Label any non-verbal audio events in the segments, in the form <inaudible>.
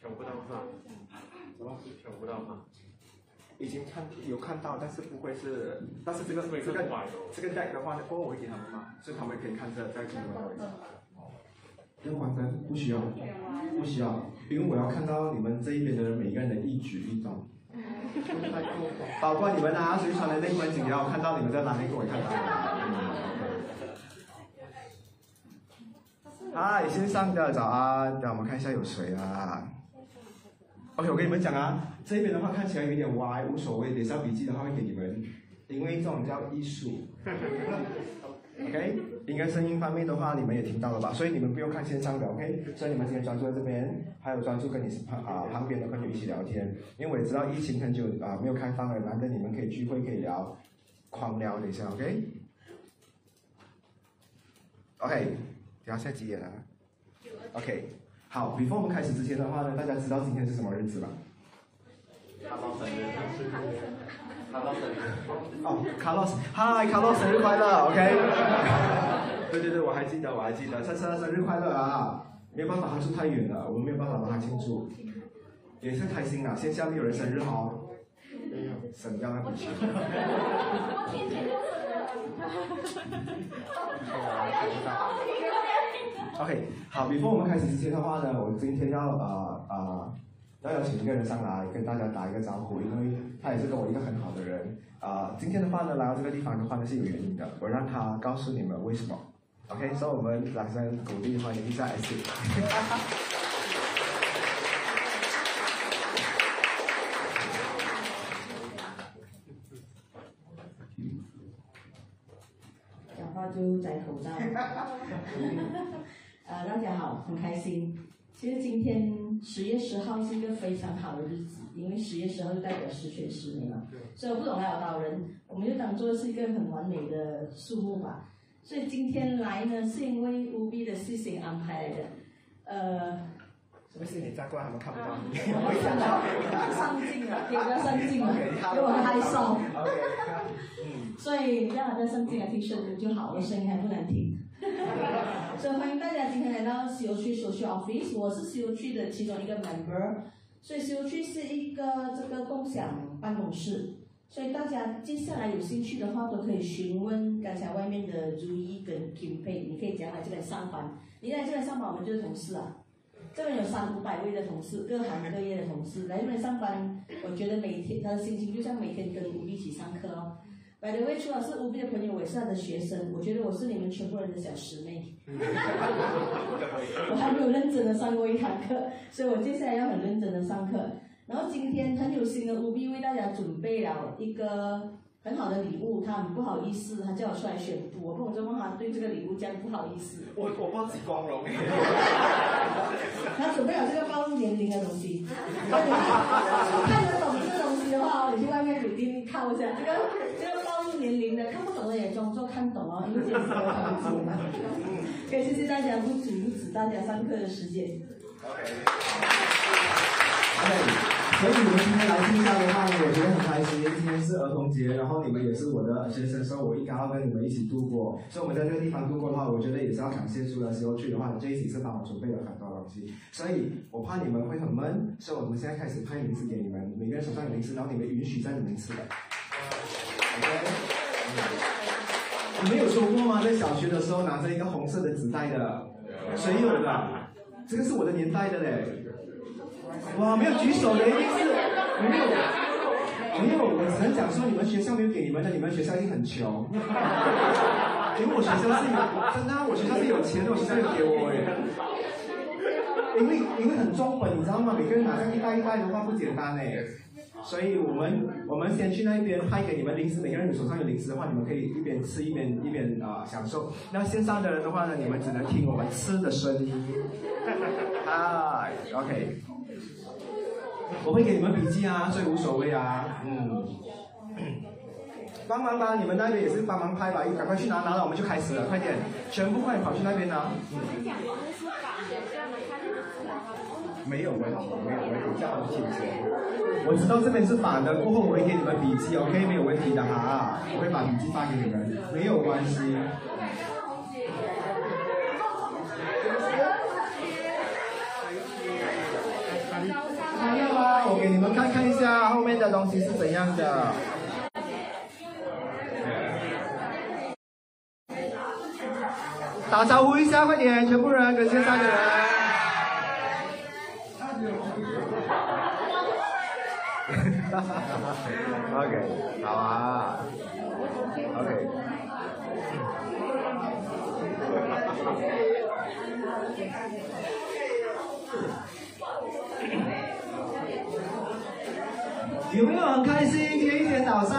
抢不到吗？什么？抢不到吗？已经看有看到，但是不会是，但是这个这个这个 deck 的话呢，过我会给他们吗，所以他们可以看这在什么位置。要关灯？不需要，不需要，因为我要看到你们这一边的每个人的一举一动，包括你们啊，谁穿的内裤紧也要看到你们在哪里给我看到。嗨，线上的早安，让我们看一下有谁啊？OK，我跟你们讲啊，这边的话看起来有点歪，无所谓，等下笔记的话会给你们，因为这种叫艺术。OK，应该声音方面的话你们也听到了吧？所以你们不用看线上的，OK？所以你们今天专注在这边，还有专注跟你旁啊旁边的朋友一起聊天，因为我也知道疫情很久啊没有开放了，难得你们可以聚会可以聊，狂聊等一下，OK？OK，等下现在几点了？OK，好，before 我们开始之前的话呢，大家知道今天是什么日子吗？卡洛生日，卡洛生日。哦，卡洛斯，嗨，卡洛生日快乐，OK。对对对，我还记得，我还记得，灿灿生日快乐啊！没有办法，他住太远了，我们没有办法帮他庆祝，也是开心啊，线下没有人生日 <laughs> 哦。省掉那笔钱。OK，好，before 我们开始之前的话呢，我今天要呃呃。要邀请一个人上来跟大家打一个招呼，因为他也是跟我一个很好的人。啊，今天的话呢，来到这个地方的话呢是有原因的，我让他告诉你们为什么。OK，所以我们掌声鼓励欢迎一下 S。讲话就摘口罩。<laughs> 呃，大家好，很开心。其实今天十月十号是一个非常好的日子，因为十月十号就代表十全十美嘛。所以我不懂还有道人，我们就当做是一个很完美的数目吧。所以今天来呢，是因为务必的事情安排来的。呃，什么事情？再过来他们看不到你。<laughs> 太上镜了，可以不要上镜了，因为我害羞。所以让他再上镜来听声音就好，我声音还不难听。<laughs> 所以欢迎大家今天来到西游区社区 office，我是西游区的其中一个 member，所以西游区是一个这个共享办公室，所以大家接下来有兴趣的话都可以询问刚才外面的如意跟 Kim Pei，你可以讲来这边上班，你来这边上班我们就是同事啊，这边有三五百位的同事，各行各业的同事来这边上班，我觉得每天他的心情就像每天跟吴一起上课哦。百德威除了是乌比的朋友，我也是他的学生。我觉得我是你们全部人的小师妹。<laughs> 我还没有认真的上过一堂课，所以我接下来要很认真的上课。然后今天很有心的乌比为大家准备了一个很好的礼物，他很不好意思，他叫我出来宣布。我不懂就问他对这个礼物这样不好意思。我我报几光荣。他准备了这个暴露年龄的东西。看得懂这个东西的话，你去外面肯定靠一下这个这个暴露。年龄的看不懂的也装作看懂哦，因为这是我讲解嘛。可以谢谢大家不阻止大家上课的时间。OK。所以你们今天来听到的话呢，我觉得很开心。因为今天是儿童节，然后你们也是我的学生，所以我应该要跟你们一起度过。所以我们在这个地方度过的话，我觉得也是要感谢出来时候去的话，这一起是帮我准备了很多东西。所以我怕你们会很闷，所以我们现在开始派名字给你们，每个人手上有名字，然后你们允许在里面吃的。你们有说过吗？在小学的时候拿着一个红色的纸袋的，谁有的？这个是我的年代的嘞。哇，没有举手的，一定是没有，没有。我只能讲说，你们学校没有给你们的，你们学校一定很穷。<laughs> 因为我学校是有，真的，我学校是有钱的，我学校有给我耶。因为因为很重本，你知道吗？每个人拿上一袋一袋的话不简单哎。所以我们我们先去那边派给你们零食，每个人手上有零食的话，你们可以一边吃一边一边啊享受。那线上的人的话呢，你们只能听我们吃的声音。嗨，OK。我会给你们笔记啊，所以无所谓啊，嗯。帮忙吧，你们那边也是帮忙拍吧，赶快去拿，拿了我们就开始了，快点，全部快跑去那边拿。没有问题没有问题叫我请求我知道这边是反的过后我会给你们笔记 ok 没有问题的哈我会把笔记发给你们没有关系。我给你们看看一下后面的东西是怎样的。打招呼一下快点全部人跟谢三个人。<laughs> OK，好啊。OK。有没有很开心？今天一天早上。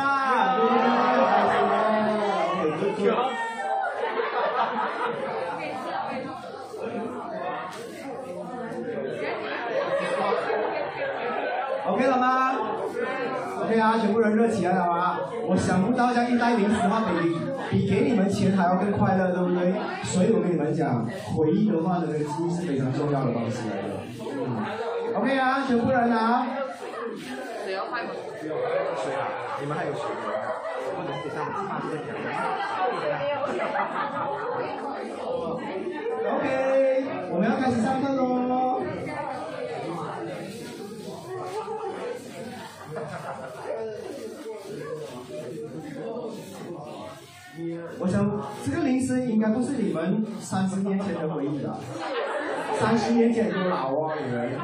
OK 了吗啊，全部人热起来了吗？我想不到这样一袋零食的话，比比给你们钱还要更快乐，对不对？所以我跟你们讲，回忆的话呢，这个记忆是非常重要的东西来的。嗯，OK 啊，全部人啊。谁要拍吗？不用，水啊，你们还有水或者是上发这个条。OK，我们要开始上课喽。我想这个零食应该不是你们三十年前的回忆了，三十年前多老哦，你们。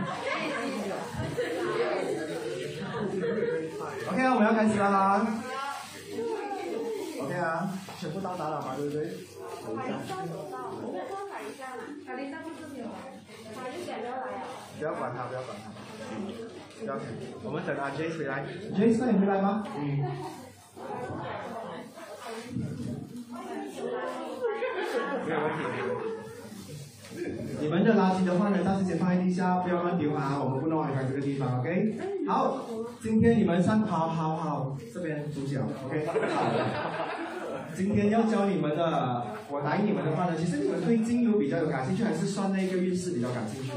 OK 啊，我们要开始了啦。OK 啊，全部到达了嘛，对不对？不要管他，不要管他。不要，我们等阿 J 回来。J 回来吗？嗯。没有问题。你们的垃圾的话呢，暂时先放在地下，不要乱丢啊，我们不能离开这个地方，OK？好，今天你们上，好好好，这边主角，OK？<laughs> 今天要教你们的，我来你们的话呢，其实你们对精油比较有感兴趣，还是算那个运势比较感兴趣？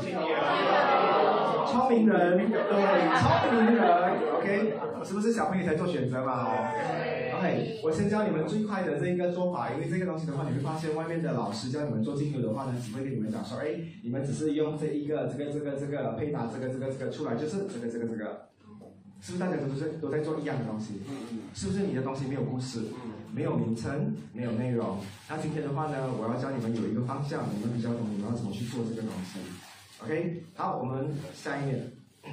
聪明人，对，聪明人，OK？是不是小朋友才做选择嘛？OK，我先教你们最快的这一个做法，因为这个东西的话，你会发现外面的老师教你们做精油的话呢，只会跟你们讲说，哎，你们只是用这一个、这个、这个、这个配搭这个、这个、这个出来，就是这个、这个、这个，是不是大家都是都在做一样的东西？是不是你的东西没有故事？没有名称，没有内容。那今天的话呢，我要教你们有一个方向，你们比较懂，你们要怎么去做这个东西。OK，好，我们下一页。<coughs>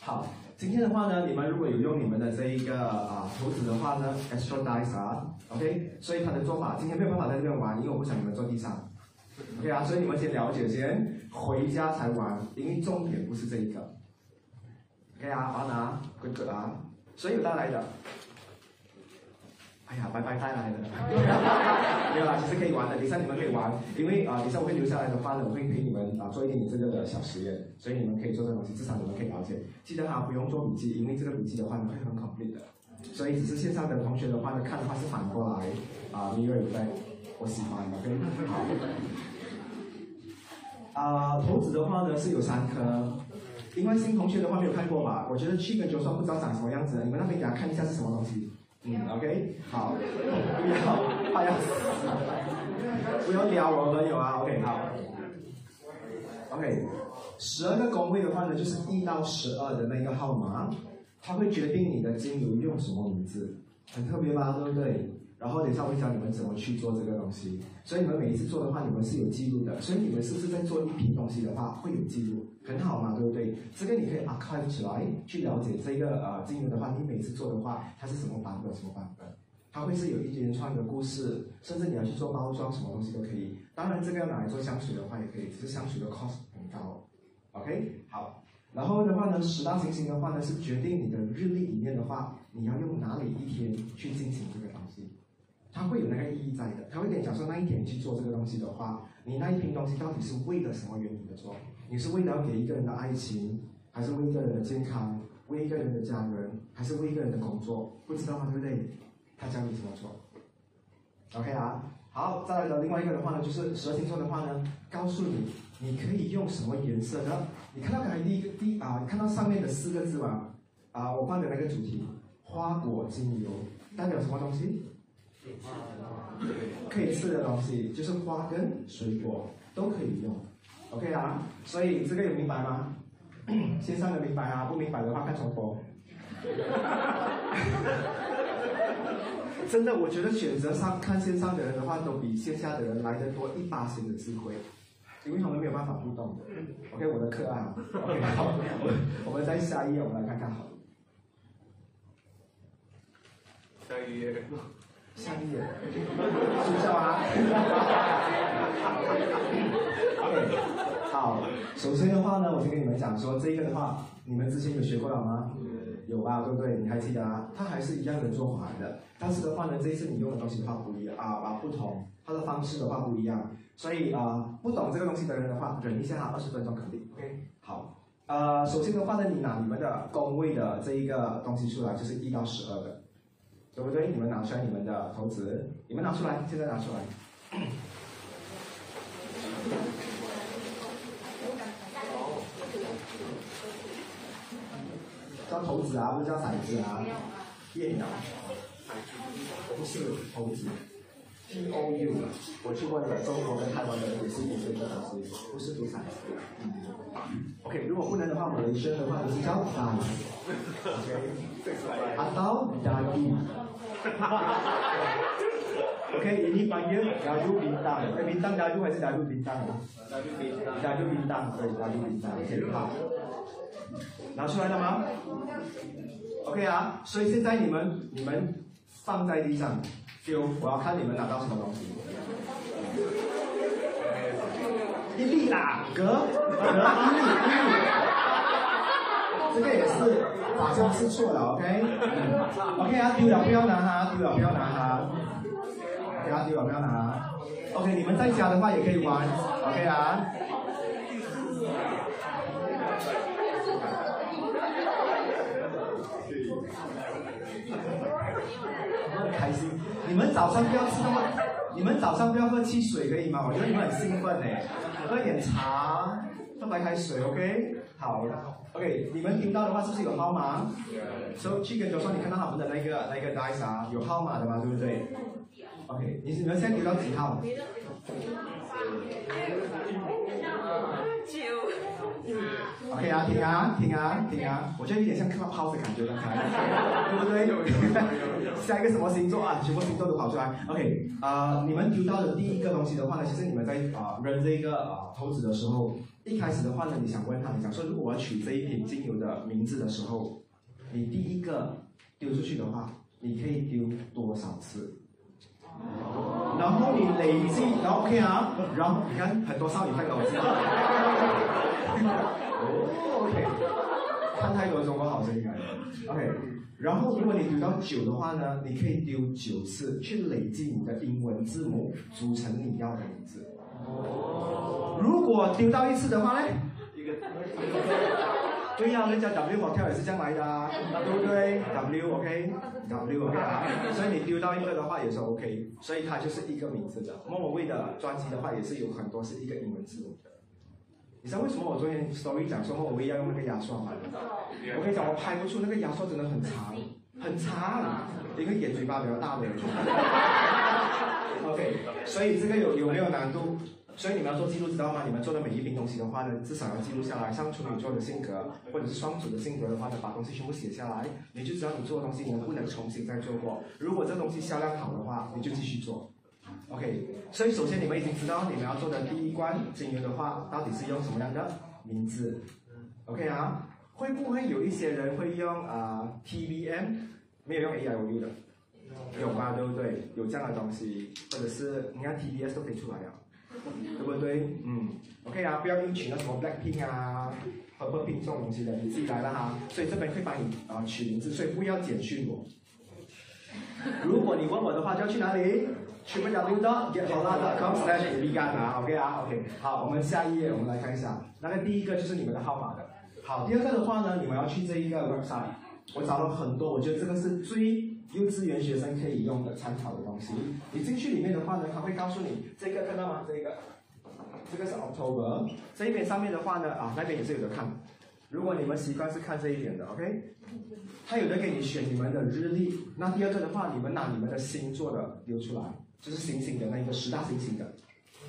好，今天的话呢，你们如果有用你们的这一个啊图纸的话呢，extra dice 啊，OK，所以他的做法今天没有办法在这边玩，因为我不想你们坐地上。OK 啊，所以你们先了解先，回家才玩，因为重点不是这一个。OK 啊，好拿，滚滚啊，所以有带来的？哎呀，白白带来的，没有啦，其实可以玩的，等一下你们可以玩，因为啊，等一下我会留下来的话呢，我会陪你们啊做一点点这个的小实验，所以你们可以做这东西，至少你们可以了解。记得哈，不用做笔记，因为这个笔记的话呢会很 complete 的，所以只是线上的同学的话呢，看的话是反过来啊，你以为在，我喜欢，OK，好。啊，头子的话呢是有三颗，因为新同学的话没有看过嘛，我觉得去跟九算不知道长什么样子，你们那边给他看一下是什么东西。嗯，OK，好，不要，不要死，不要撩我朋友啊，OK，好，OK，十二个宫位的话呢，就是一到十二的那个号码，它会决定你的金牛用什么名字，很特别吧，对不对？然后等一下我会教你们怎么去做这个东西，所以你们每一次做的话，你们是有记录的，所以你们是不是在做一瓶东西的话会有记录，很好嘛，对不对？这个你可以 archive 起来，去了解这个呃精油的话，你每次做的话，它是什么版本什么版本，它会是有一连串的故事，甚至你要去做包装，什么东西都可以。当然这个要拿来做香水的话也可以，只是香水的 cost 很高，OK，好。然后的话呢，十大行星的话呢是决定你的日历里面的话，你要用哪里一天去进行这个。它会有那个意义在的，他会跟你讲说那一天去做这个东西的话，你那一瓶东西到底是为了什么原因的做？你是为了要给一个人的爱情，还是为一个人的健康，为一个人的家人，还是为一个人的工作？不知道吗？对不对？他教你怎么做。OK 啊，好，再来的另外一个的话呢，就是十二星座的话呢，告诉你你可以用什么颜色的。你看到刚才第一个第啊，看到上面的四个字吗？啊，我放的那个主题，花果精油代表什么东西？可以吃的东西，就是花跟水果都可以用，OK 啊？所以这个有明白吗？<coughs> 线上的明白啊，不明白的话看重播。<laughs> 真的，我觉得选择上看线上的人的话，都比线下的人来的多一八千的智慧，因为他们没有办法互动的。OK，我的课啊，OK，好，<laughs> 我们在下一页，我们来看看好。下一页，下一页，是笑啊。OK，<laughs> 好，首先的话呢，我先跟你们讲说，这个的话，你们之前有学过了吗？有吧，对不对？你还记得啊？它还是一样的做法的，但是的话呢，这一次你用的东西的话不一样啊啊不同，它的方式的话不一样，所以啊，不懂这个东西的人的话，忍一下哈，二十分钟肯定 OK。好，呃，首先的话呢，你拿你们的工位的这一个东西出来，就是一到十二个，对不对？你们拿出来你们的投资，你们拿出来，现在拿出来。叫骰子啊，不是叫骰子啊，电脑，不是骰子，T O U，我去问了中国跟台湾的也是读这个东西，不是读骰子。OK，如果不能的话，我们生的话就是叫骰，<laughs> OK，阿刀加油，OK，ini panggil gaju bintang，哎，bintang gaju 还是 gaju bintang？gaju bintang，gaju bintang，对，gaju bintang，好。拿出来了吗？OK 啊，所以现在你们你们放在地上丢，我要看你们拿到什么东西。一粒啦，格格一粒一粒，这个也是好像是错了，OK？OK 啊，丢了不要拿哈，丢了不要拿哈，给他丢了不要拿。OK，你们在家的话也可以玩，OK 啊。很开心，你们早上不要吃那么，你们早上不要喝汽水可以吗？我觉得你们很兴奋哎，喝点茶，喝白开水，OK？好，OK，你们听到的话是不是有号码？所以去跟周说，你看到他们的那个那个 dice 啊，有号码的嘛，对不对？OK，你你们现在丢到几号？OK 啊，停啊，停啊，停啊！我觉得有点像看到抛的感觉，刚才，<laughs> 对不对？下 <laughs> 一个什么星座啊？全部星座都跑出来。OK，啊，你们丢到的第一个东西的话呢，其实你们在啊扔这个啊骰子的时候，一开始的话呢，你想问他，你想说，如果我取这一瓶精油的名字的时候，你第一个丢出去的话，你可以丢多少次？然后你累积，然后 OK 啊，然后你看很多少女在搞知道。OK，看太多中国好声音来了。OK，然后如果你丢到九的话呢，你可以丢九次，去累计你的英文字母，组成你要的名字。如果丢到一次的话呢？对呀，人家 W 跑跳也是这样来的啊，对不对？W OK，W OK 啊，所以你丢到一个的话也是 OK，所以它就是一个名字的。莫文蔚的专辑的话也是有很多是一个英文字母的。你知道为什么我昨天 story 讲说我们要用那个牙刷吗？我跟你讲，我拍不出那个牙刷真的很长，很长，一个眼嘴巴比较大的人。<laughs> OK，所以这个有有没有难度？所以你们要做记录，知道吗？你们做的每一瓶东西的话呢，至少要记录下来。像处女座的性格，或者是双子的性格的话呢，把东西全部写下来，你就知道你做的东西能不能重新再做过。如果这东西销量好的话，你就继续做。OK，所以首先你们已经知道你们要做的第一关精油的话，到底是用什么样的名字？OK 啊，会不会有一些人会用啊 TBM，没有用 AIOU 的？有吧，对不对？有这样的东西，或者是你看 TBS 都可以出来啊，对不对？嗯，OK 啊，不要硬取那什么 Blackpink 啊、Purple pin 这种东西的，你自己来了哈。所以这边会帮你啊取名字，所以不要简讯我。如果你问我的话，就要去哪里？去不了 w dot get hola dot com slash vegan 啊，OK 啊，OK。好，我们下一页，我们来看一下。那个第一个就是你们的号码的。好，第二个的话呢，你们要去这一个 website。我找了很多，我觉得这个是最幼稚园学生可以用的参考的东西。你进去里面的话呢，他会告诉你这个看到吗？这个，这个是 October。这一边上面的话呢，啊，那边也是有的看。如果你们习惯是看这一点的，OK。他有的给你选你们的日历。那第二个的话，你们拿你们的星座的丢出来。就是星星的那个十大星星的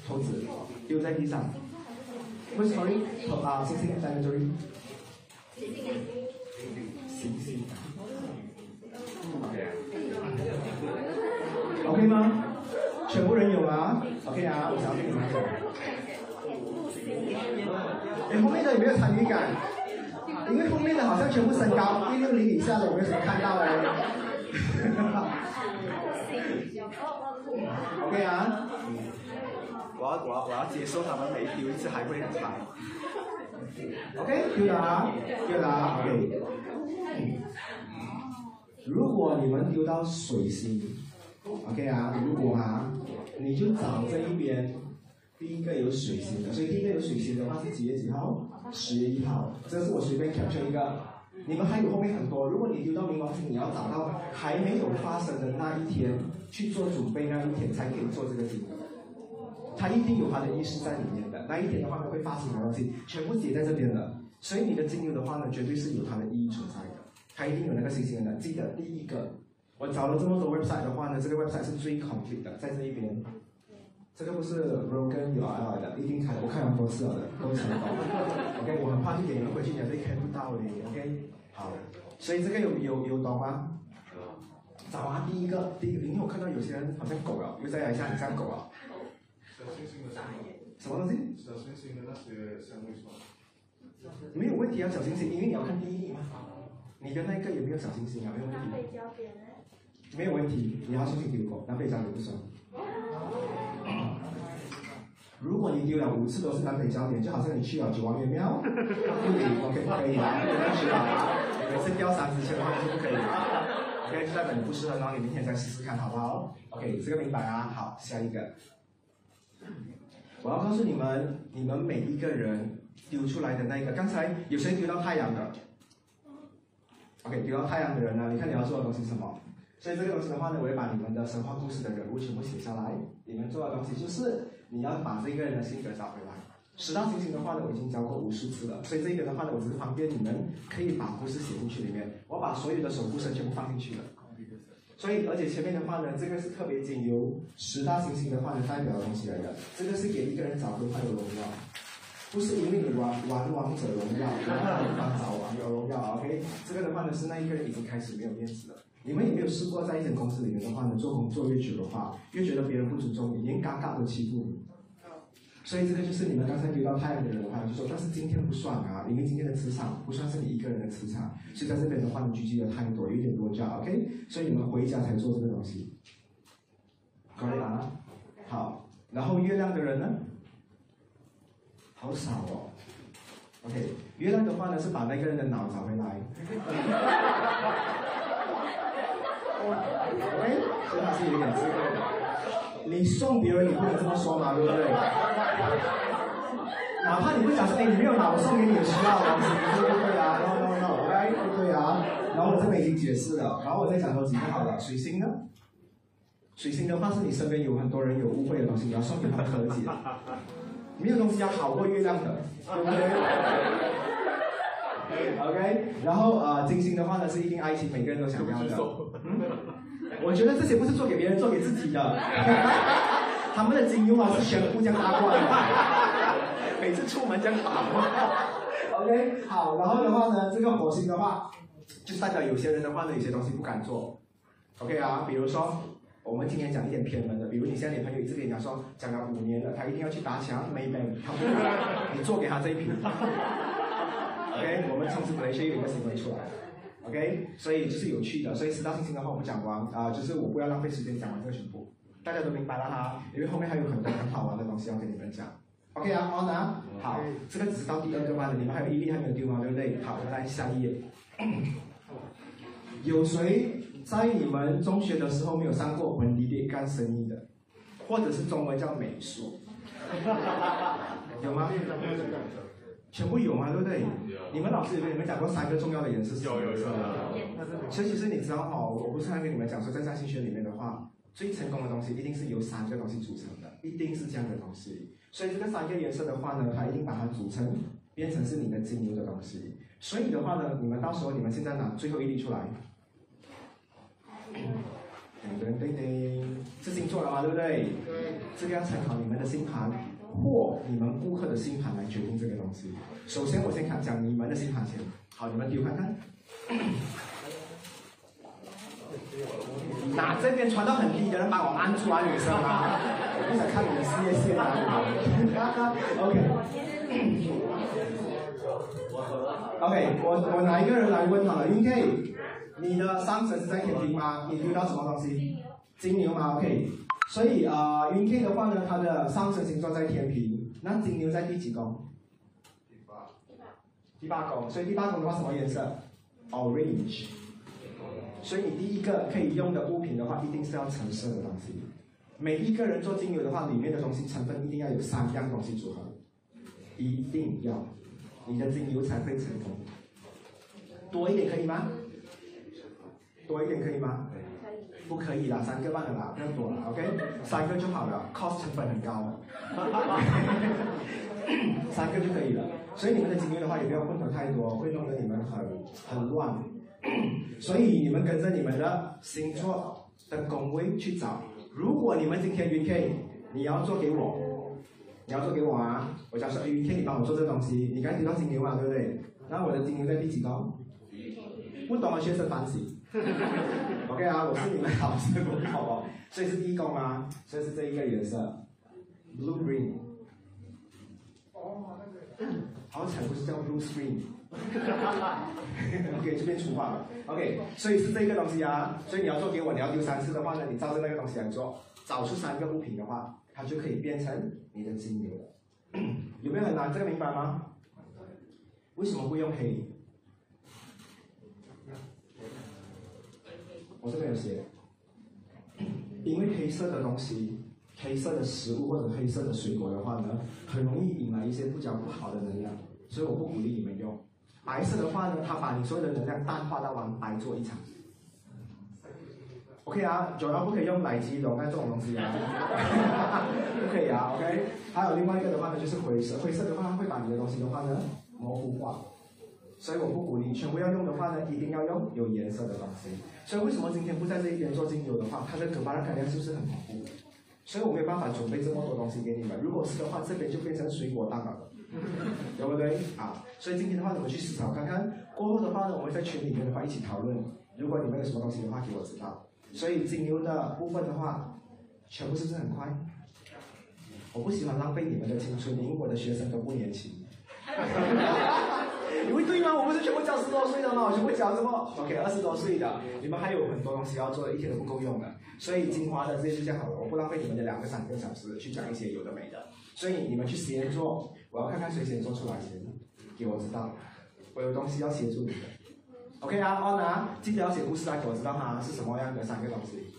骰子丢在地上。为什么？啊，星星在那里。星星。星星。OK 吗？全部人有吗？OK 啊，我想要跟你们。哎、欸，后面的有没有参与感？因为后面的好像全部身高一六零以下的，我没有什么看到哎、<laughs> OK 啊，我要我要我要接受他们每丢一次还会很长。OK，丢了啊，丢了啊，OK。如果你们丢到水星，OK 啊，如果啊，你就找这一边第一个有水星的，所以第一个有水星的话是几月几号？十月一号。这是我随便 capture 一个。你们还有后面很多，如果你丢到冥王星，你要找到还没有发生的那一天去做准备，那一天才可以做这个金。它一定有它的意识在里面的。那一天的话呢，会发生什么东西？全部写在这边的。所以你的精油的话呢，绝对是有它的意义存在。它一定有那个星星的。记得第一个，我找了这么多 website 的话呢，这个 website 是最 complete 的，在这一边。这个不是 Rogan 有 I 的，一定看，我看了很多次了的，都成功。OK，我很怕去点你们回去讲这看不到的。OK，好，所以这个有有有懂吗？找啊，第一个，第一个，因为我看到有些人好像狗啊，又再来一下，你像狗啊。小星星的什么东西？小星星的那些香味霜。没有问题啊，小星星，因为你要看第一名嘛。你的那个有没有小星星啊？没有问题。没有问题，你要星星丢过，南北焦点不算。如果你丢了五次都是南北焦点，就好像你去了九王爷庙，不行，OK 不可以啊，不能去啊。每次掉三次钱的话就不可以，OK 就代表你不适合，然后你明天再试试看，好不好？OK 这个明白啊？好，下一个。我要告诉你们，你们每一个人丢出来的那个，刚才有谁丢到太阳的？OK 丢到太阳的人呢？你看你要做的东西是什么？所以这个东西的话呢，我会把你们的神话故事的人物全部写下来。你们做的东西就是你要把这个人的性格找回来。十大行星的话呢，我已经教过无数次了，所以这个的话呢，我只是方便你们可以把故事写进去里面。我把所有的守护神全部放进去了。所以而且前面的话呢，这个是特别经由十大行星的话呢代表的东西来的。这个是给一个人找回他的荣耀，不是因为你玩玩王者荣耀，然后你方找王有荣耀。OK，这个的话呢是那一个人已经开始没有面子了。你们有没有试过在一间公司里面的话呢，做工作越久的话，越觉得别人不尊重你，连尴尬都欺负你？所以这个就是你们刚才提到太阳的人的话，就说，但是今天不算啊，因为今天的磁场不算是你一个人的磁场，所以在这边的话，你聚集的太多，有点多假，OK？所以你们回家才做这个东西，可以吗？好，然后月亮的人呢？好少哦。OK，月亮的话呢是把那个人的脑找回来。喂，所以他是有点智慧的。你送别人，你不能这么说嘛，对不对？哪怕你不想说，哎，你没有脑，我送给你有需要的东西，对不对啊？No No No，对不对啊？然后我这边已经解释了，然后我再讲多几个好了。水星呢？水星的话是你身边有很多人有误会的东西，你要送给他们和解。没有东西要好过月亮的，<laughs> 对不对？OK，然后呃，金星的话呢是一定爱情，每个人都想要的。嗯，我觉得这些不是做给别人，做给自己的。<laughs> 他们的金庸啊是全部这样拉过来，每次出门这样打。OK，好，然后的话呢，这个火星的话，就代表有些人的话呢，有些东西不敢做。OK 啊，比如说我们今天讲一点偏门的，比如你现在你朋友一直跟你讲说，讲了五年了，他一定要去打墙，Maybe，他不你做给他这一瓶。<laughs> OK，我们从此可以学有一个行为出来，OK，所以就是有趣的，所以十大星星的。话我们讲完啊，就是我不要浪费时间讲完这个全部，大家都明白了哈，因为后面还有很多很好玩的。东西要跟你们讲，OK 啊，On 啊，好，这个只是到第二个班的，你们还有一粒还没有丢吗？对不对？好，我们来下一页，有谁在你们中学的时候没有上过本地的干生意的，或者是中文叫美术？<laughs> 有吗？全部有吗？对不对？你们老师有跟你们讲过三个重要的颜色是什么颜色？所以其实你知道哈，我不是常跟你们讲说，在占星学里面的话，最成功的东西一定是由三个东西组成的，一定是这样的东西。所以这个三个颜色的话呢，它一定把它组成，变成是你的精油的东西。所以的话呢，你们到时候你们现在拿最后一粒出来，噔噔噔噔，是星座了吗？对不对？这个要参考你们的星盘。或你们顾客的星盘来决定这个东西。首先，我先看讲你们的星盘先。好，你们丢看看。<laughs> 那这边传到很低的人把我按住啊，女生啊，我不想看你的事业线啊。<laughs> OK。OK，我我哪一个人来问好了？UK，你的上身是在天平吗？你丢到什么东西？金牛吗？OK。所以啊，云 K 的话呢，它的上升星座在天平，那金牛在第几宫？第八。第八宫，所以第八宫的话什么颜色？Orange。所以你第一个可以用的物品的话，一定是要橙色的东西。每一个人做精油的话，里面的东西成分一定要有三样东西组合，一定要，你的精油才会成功。多一点可以吗？多一点可以吗？不可以啦，三个半的啦，不要多了，OK，<laughs> 三个就好了，cost 成本很高，<laughs> 三个就可以了。所以你们的经验的话，也不要混合太多，会弄得你们很很乱。<coughs> 所以你们跟着你们的星座的宫位去找。如果你们今天 UK，你要做给我，你要做给我啊，我假说 UK 你帮我做这东西，你刚提到金牛嘛，对不对？那我的金牛在第几宫？不懂的学生反省。<laughs> OK 啊，我是你们老师，好不好？所以是第一宫啊，所以是这一个颜色，blue green。哦，那个。好像不是叫 blue screen。<laughs> OK，这边出话了。OK，所以是这个东西啊，所以你要做给我，你要丢三次的话呢，你照着那个东西来做，找出三个物品的话，它就可以变成你的金牛了。<coughs> 有没有很难？这个明白吗？为什么会用黑？我这边有写，因为黑色的东西、黑色的食物或者黑色的水果的话呢，很容易引来一些不较不好的能量，所以我不鼓励你们用。白色的话呢，它把你所有的能量淡化到完白做一场。OK 啊，酒要不可以用奶基溶啊这种东西啊，<laughs> 不可以啊。OK，还有另外一个的话呢，就是灰色，灰色的话会把你的东西的话呢模糊化。所以我不鼓励全部要用的话呢，一定要用有颜色的东西。所以为什么今天不在这一边做精油的话，它的可巴的感量是不是很模糊？所以我没有办法准备这么多东西给你们。如果是的话，这边就变成水果档了，对不对？啊，所以今天的话，你们去思考看看。过后的话呢，我们在群里面的话一起讨论。如果你们有什么东西的话，给我知道。所以精油的部分的话，全部是不是很快？我不喜欢浪费你们的青春，因为我的学生都不年轻。你会对吗？我们是全部教十多岁的嘛，全部教什么？OK，二十多岁的，你们还有很多东西要做，一天都不够用的。所以精华的这些就讲好了，我不浪费你们的两个三个小时去讲一些有的没的。所以你们去实验做，我要看看谁先做出来先，给我知道。我有东西要协助你的。OK 啊，On 啊，记得要写故事来给我知道它是什么样的三个东西。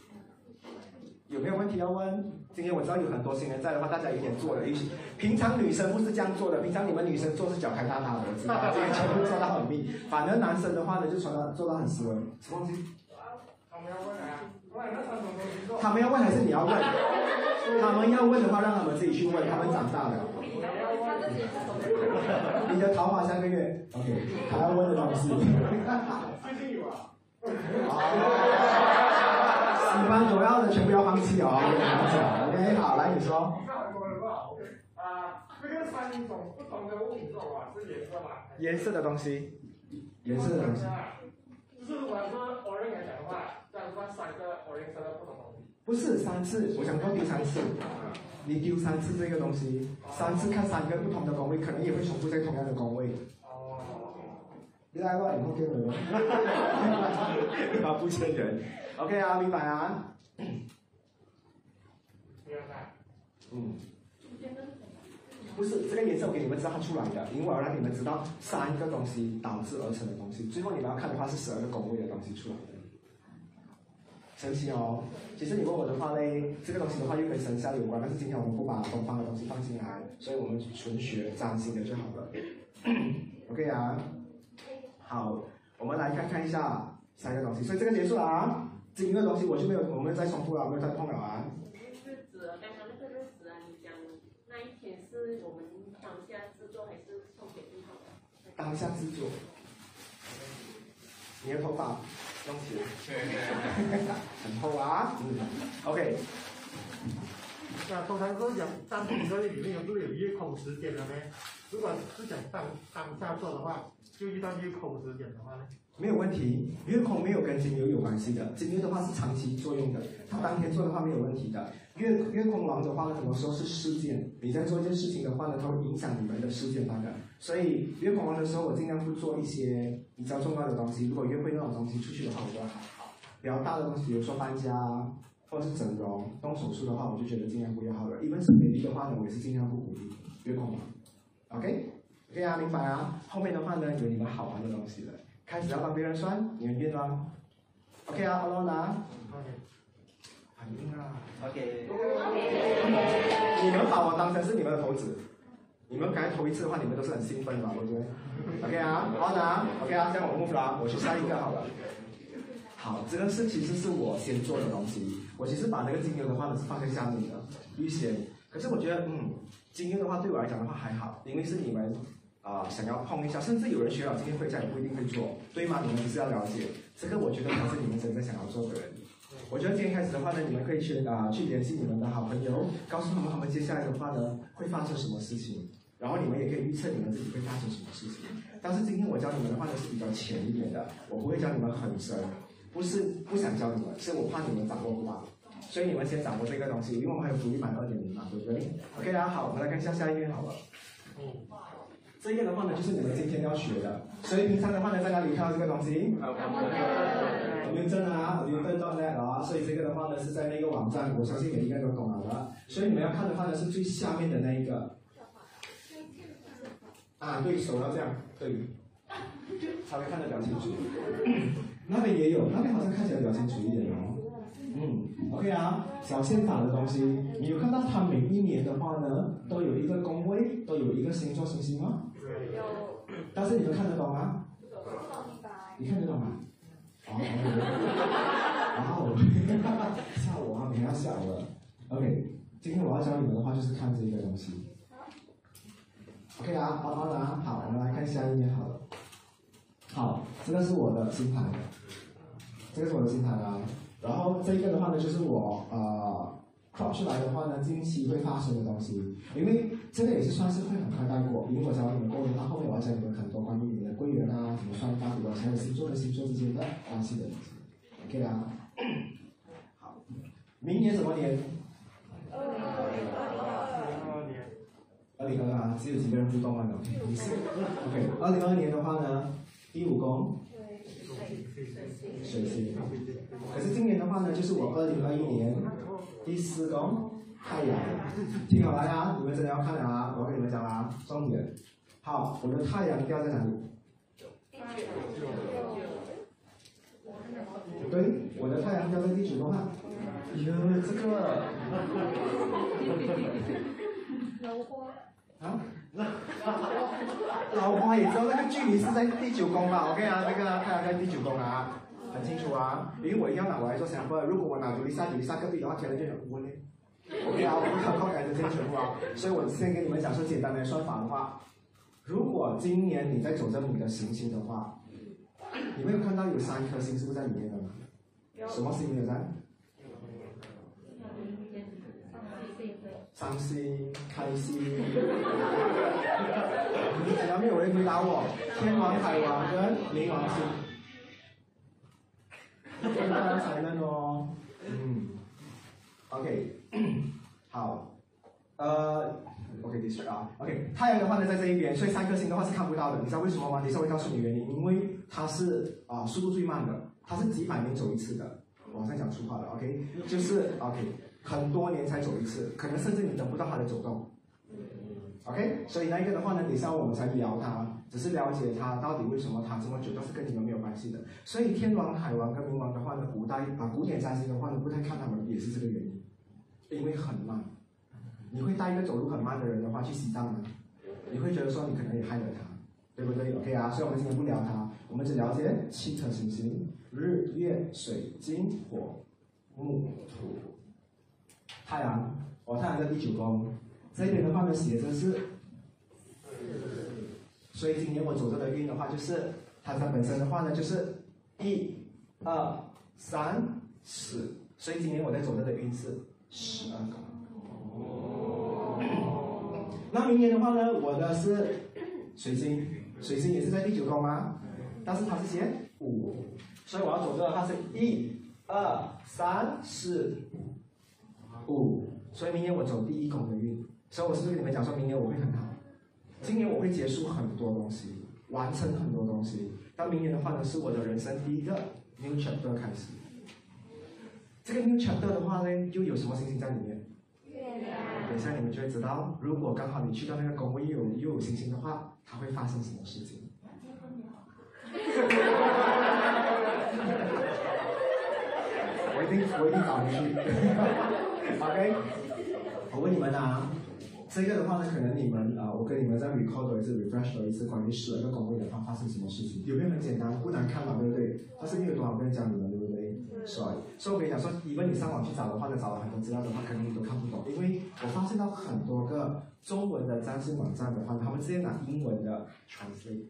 有没有问题要问？今天我知道有很多新人在的话，大家有点做了，一起。平常女生不是这样做的，平常你们女生做是脚开大大的，我知道，这个全部做到很密。反而男生的话呢，就做到做到很斯文。什么东西？他们要问啊，他们要问还是你要问？他们要问的话，让他们自己去问。他们长大了。你的桃花三个月，OK，还要问的东西。<laughs> 最近有啊。<laughs> <laughs> 一般主要的全部要放弃哦，OK，好，来你说。啊，这个三种不同的物品做法是颜色吧？颜色的东西，颜色的东西。就是我说 orange 来讲的话，这样算三个 orange 的不同东西。不是三次，我想说丢三次。你丢三次这个东西，三次看三个不同的工位，可能也会重复在同样的工位。哦。你来吧，以后给我们。他不欠人。OK 啊，明白啊。嗯。不是这个颜色，我给你们知道它出来的，因为我要让你们知道三个东西导致而成的东西，最后你们要看的话是十二个宫位的东西出来的。神奇哦！其实你问我的话嘞，这个东西的话又跟生肖有关，但是今天我们不把东方的东西放进来，所以我们纯学占星的就好了。OK 啊。好，我们来看看一下三个东西，所以这个结束了啊。这个东西我就没有，我们再重复了，没有再碰了啊。日子，刚刚那个日子啊，你讲那一天是我们当下制作还是送给对方的？当下制作。你的头发弄起来，很厚啊。嗯，OK。那通常是讲占卜这里面不是有月空时间的呢？如果是想当当下做的话，就遇到月空时间的话呢？没有问题，月空没有跟金牛有关系的，金牛的话是长期作用的，它当天做的话没有问题的。月月空王的话呢，怎么说是事件？你在做一件事情的话呢，它会影响你们的事件发展。所以月空王的时候，我尽量不做一些比较重要的东西。如果约会那种东西出去的话，我觉得还好。比较大的东西，比如说搬家或者是整容、动手术的话，我就觉得尽量不要好了。因为是美丽的话呢，我也是尽量不鼓励月空王。OK，OK 啊，明白啊。后面的话呢，有你们好玩的东西了。开始要帮别人算，你们愿吗？OK 啊，好了呢。很硬啊。OK。你们把我当成是你们的投子，你们刚才投一次的话，你们都是很兴奋的，对不对？OK 啊，好拿。OK 啊，这样我 move 了，我去下一个好了。好，这个是其实是我先做的东西，我其实把那个精油的话呢是放在下面的预先，可是我觉得嗯，精油的话对我来讲的话还好，因为是你们。啊，想要碰一下，甚至有人学了今天会家也不一定会做，对吗？你们是要了解这个，我觉得才是你们真正想要做的人。我觉得今天开始的话呢，你们可以去啊去联系你们的好朋友，告诉他们他们接下来的话呢会发生什么事情，然后你们也可以预测你们自己会发生什么事情。但是今天我教你们的话呢是比较浅一点的，我不会教你们很深，不是不想教你们，是我怕你们掌握不到，所以你们先掌握这个东西，因为我们还有福利版二点零嘛，对不对？OK 大家好，我们来看一下下一页好了。嗯。这个的话呢，就是你们今天要学的。所以平常的话呢，在哪里看到这个东西？我们真啊，我们笨到那啊。所以这个的话呢，是在那个网站，我相信每一个人都懂了的。所以你们要看的话呢，是最下面的那一个。啊，对手要这样，对，<laughs> 才会看得比较清楚。<clears throat> 那边也有，那边好像看起来比较清楚一点哦。嗯，OK 啊，小宪法的东西，你有看到它每一年的话呢，都有一个宫位，都有一个星座星星吗？有。但是你们看得懂吗？你看得懂吗？哦，哦，<laughs> 吓我啊！你要吓我了。OK，今天我要教你们的话就是看这一个东西。OK 啊，好好的啊，好，我们来看下一页好了。好，这个是我的星盘，这个是我的星盘啊。然后这个的话呢，就是我呃考出来的话呢，近期会发生的东西，因为这个也是算是会很快带过，因为我教你们过年，到后面我要教你们很多关于你们的贵人啊，怎么算大比还有星座和星座之间的关系的东西，OK 啊？好，明年什么年？二零二二年。二零二二，只有几个人互动啊？你是。OK，二零二二年的话呢，第五宫。水星，可是今年的话呢，就是我二零二一年第四宫太阳，听好了呀，你们真的要看了啊！我跟你们讲啊，重点，好，我的太阳掉在哪里？对，我的太阳掉在第九宫啊。哟，这个。老花。啊？老花也知道那个距离是在第九宫嘛？OK 啊，那个太阳在第九宫啊。很清楚啊，因为我要拿我来做相分。如果我拿九离三、九离三隔壁的话，天然就很昏嘞。OK 啊，我不要靠改这些全部啊。所以我先跟你们讲说简单的算法的话，如果今年你在走着你的行星的话，你没有看到有三颗星是不是在里面的吗？什么星有在？伤心、开心。<laughs> 怎么没有人回答我？天王、海王跟冥王星。非常才能哦，嗯，OK，<coughs> 好，呃，OK，this 啊，OK，太阳的话呢在这一边，所以三颗星的话是看不到的，你知道为什么吗？等一下会告诉你原因，因为它是啊速度最慢的，它是几百年走一次的，我在讲粗话了，OK，就是 OK，很多年才走一次，可能甚至你等不到它的走动。OK，所以那一个的话呢，等下我们才聊它，只是了解它到底为什么它这么久，都是跟你们没有关系的。所以天王、海王跟冥王的话呢，古代啊古典占星的话呢，不太看他们，也是这个原因，因为很慢。你会带一个走路很慢的人的话去西藏吗？你会觉得说你可能也害了他，对不对？OK 啊，所以我们今天不聊它，我们只了解七颗行星：日、月、水、金、火、木、土、太阳。我太阳在第九宫。这边的话呢，写着是，所以今年我走这个运的话，就是它它本身的话呢，就是一、二、三、四，所以今年我在走这个运是十二个。那明年的话呢，我的是水星，水星也是在第九宫吗？但是它是先五，所以我要走这个，它是一、二、三、四、五，所以明年我走第一宫的运，所以我是不是跟你们讲说明年我会很好？今年我会结束很多东西，完成很多东西。到明年的话呢，是我的人生第一个 new chapter 开始。这个 new chapter 的话呢，又有什么星星在里面？等一下你们就会知道，如果刚好你去到那个公位又有又有星星的话，它会发生什么事情？我一定我一定找你去。<laughs> OK，我问你们啊，这个的话呢，可能你们啊、我跟你们在 record 一次 refresh 了一次关于十二个宫位的话发生什么事情，有没有很简单？不难看嘛，对不对？但是没有多少个人教你们，对不对？所以，所以我跟你讲说，如果你上网去找的话呢，找了很多资料的话，可能你都看不懂，因为我发现到很多个中文的占星网站的话，他们直接拿英文的 translate，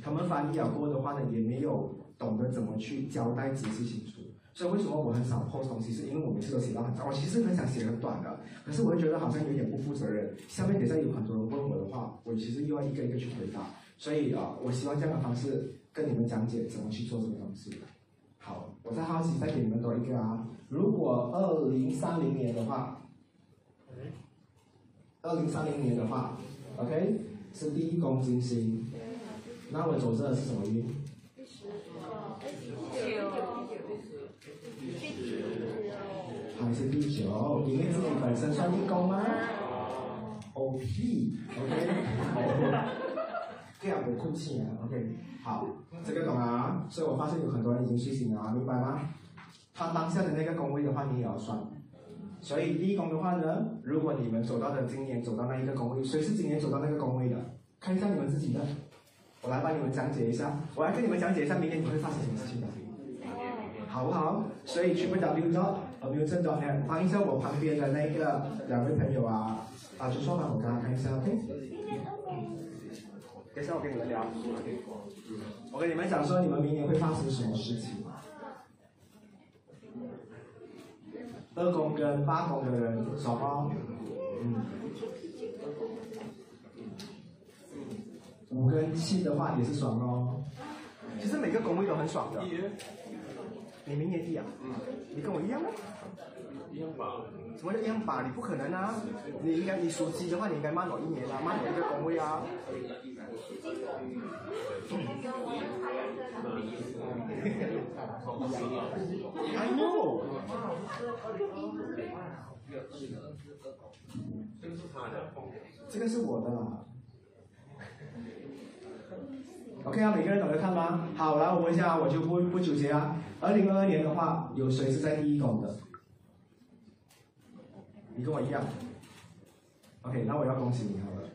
他们翻译了过后的话呢，也没有懂得怎么去交代解释清楚。所以为什么我很少 post 东西，是因为我每次都写到很长。我其实很想写很短的，可是我会觉得好像有点不负责任。下面等下有很多人问我的话，我其实又要一个一个去回答。所以啊、我希望这样的方式跟你们讲解怎么去做这个东西。好，我再好奇再给你们多一个啊。如果二零三零年的话，二零三零年的话，OK，是第一宫金星，那我走这的是什么运？还是第九？因为自己本身算地宫吗？O P，OK，<laughs> 这样我哭泣啊，OK，好，这个懂啊？所以我发现有很多人已经睡醒了啊，明白吗？他当下的那个宫位的话，你也要算。所以第一宫的话呢，如果你们走到的今年走到那一个宫位，谁是今年走到那个宫位的？看一下你们自己的，我来帮你们讲解一下，我来跟你们讲解一下明年你会发生什么事情的。好不好？所以去不 W 到呃 w 正 dot net，帮一下我旁边的那个两位朋友啊，啊，就说吧，我给他看一下，OK。等一下我跟你们聊，我跟你们讲说你们明年会发生什么事情。二宫跟八宫的人爽吗？嗯。五跟七的话也是爽哦。其实每个宫位都很爽的。你明年一啊？你跟我一样吗？一样吧。什么叫一样吧？你不可能啊！你应该你属鸡的话，你应该慢我一年啊，慢我一个工位啊。<laughs> I know。这个是他的。这个是我的啦。OK 啊，每个人懂得看吗？好，来我问一下，我就不不纠结啊。二零二二年的话，有谁是在第一宫的？你跟我一样。OK，那我要恭喜你好了。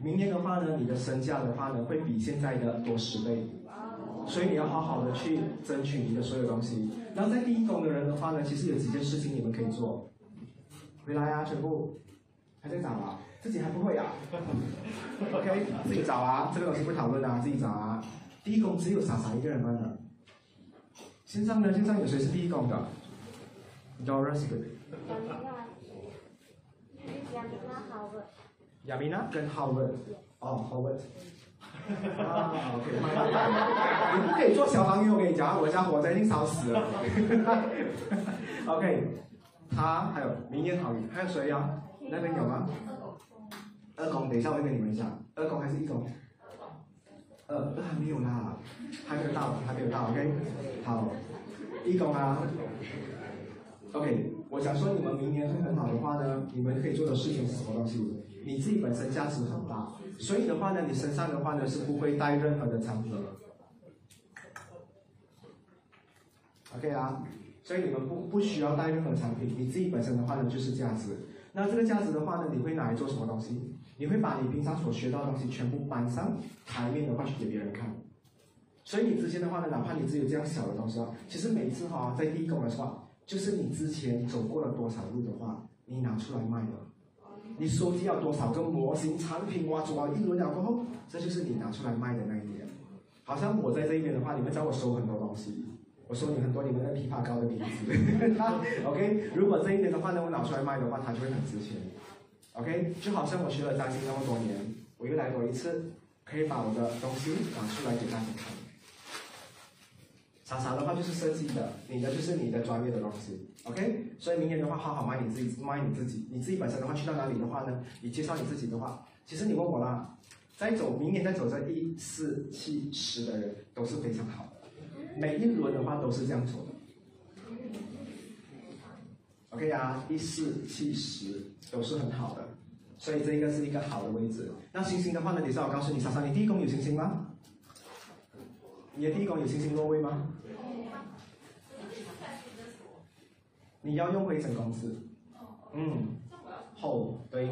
明年的话呢，你的身价的话呢，会比现在的多十倍。所以你要好好的去争取你的所有东西。然后在第一宫的人的话呢，其实有几件事情你们可以做。回来啊，全部还在找啊，自己还不会啊。<laughs> OK，自己找啊，这个东西不讨论啊，自己找啊。第一宫只有傻傻一个人办的。线上呢？线上有谁是第一宫的？Doris 对不对？亚米娜跟 Howard，哦，Howard。啊，OK，你不可以做消防员，我跟你讲，我家火灾已经烧死了。OK，他还有明年好运，还有谁呀？那边有吗？二公，等一下我会跟你们讲，二公还是一公？呃，二还没有啦，还没有到，还没有到，OK，好，一公啊，OK，我想说你们明年会很好的话呢，你们可以做的事情是什么东西？你自己本身价值很大，所以的话呢，你身上的话呢是不会带任何的产品。OK 啊，所以你们不不需要带任何产品，你自己本身的话呢就是价值。那这个价值的话呢，你会拿来做什么东西？你会把你平常所学到的东西全部搬上台面的话去给别人看。所以你之前的话呢，哪怕你只有这样小的东西啊，其实每次哈、在第一宫的话，就是你之前走过了多少路的话，你拿出来卖了。你收集了多少个模型产品哇，走了一轮了过后，这就是你拿出来卖的那一年。好像我在这一边的话，你们找我收很多东西，我收你很多你们的枇杷膏的瓶子，<laughs> OK。如果这一点的话呢，我拿出来卖的话，它就会很值钱。OK，就好像我学了占星那么多年，我又来过一次，可以把我的东西拿出来给大家看。傻傻的话就是设计的，你的就是你的专业的东西，OK。所以明年的话，好好卖你自己，卖你自己。你自己本身的话，去到哪里的话呢？你介绍你自己的话，其实你问我啦，在走明年在走这一四七十的人都是非常好的，每一轮的话都是这样做的。OK 啊，一四七十都是很好的，所以这个是一个好的位置。那星星的话呢？等下我告诉你，莎莎，你第一宫有星星吗？你的第一宫有星星落位吗？你要用灰尘公司。嗯，后对。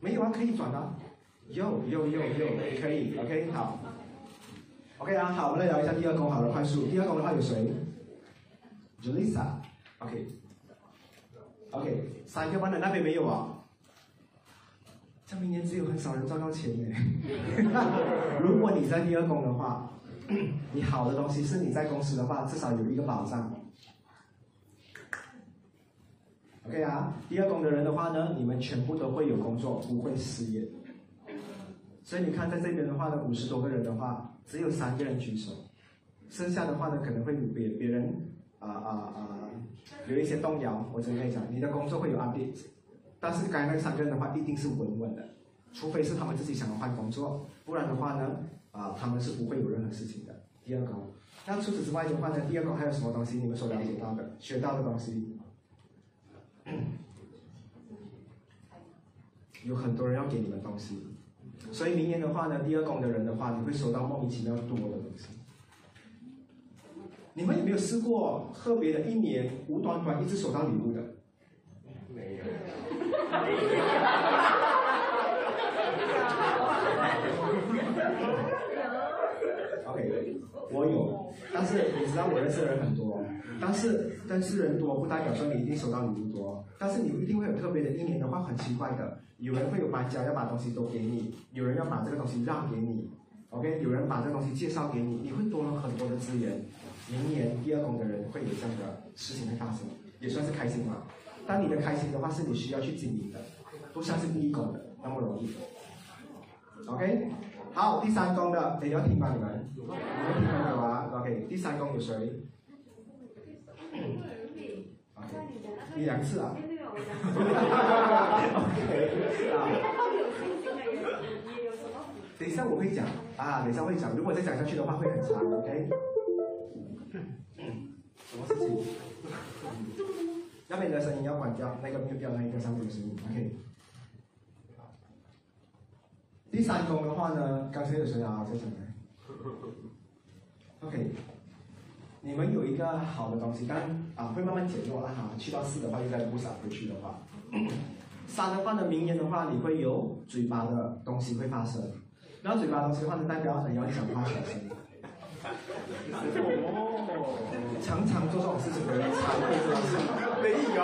没有啊，可以转的。有有有有，可以，OK 好。OK 啊，好，我们来聊一下第二宫，好了，快速。第二宫的话有谁？Julissa，OK，OK，三个班的那边没有啊？这明年只有很少人赚到钱呢。<laughs> 如果你在第二宫的话，<clears throat> 你好的东西是你在公司的话，至少有一个保障。OK 啊，第二宫的人的话呢，你们全部都会有工作，不会失业。所以你看在这边的话呢，五十多个人的话，只有三个人举手，剩下的话呢，可能会有别别人。啊啊啊！有一些动摇，我只能跟你讲，你的工作会有 update，但是刚才那三个人的话一定是稳稳的，除非是他们自己想要换工作，不然的话呢，啊，他们是不会有任何事情的。第二个，那除此之外的话呢，第二个还有什么东西你们所了解到的、学到的东西？有很多人要给你们东西，所以明年的话呢，第二宫的人的话，你会收到莫名其妙多的东西。你们有没有试过特别的一年无端端一直收到礼物的？<laughs> 没有。OK，我有，但是你知道我认识的人很多，但是但是人多不代表说你一定收到礼物多，但是你一定会有特别的一年的话很奇怪的，有人会有搬家要把东西都给你，有人要把这个东西让给你，OK，有人把这个东西介绍给你，你会多了很多的资源。明年第二宫的人会有这样的事情会发生，也算是开心嘛。但你的开心的话，是你需要去经营的，不像是第一宫的那么容易。OK，好，第三宫的你要听吗？你们，你们听没有啊？OK，第三宫有谁一两次啊。等一下我会讲啊，等一下会讲，如果再讲下去的话会很长，OK。什么事情？那边的声音要关掉，那个没有掉那一个上面的声音，OK。第三宫的话呢，刚才有谁啊？在讲的？OK，你们有一个好的东西，但啊会慢慢减弱了哈。去到四的话，又再补上回去的话，<coughs> 三的话呢，明年的话你会有嘴巴的东西会发生，然后嘴巴东西的话呢，代表你要讲话小心。常常做这种事情的人才会这样子。没有，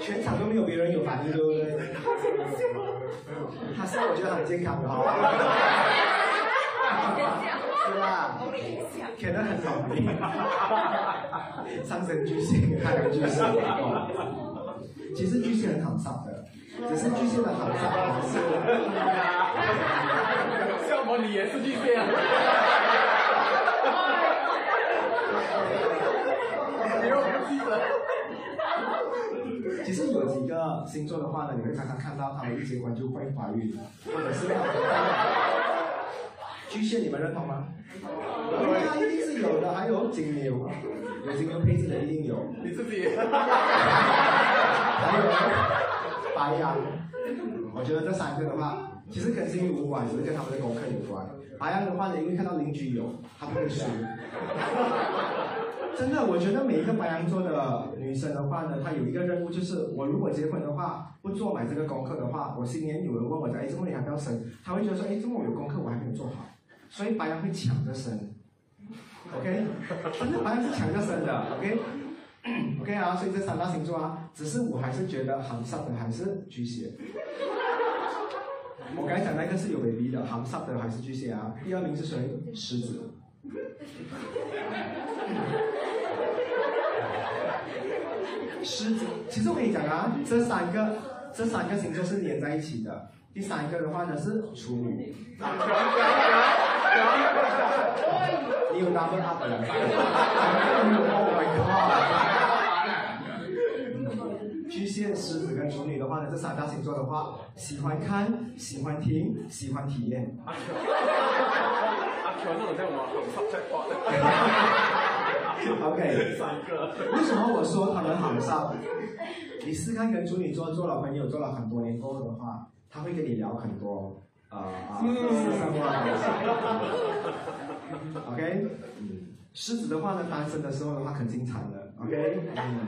全场都没有别人有反应，对不对？他笑，我觉得很健康的哈。可能很倒霉。上升巨蟹，太阳巨蟹。其实巨蟹很好上的，只是巨蟹的好笑还是。笑么？你也是巨蟹啊？其实有几个星座的话呢，你会常常看到他们一结婚就会怀孕，或者是巨蟹，你们认同吗？对啊，一定是有的。还有金牛，有金牛配置的一定有。你自己。还有白羊，我觉得这三个的话，其实跟星运无关，只是跟他们的功课有关。白羊的话呢，因为看到邻居有，他不会输。真的，我觉得每一个白羊座的女生的话呢，她有一个任务，就是我如果结婚的话，不做买这个功课的话，我新年有人问我讲，哎，这么你还不要生？她会觉得说，哎，这么我有功课我还没有做好，所以白羊会抢着生，OK？真的白羊是抢着生的，OK？OK <coughs> 啊，所以这三大星座啊，只是我还是觉得行上的还是巨蟹。我刚才讲那个是有 baby 的，行上的还是巨蟹啊。第二名是谁？狮子。<laughs> 狮子，其实我跟你讲啊，这三个这三个星座是连在一起的。第三个的话呢是处女。你有 double up 了？Oh my god！巨蟹、狮子跟处女的话呢，这三大星座的话，喜欢看、喜欢听、喜欢体验。阿全那种在我在画的。OK，三个。为什么我说他们很少？你试看跟处女座做了朋友做了很多年过后的话，他会跟你聊很多啊啊私生活的东西。OK，嗯，狮子的话呢，单身的时候的话很经常的，OK，嗯，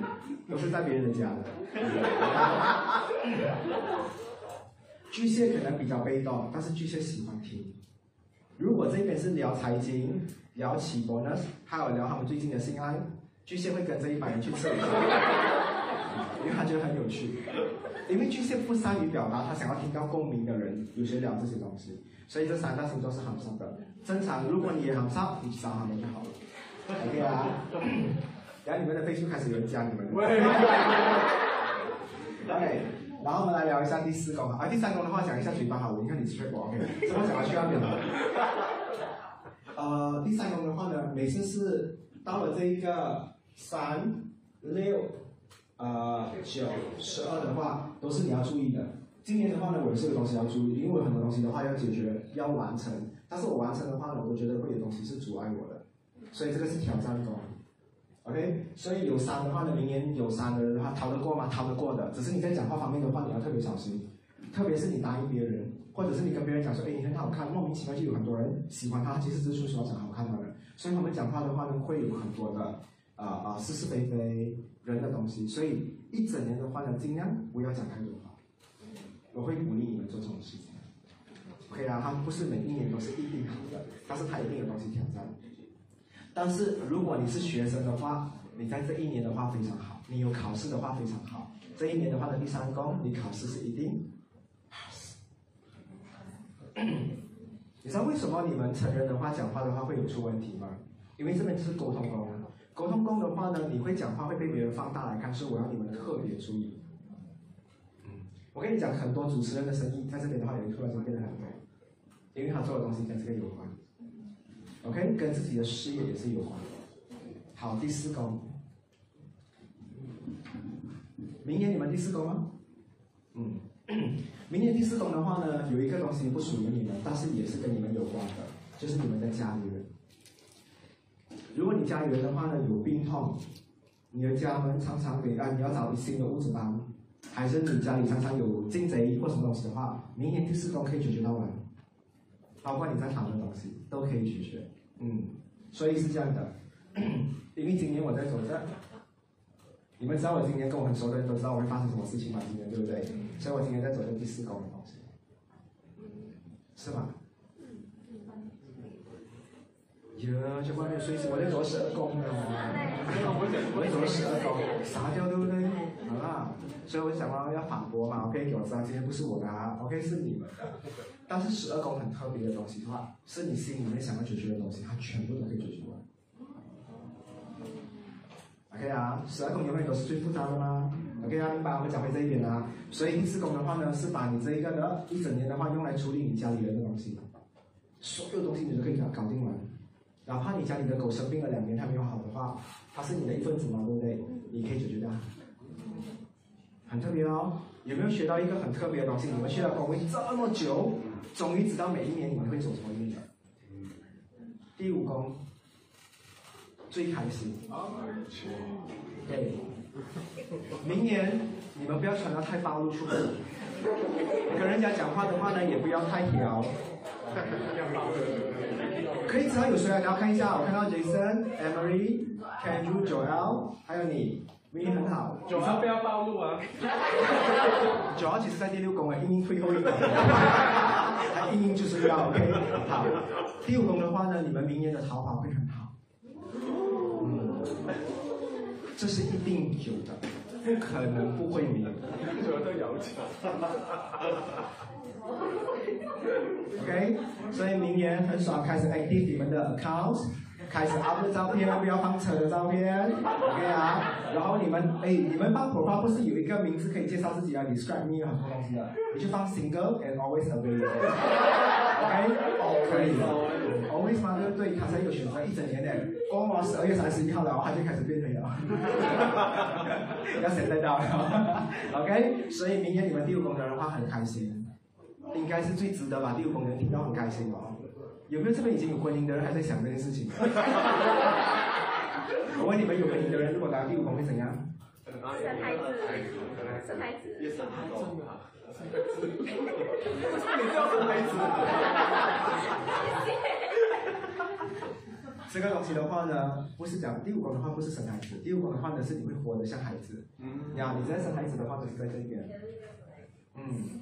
都是在别人的家的。<laughs> 巨蟹可能比较被动，但是巨蟹喜欢听。如果这边是聊财经、聊起 bonus，还有聊他们最近的性爱，巨蟹会跟着一帮人去测一下，因为他觉得很有趣。因为巨蟹不善于表达，他想要听到共鸣的人，有些聊这些东西，所以这三大星座是很上的。正常，如果你也很上，你找他们就好了。OK 啊，然后你们的飞速开始有人加你们。OK，然后我们来聊一下第四宫啊，第三宫的话讲一下嘴巴好，我你看你吃过 OK，怎么讲要去那边了？呃，第三宫的话呢，每次是到了这一个三六呃九十二的话，都是你要注意的。今年的话呢，我也是有东西要注意，因为我有很多东西的话要解决要完成，但是我完成的话呢，我都觉得会有东西是阻碍我的，所以这个是挑战中。OK，所以有三的话呢，明年有三的人的话逃得过吗？逃得过的，只是你在讲话方面的话，你要特别小心，特别是你答应别人，或者是你跟别人讲说，哎，你很好看，莫名其妙就有很多人喜欢他，其实是说讲好看的人，所以他们讲话的话呢，会有很多的啊啊、是是非非人的东西，所以一整年的话呢，尽量不要讲太多话，我会鼓励你们做这种事情。OK 啊，他们不是每一年都是一定好的，但是他一定有东西挑战。但是如果你是学生的话，你在这一年的话非常好，你有考试的话非常好。这一年的话的第三宫，你考试是一定 pass。<coughs> 你知道为什么你们成人的话讲话的话会有出问题吗？因为这边就是沟通宫，沟通宫的话呢，你会讲话会被别人放大来看，所以我要你们特别注意。我跟你讲，很多主持人的生意在这边的话，也会突然间变得很多，因为他做的东西跟这个有关。OK，跟自己的事业也是有关。好，第四宫，明年你们第四宫吗？嗯，<clears throat> 明年第四宫的话呢，有一个东西不属于你们，但是也是跟你们有关的，就是你们的家里人。如果你家里人的话呢有病痛，你的家门常常被啊，你要找新的屋子搬，还是你家里常常有进贼或什么东西的话，明年第四宫可以解决到完。包括你在谈的东西都可以解决，嗯，所以是这样的，<coughs> 因为今年我在走这，你们知道我今年跟我很熟的人都知道我会发生什么事情吗，今年对不对？所以我今年在走这第四宫的东西，是吗？哟，这外面随时我在做十二宫呢，我在做十二宫，傻掉对不对？好啦，所以我想到要反驳嘛，OK，给我知道今天不是我的啊，OK 是你们的。但是十二宫很特别的东西的话，是你心里面想要解决的东西，它全部都可以解决完。OK 啊，十二宫永远都是最复杂的吗？OK 啊，明白？我们讲回这一点啊。所以第四宫的话呢，是把你这一个的一整年的话用来处理你家里人的东西，所有东西你都可以给它搞定完。哪怕你家里的狗生病了两年它没有好的话，它是你的一份子嘛，对不对？你可以解决它。很特别哦，有没有学到一个很特别的东西？你们去了工会这么久，终于知道每一年你们会走什么运了。第五宫最开心，对，明年你们不要穿的太暴露出来，<laughs> 跟人家讲话的话呢，也不要太挑。<laughs> 可以只要有谁来聊看一下，我看到 Jason、Emery、Kendra、Joel，还有你，明年很好。九号不要暴露啊！<laughs> 九号其实在第六宫诶，阴阴退后一点，<laughs> 他阴阴就是要 OK。好，第五宫的话呢，你们明年的桃花会很好，嗯，这是一定有的，不可能不会没 <laughs> 有。九都摇脚。<laughs> OK，所以明年很爽，开始 active 你们的 accounts，开始 up 的照片，不要放车的照片，OK 啊。然后你们，哎，你们放 profile 不是有一个名字可以介绍自己啊？describe me 很多东西的，你就放 single and always available，OK，可以。always 嘛，对不对？他才有选择一整年的，过完十二月三十一号了，他就开始变黑了，<laughs> 要现在到了，OK。所以明年你们第五宫的人的话很开心，应该是最值得把第五宫的人听到很开心哦。有没有这边已经有婚姻的人还在想这件事情？<laughs> 我问你们，有婚姻的人如果拿第五宫会怎样？生孩子，生孩子。也生孩子啊！你叫生孩子。这个东西的话呢，不是讲第五宫的话不是生孩子，第五宫的话呢是你会活得像孩子。嗯。呀，你在生孩子的话就是在这边。嗯。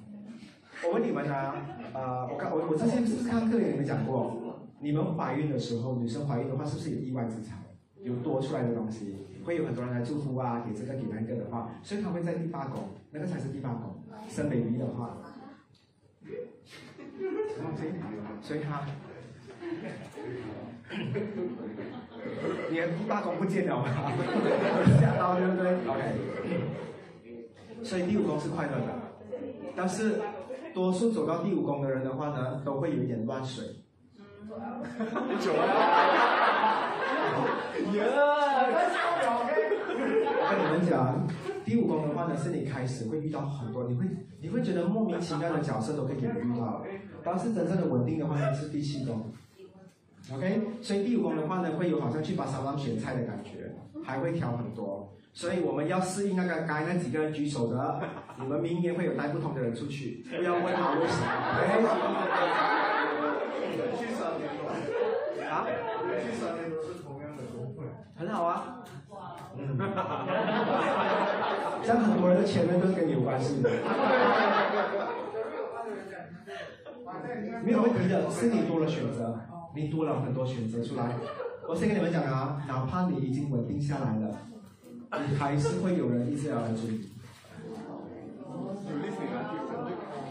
我问你们啊，呃，我刚我我之前是不是看课给你们讲过，你们怀孕的时候，女生怀孕的话是不是有意外之财，有多出来的东西，会有很多人来祝福啊，给这个给那个的话，所以他会在第八宫，那个才是第八宫，生 baby 的话，所以他，你的第八宫不见了吗？吓到对不对？OK，所以第五宫是快乐的，但是。多数走到第五宫的人的话呢，都会有一点乱水。不久啊！耶！我跟你们讲，第五宫的话呢，是你开始会遇到很多，你会你会觉得莫名其妙的角色都可以给你遇到。但是真正的稳定的话呢，是第七宫。OK，所以第五宫的话呢，会有好像去把沙拉选菜的感觉，还会挑很多。所以我们要适应那个该那几个人举手的，<laughs> 你们明年会有带不同的人出去，不要问他为什么。啊？去三年都是同样的工会很好啊。嗯。像很多人的前面都跟你有关系的。没有问题的，是你多了选择，你多了很多选择出来。我先跟你们讲啊，哪怕你已经稳定下来了。你还是会有人一直要来追。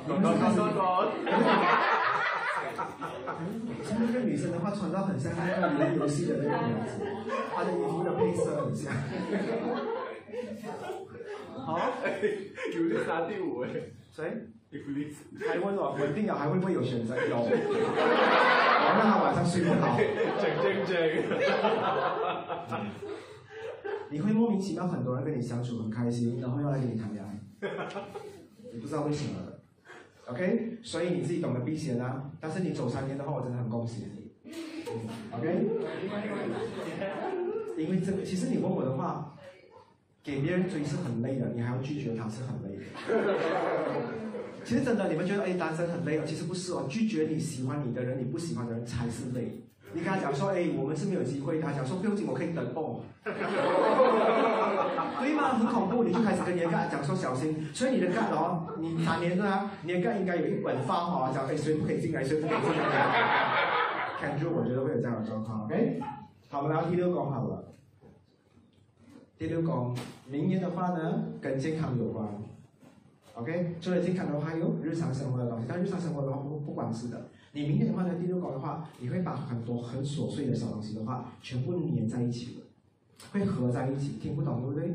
刚刚刚刚。像那个女生的话，穿到很像那个玩游戏的那个样子，她的衣服的配色很像。好，有丽莎第五哎。谁？伊芙丽。还问我稳定了，还会不会有选择？有。好，那他晚上睡不好。整整整。你会莫名其妙很多人跟你相处很开心，然后又来跟你谈恋爱，你不知道为什么，OK？所以你自己懂得避嫌啊。但是你走三年的话，我真的很恭喜你，OK？因为这个，其实你问我的话，给别人追是很累的，你还要拒绝他是很累的。其实真的，你们觉得哎单身很累哦？其实不是哦，拒绝你喜欢你的人，你不喜欢的人才是累。你跟他讲说，哎，我们是没有机会。他讲说，不用紧，我可以等哦。<laughs> 对吗？很恐怖，你就开始跟人家讲说小心。所以你的干哦，你三年啊，你的干应该有一本发哈，讲哎谁不可以进来，谁不可以进来。看住，我觉得会有这样的状况。OK，好，我们聊第六宫好了。第六宫，明年的话呢，跟健康有关。OK，除了健康的话，还有日常生活的东西。但日常生活的话，不不管是的。你明年的话呢，第六宫的话，你会把很多很琐碎的小东西的话，全部粘在一起了，会合在一起，听不懂对不对？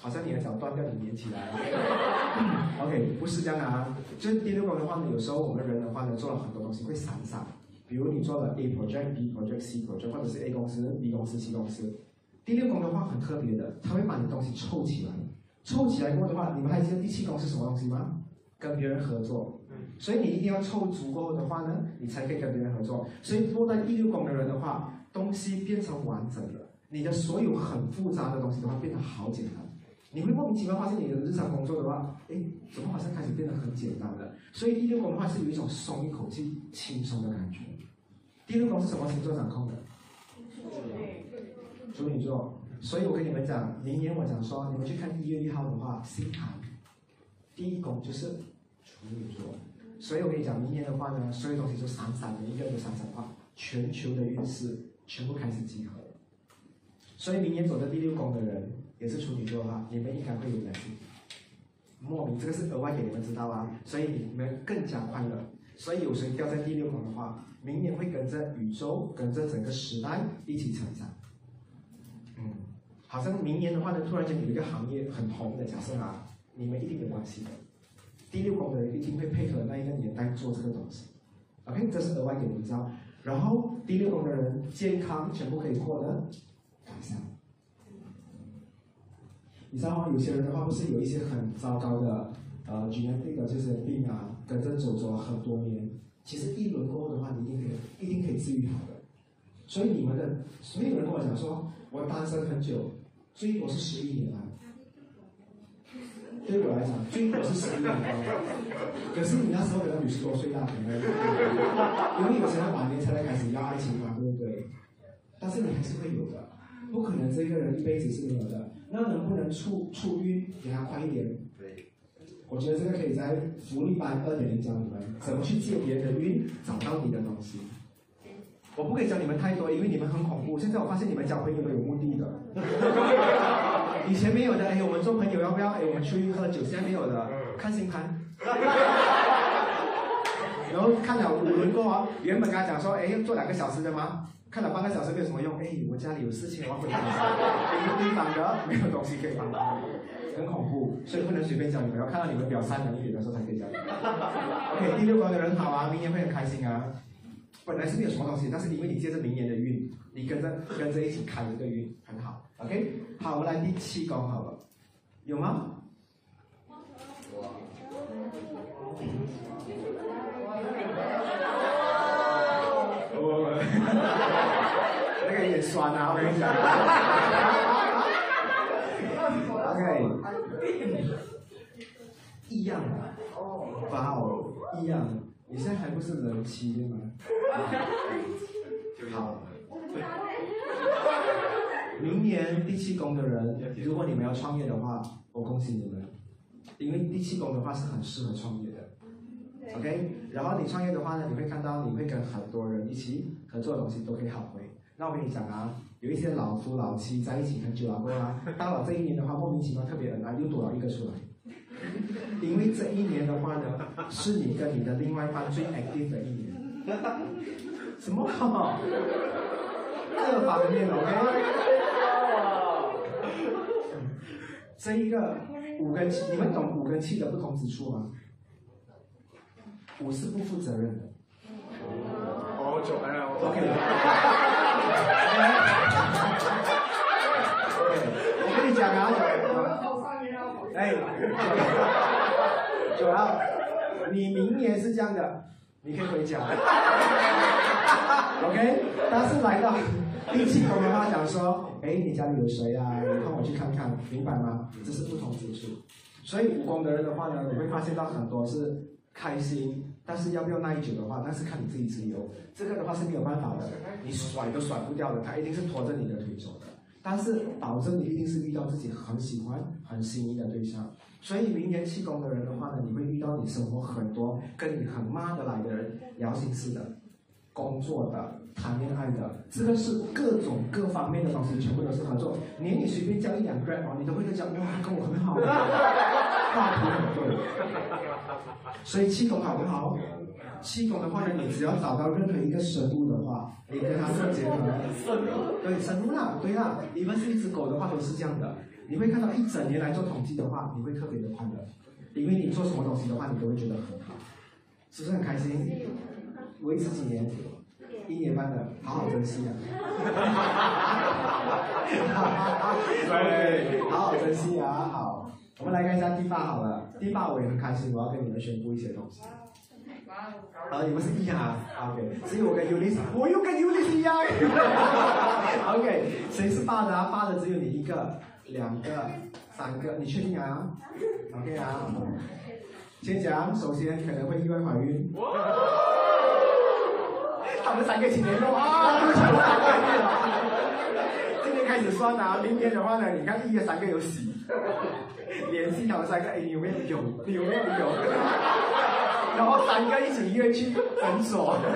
好像你的脚断掉，你粘起来了。<laughs> OK，不是这样啊。就是第六宫的话呢，有时候我们人的话呢，做了很多东西会散散。比如你做了 A project、B project、C project，或者是 A 公司、B 公司、C 公司。第六宫的话很特别的，它会把你东西凑起来。凑起来过的话，你们还记得第七宫是什么东西吗？跟别人合作。所以你一定要凑足够的话呢，你才可以跟别人合作。所以落在第六宫的人的话，东西变成完整了，你的所有很复杂的东西的话变得好简单。你会莫名其妙发现你的日常工作的话，哎，怎么好像开始变得很简单了？所以第六宫的话是有一种松一口气、轻松的感觉。第六宫是什么星座掌控的？处女座。所以我跟你们讲，明年我讲说，你们去看一月一号的话，星盘第一宫就是处女座。所以我跟你讲，明年的话呢，所有东西就闪闪的，一个都闪闪的，全球的运势全部开始集合。所以明年走的第六宫的人，也是处女座哈，你们应该会有压力。莫名，这个是额外给你们知道啊，所以你们更加快乐。所以有谁掉在第六宫的话，明年会跟着宇宙、跟着整个时代一起成长。嗯，好像明年的话呢，突然间有一个行业很红的，假设啊，你们一定有关系的。第六宫的人一定会配合那一个年代做这个东西。OK，这是额外给你们知道。然后第六宫的人健康全部可以获得改善。你知道吗？有些人的话不是有一些很糟糕的呃 genetic 的这些病啊，跟着走走了很多年，其实一轮过后的话，你一定可以一定可以治愈好的。所以你们的，所以有人跟我讲说，我单身很久，最多是十一年了。对我来讲，最多是十一年了。可是你那时候可能五十多岁啦，可能，因为有些人晚年才来开始要爱情嘛，对不对？但是你还是会有的，不可能这个人一辈子是没有的。那能不能出出运给他快一点？对，我觉得这个可以在福利班二点零教你们怎么去借别人的运，找到你的东西。我不可以教你们太多，因为你们很恐怖。现在我发现你们交朋友都有目的的。<laughs> 以前没有的，哎，我们做朋友要不要？哎，我们出去喝酒，现在没有的，看星盘。<laughs> 然后看了五轮过后，原本跟他讲说，哎，做两个小时的吗？看了半个小时没有什么用，哎，我家里有事情，我要回家。一个地方的没有东西可以帮他，很恐怖，所以不能随便教你们，要看到你们比较善良一点的时候才可以教你们。<laughs> OK，第六关的人好啊，明年会很开心啊。本来是没有什么东西，但是因为你借着明年的运，你跟着跟着一起开这个运，很好。OK，好，我们来第七宫好了，有吗？那个有点酸啊，我跟你讲。OK，一样的，哇哦，一样的。你现在还不是人妻对吗？好。明年第七宫的人，如果你们要创业的话，我恭喜你们，因为第七宫的话是很适合创业的。OK，然后你创业的话呢，你会看到你会跟很多人一起合作的东西都可以好回。那我跟你讲啊，有一些老夫老妻在一起很久了过啊，到了这一年的话，莫名其妙特别恩爱，又多了一个出来。<laughs> 因为这一年的话呢，是你跟你的另外一半最 active 的一年。什么？各方面 OK。这一个五跟七，你们懂五跟七的不同之处吗？五是不负责任的。哦，就 <laughs> 哎呀，OK。我跟你讲啊，哎，<laughs> 九号，你明年是这样的，你可以回家。OK，但是来到第七宫的话讲说，哎，你家里有谁啊？你帮我去看看，明白吗？这是不同之处。所以五宫的人的话呢，你会发现到很多是开心，但是要不要耐久的话，那是看你自己自由。这个的话是没有办法的，你甩都甩不掉的，他一定是拖着你的腿走的。但是保证你一定是遇到自己很喜欢、很心仪的对象。所以明年气功的人的话呢，你会遇到你生活很多跟你很骂得来的人，聊心事的、工作的、谈恋爱的，这个是各种各方面的东西，全部都是合作。连你随便叫一两个人哦，你都会讲哇，跟我很好，话题很对。<laughs> 所以气功好不好？气功的话呢，你只要找到任何一个生物的话，你跟它做结合，对生物啦，对啦，你们是一只狗的话都是这样的。你会看到一整年来做统计的话，你会特别的快乐，因为你做什么东西的话，你都会觉得很好，是不是很开心？维持几年，一年半的，好好珍惜啊！对，<laughs> 好好珍惜啊！好，我们来看一下第八好了，第八我也很开心，我要跟你们宣布一些东西。啊，你们是一样啊？OK，只有我跟尤丽，我又跟尤丽一样。<laughs> OK，谁是八的啊？八的只有你一个。两个、三个，你确定啊？OK 啊。先讲，首先可能会意外怀孕。他们三个一起联络啊！今天开始算啊，明天的话呢，你看一月三个有喜，联系他们三个，哎，你有没有有？你有没有有？然后三个一起约去诊所。<laughs>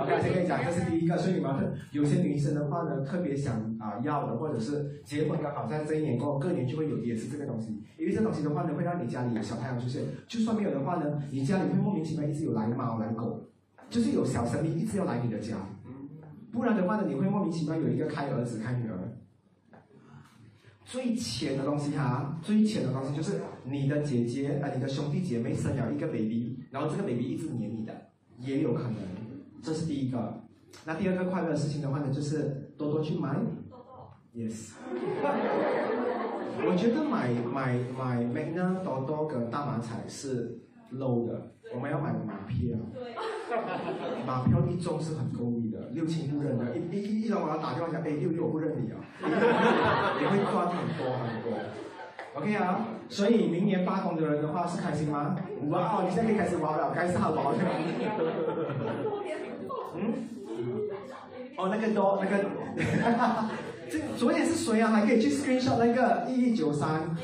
OK，先跟你讲，这是第一个，所以你们会有些女生的话呢，特别想啊、要的，或者是结婚刚好在这一年过后，隔年就会有，也是这个东西。因为这东西的话呢，会让你家里有小太阳出现。就算没有的话呢，你家里会莫名其妙一直有来猫来狗，就是有小生命一直要来你的家。不然的话呢，你会莫名其妙有一个开儿子开女儿。最浅的东西哈，最浅的东西就是你的姐姐啊、呃，你的兄弟姐妹生了一个 baby，然后这个 baby 一直黏你的，也有可能，这是第一个。那第二个快乐的事情的话呢，就是多多去买，yes。我觉得买买买 Magna 多多跟大马彩是 low 的，我们要买马票。马票一中是很够六亲不认的，一一一让我打电话讲，哎，六六我不认你啊，<laughs> 也会赚很多很多。OK 啊，所以明年八红的人的话是开心吗？哇，你现在可以开始玩了，该是好玩了。嗯？哦，那个多那个，<laughs> 这昨天是谁啊？还可以去 screenshot 那个一一九三。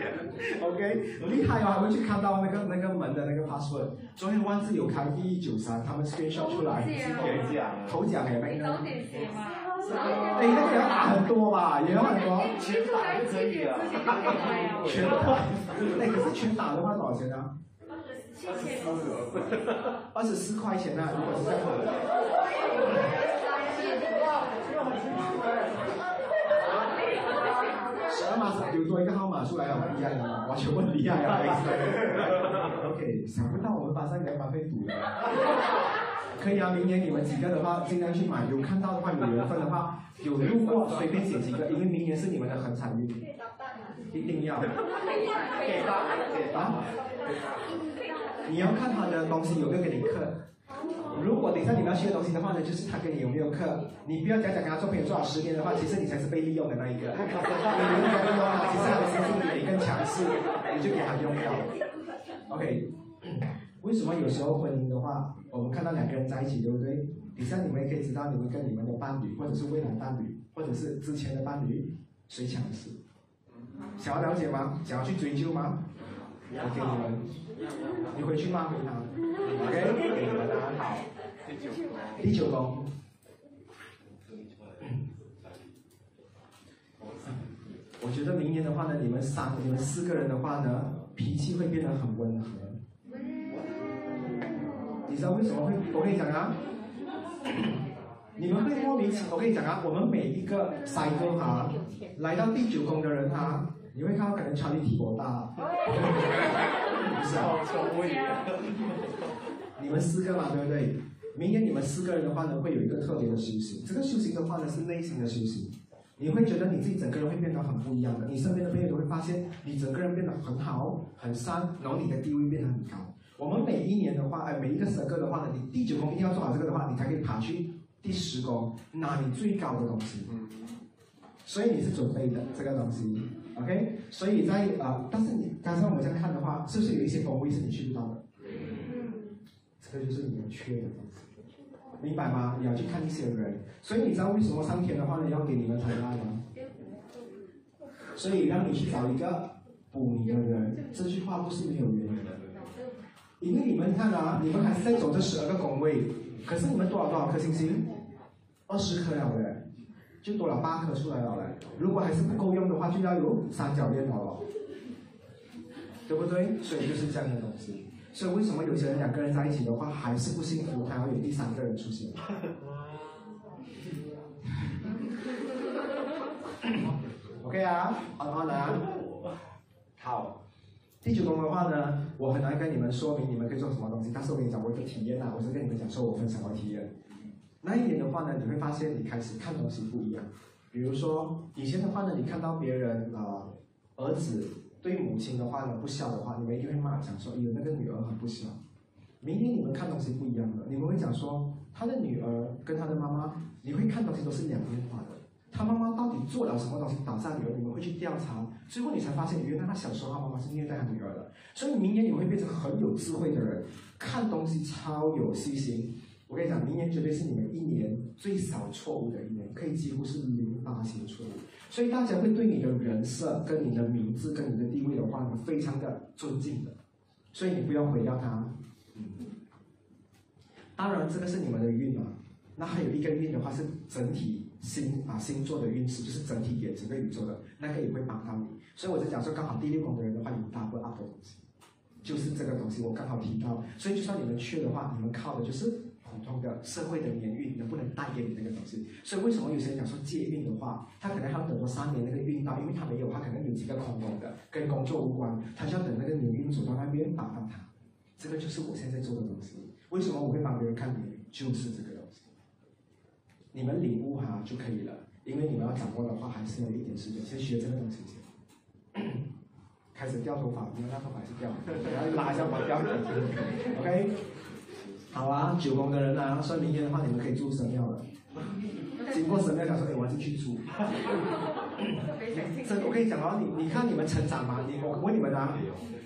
<laughs> OK，厉害哦，还会去看到那个那个门的那个 password。昨天万字有开一一九三，他们 screenshot 出来，头奖，头奖哎，那个。点写嘛。哎，那个也要打很多吧，也要很多。全打就可以了。全打，哎，可是全打的话多少钱呢？二十四块钱啊，如果是这样。十二码有多一个号码出来啊，厉害了，完全不厉害啊！OK，想不到我们班上原来会赌的。<laughs> 可以啊，明年你们几个的话，尽量去买。有看到的话，有缘分的话，有路过随便写几个，因为明年是你们的横财运，一定要。给吧，给吧。你要看他的东西有没有给你课。如果等一下你们要学的东西的话呢，就是他跟你有没有课。你不要讲讲跟他做朋友做好十年的话，其实你才是被利用的那一个。你不用给他用啊，其实他的心性比你更强势，你就给他用掉。OK，为什么有时候婚姻的话，我们看到两个人在一起，对不对？等下你们也可以知道，你们跟你们的伴侣，或者是未来伴侣，或者是之前的伴侣，谁强势？想要了解吗？想要去追究吗？我给你们，你回去骂回他，OK？给你们答案好。第九宫，我觉得明年的话呢，你们三、你们四个人的话呢，脾气会变得很温和。你知道为什么会？我跟你讲啊，你们会莫名其妙。我跟你讲啊，我们每一个三个哈，来到第九宫的人哈。你会看到可能差距体多大，<laughs> 啊？<laughs> 你们四个嘛，对不对？明年你们四个人的话呢，会有一个特别的修行。这个修行的话呢，是内心的修行。你会觉得你自己整个人会变得很不一样的，你身边的朋友都会发现你整个人变得很好、很善，然后你的地位变得很高。我们每一年的话，哎，每一个十个的话呢，你第九宫一定要做好这个的话，你才可以爬去第十宫，拿你最高的东西。所以你是准备的这个东西。OK，所以在啊、呃，但是你刚才我们这样看的话，是不是有一些工位是你去不到的？这个就是你们缺的东西，明白吗？你要去看一些人，所以你知道为什么上天的话呢要给你们疼爱吗？所以让你去找一个补你的人，这句话不是没有原因的。因为你们看啊，你们还是在走这十二个工位，可是你们多少多少颗星星？二十颗了嘞。就多了八颗出来了嘞，如果还是不够用的话，就要有三角恋好了，对不对？所以就是这样的东西。所以为什么有些人两个人在一起的话还是不幸福，还要有第三个人出现？<laughs> OK 啊，好的好的。好，第九宫的话呢，我很难跟你们说明你们可以做什么东西，但是我跟你讲我一个体验啊，我是跟你们讲说我分享我体验。那一年的话呢，你会发现你开始看东西不一样。比如说以前的话呢，你看到别人啊、儿子对母亲的话呢不孝的话，你们一定会骂讲说，有那个女儿很不孝。明年你们看东西不一样的，你们会讲说，他的女儿跟他的妈妈，你会看东西都是两面化的。他妈妈到底做了什么东西打在女儿？你们会去调查，最后你才发现，原来他小时候他妈妈是虐待他女儿的。所以明年你会变成很有智慧的人，看东西超有细心。我跟你讲，明年绝对是你们一年最少错误的一年，可以几乎是零八星错误。所以大家会对你的人设、跟你的名字、跟你的地位的话呢，非常的尊敬的。所以你不要毁掉它。嗯，当然，这个是你们的运嘛。那还有一个运的话是整体星啊星座的运势，就是整体给整个宇宙的那个也会帮到你。所以我在讲说，刚好第六宫的人的话有 double up 的东西，就是这个东西我刚好提到。所以就算你们去的话，你们靠的就是普通的社会的年运能不能带给你那个东西。所以为什么有些人讲说借运的话，他可能要等多三年那个运到，因为他没有，他可能有几个空宫的跟工作无关，他就要等那个年运走到那边帮到他。这个就是我现在做的东西。为什么我会帮别人看年？就是这个东西。你们领悟哈就可以了，因为你们要掌握的话，还是有一点时间，先学这个东西先。开始掉头发，因为那头发是掉，然后拉一下把掉。OK，好啊，九宫的人啊，算明天的话，你们可以住神庙了。<laughs> 经过神庙讲说，哎，我要进去住。<laughs> 这我跟你讲哦，你你看你们成长嘛，你我问你们啊，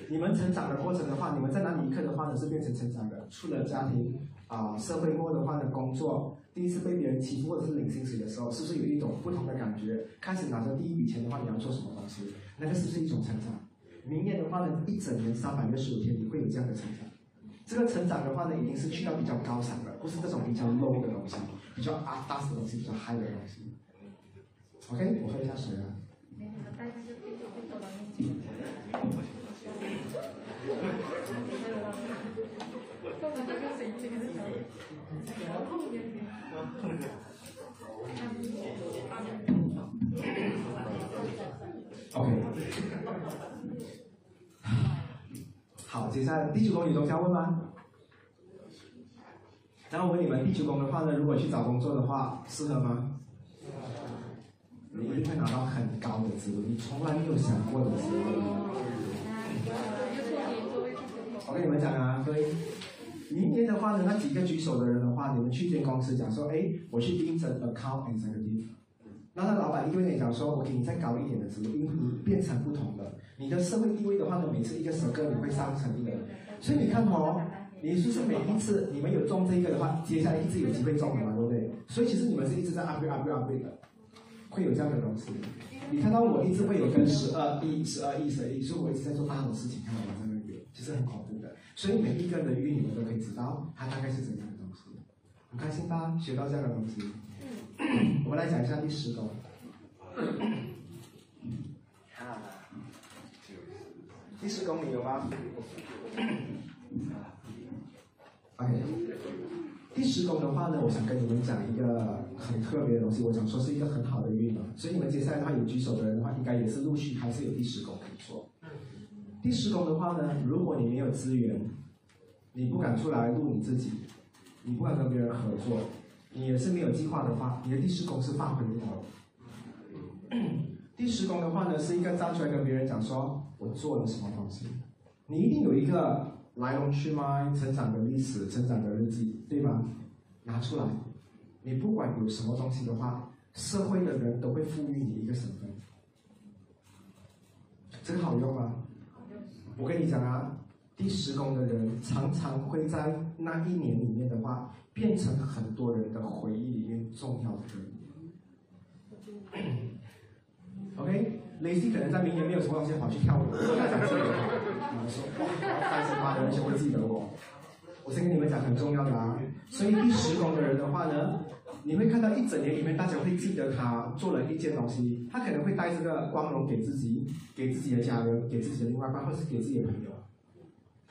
你们成长的过程的话，你们在哪里一刻的话呢是变成成长的？出了家庭啊，社会末的话呢，工作。第一次被别人欺负或者是领薪水的时候，是不是有一种不同的感觉？开始拿着第一笔钱的话，你要做什么东西？那个是不是一种成长？明年的话呢，一整年三百六十五天，你会有这样的成长。这个成长的话呢，已经是去到比较高尚的，不是这种比较 low 的东西，比较啊大的东西，比较 high 的东西。OK，我喝一下水啊。OK，好，接下来第九宫有东西要问吗？然后我问你们，第九宫的话呢，如果去找工作的话，适合吗？你一定会拿到很高的职位，你从来没有想过的职位。我跟你们讲啊，各位，明年的话呢，那几个举手的人的话，你们去间公司讲说，哎，我去应征 account executive。那他老板一定会跟你讲说，我给你再高一点的职位，因为你变成不同的，你的社会地位的话呢，每次一个十个你会上升一点，所以你看哦，你是不是每一次你们有中这个的话，接下来一直有机会中的嘛，对不对？所以其实你们是一直在 upgrade upgrade upgrade 的，会有这样的东西。你看到我一直会有跟十二亿、十二亿、十二亿，所以我一直在做大的事情，看到吗？在那边，其实很恐怖的。所以每一个人的运，你们都可以知道，它大概是怎样的东西。很开心吧？学到这样的东西。<clears throat> 我们来讲一下第十宫。第十宫你有吗？<coughs> OK，第十宫的话呢，我想跟你们讲一个很特别的东西，我想说是一个很好的运嘛。所以你们接下来的话有举手的人的话，应该也是陆续还是有第十宫可以做。第十宫的话呢，如果你没有资源，你不敢出来录你自己，你不敢跟别人合作。你也是没有计划的话，你的第十宫是发挥不到的。第十宫的话呢，是一个站出来跟别人讲说，我做了什么东西，你一定有一个来龙去脉、成长的历史、成长的日记，对吧？拿出来，你不管有什么东西的话，社会的人都会赋予你一个身份，这个好用吗？我跟你讲啊。第十宫的人常常会在那一年里面的话，变成很多人的回忆里面重要的人。OK，Lacy 可能在明年没有什么东西跑去跳舞，大家记得我。说哇，开心吗？而且会记得我。我先跟你们讲很重要的啊，所以第十宫的人的话呢，你会看到一整年里面，大家会记得他做了一件东西，他可能会带这个光荣给自己、给自己的家人、给自己的另外一半，或是给自己的朋友。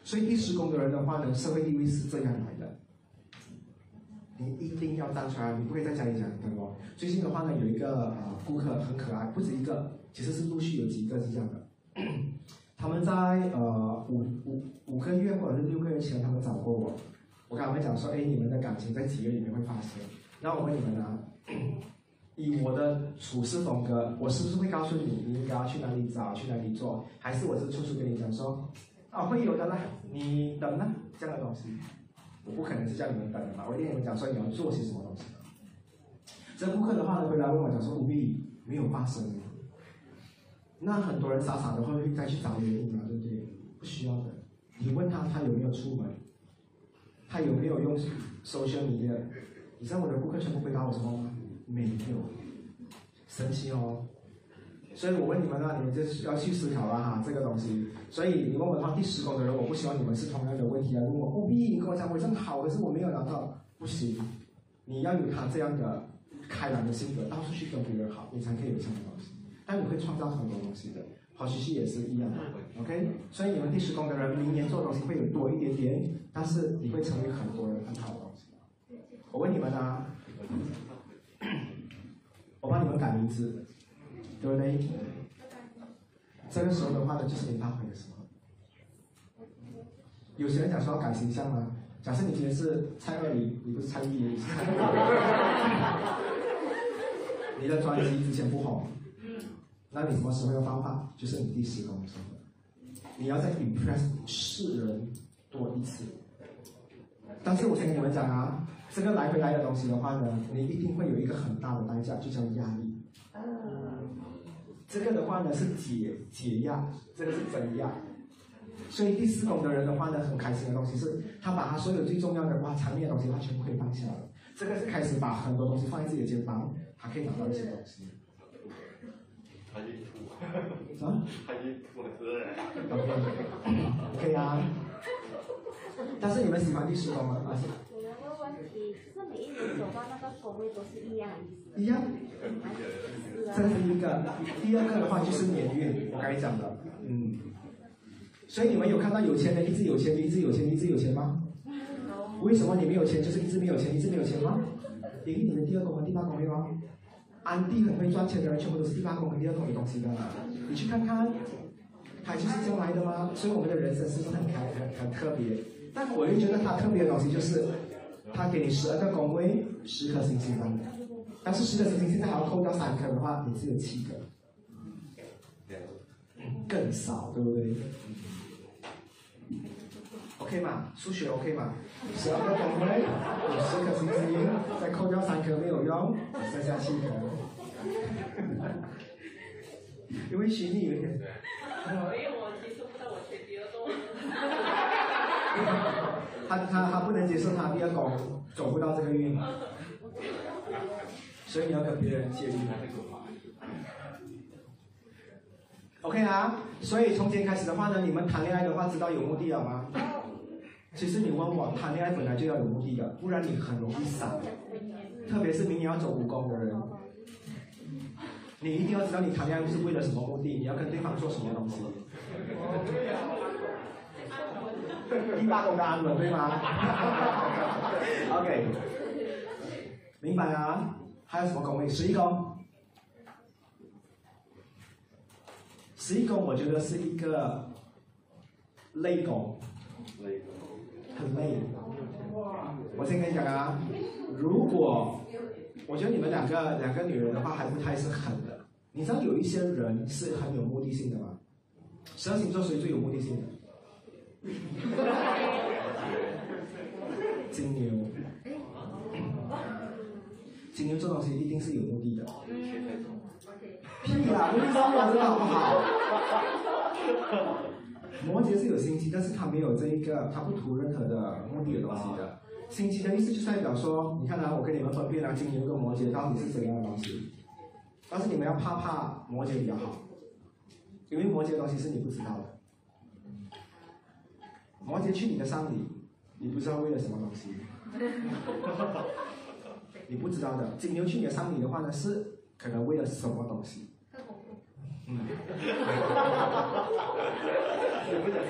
所以第十宫的人的话呢，社会地位是这样来的。你一定要站出来，你不可以在家里讲，对不？最近的话呢，有一个呃顾客很可爱，不止一个，其实是陆续有几个是这样的。<clears throat> 他们在呃五五五个月或者是六个月前，他们找过我，我跟他们讲说，哎，你们的感情在几个月里面会发生？那我问你们啊，<clears throat> 以我的处事风格，我是不是会告诉你，你应该要去哪里找，去哪里做？还是我是处处跟你讲说？啊，会有的啦，你等呢，这样的东西，我不可能是叫你们等的，我一定跟你们讲说你要做些什么东西。这顾客的话呢，回来问我讲说，无必没有发生。那很多人傻傻的会会再去找原因嘛，对不对？不需要的，你问他他有没有出门，他有没有用搜寻你的？你知道我的顾客全部回答我什么吗？没有，神奇哦。所以我问你们呢，你们就是要去思考了哈，这个东西。所以你问我的话，第十宫的人，我不希望你们是同样的问题来问我。哦，B，你跟我讲我这么好，可是我没有拿到，不行。你要有他这样的开朗的性格，到处去跟别人好，你才可以有这样的东西。但你会创造很多东西的，好学习也是一样的。OK，所以你们第十宫的人，明年做东西会有多一点点，但是你会成为很多人很好的东西。我问你们啊，我帮你们改名字，对不对？这个时候的话呢，就是你大会的时候。有些人讲说要改形象吗？假设你今天是蔡二林，你不是蔡依林，<laughs> 你的专辑之前不红，那你什么时候要放话？就是你第十宫的时候，你要再 impress 世人多一次。但是我先跟你们讲啊，这个来回来的东西的话呢，你一定会有一个很大的代价，就叫压力。这个的话呢是解解压，这个是增压。所以第四宫的人的话呢，很开心的东西是，他把他所有最重要的、哇场面的东西，他全部可以放下了。这个是开始把很多东西放在自己的肩膀，他可以拿到一些东西。他就吐，啊他就吐是。<laughs> OK，OK 啊。但是你们喜欢第四宫吗？还是问题，是每一年走到那个宫位都是一样的意思。一样？这是一个，第二个的话就是年运，我刚才讲的，嗯。所以你们有看到有钱人一直有钱，一直有钱，一直有钱吗？为什么你没有钱就是一直没有钱，一直没有钱吗？因为你的第二宫和第八宫没有啊。安迪很会赚钱的人，全部都是第八宫和第二宫有东西的。你去看看，他就是这样来的吗？所以我们的人生是不是很开很很特别？但我又觉得他特别的东西就是，他给你十二个宫位，十颗星星的。但是十颗星星现在还要扣掉三颗的话，也是有七个，更少，对不对？OK 嘛，数学 OK 嘛？十二个宫位，有十颗星星，再扣掉三颗没有用，剩下七颗。因为虚拟有点，<laughs> 因为我接受不到我选第二宫。他他他不能接受他第二宫走不到这个运，所以你要跟别人借运。OK 啊，所以从今天开始的话呢，你们谈恋爱的话，知道有目的了吗？其实你问我，谈恋爱本来就要有目的的，不然你很容易散。特别是明年要走武功的人，你一定要知道你谈恋爱是为了什么目的，你要跟对方做什么东西。第八宫的安稳对吗？OK，明白啊？还有什么宫位？十一宫。十一宫我觉得是一个累宫，很累。我先跟你讲啊，如果我觉得你们两个两个女人的话还不太是狠的，你知道有一些人是很有目的性的吗？十二星座谁最有目的性的？<laughs> 金牛，金牛这东西一定是有目的的。屁啦，我知道好不好？摩羯是有心机，但是他没有这一个，他不图任何的目的的东西的。心机的意思就代表说，你看啊，我跟你们分辨啊，金牛跟摩羯到底是怎样的东西。但是你们要怕怕摩羯比较好，因为摩羯的东西是你不知道的。摩羯去你的丧礼，你不知道为了什么东西，<laughs> 你不知道的。金牛去你的丧礼的话呢，是可能为了什么东西。嗯。你不讲是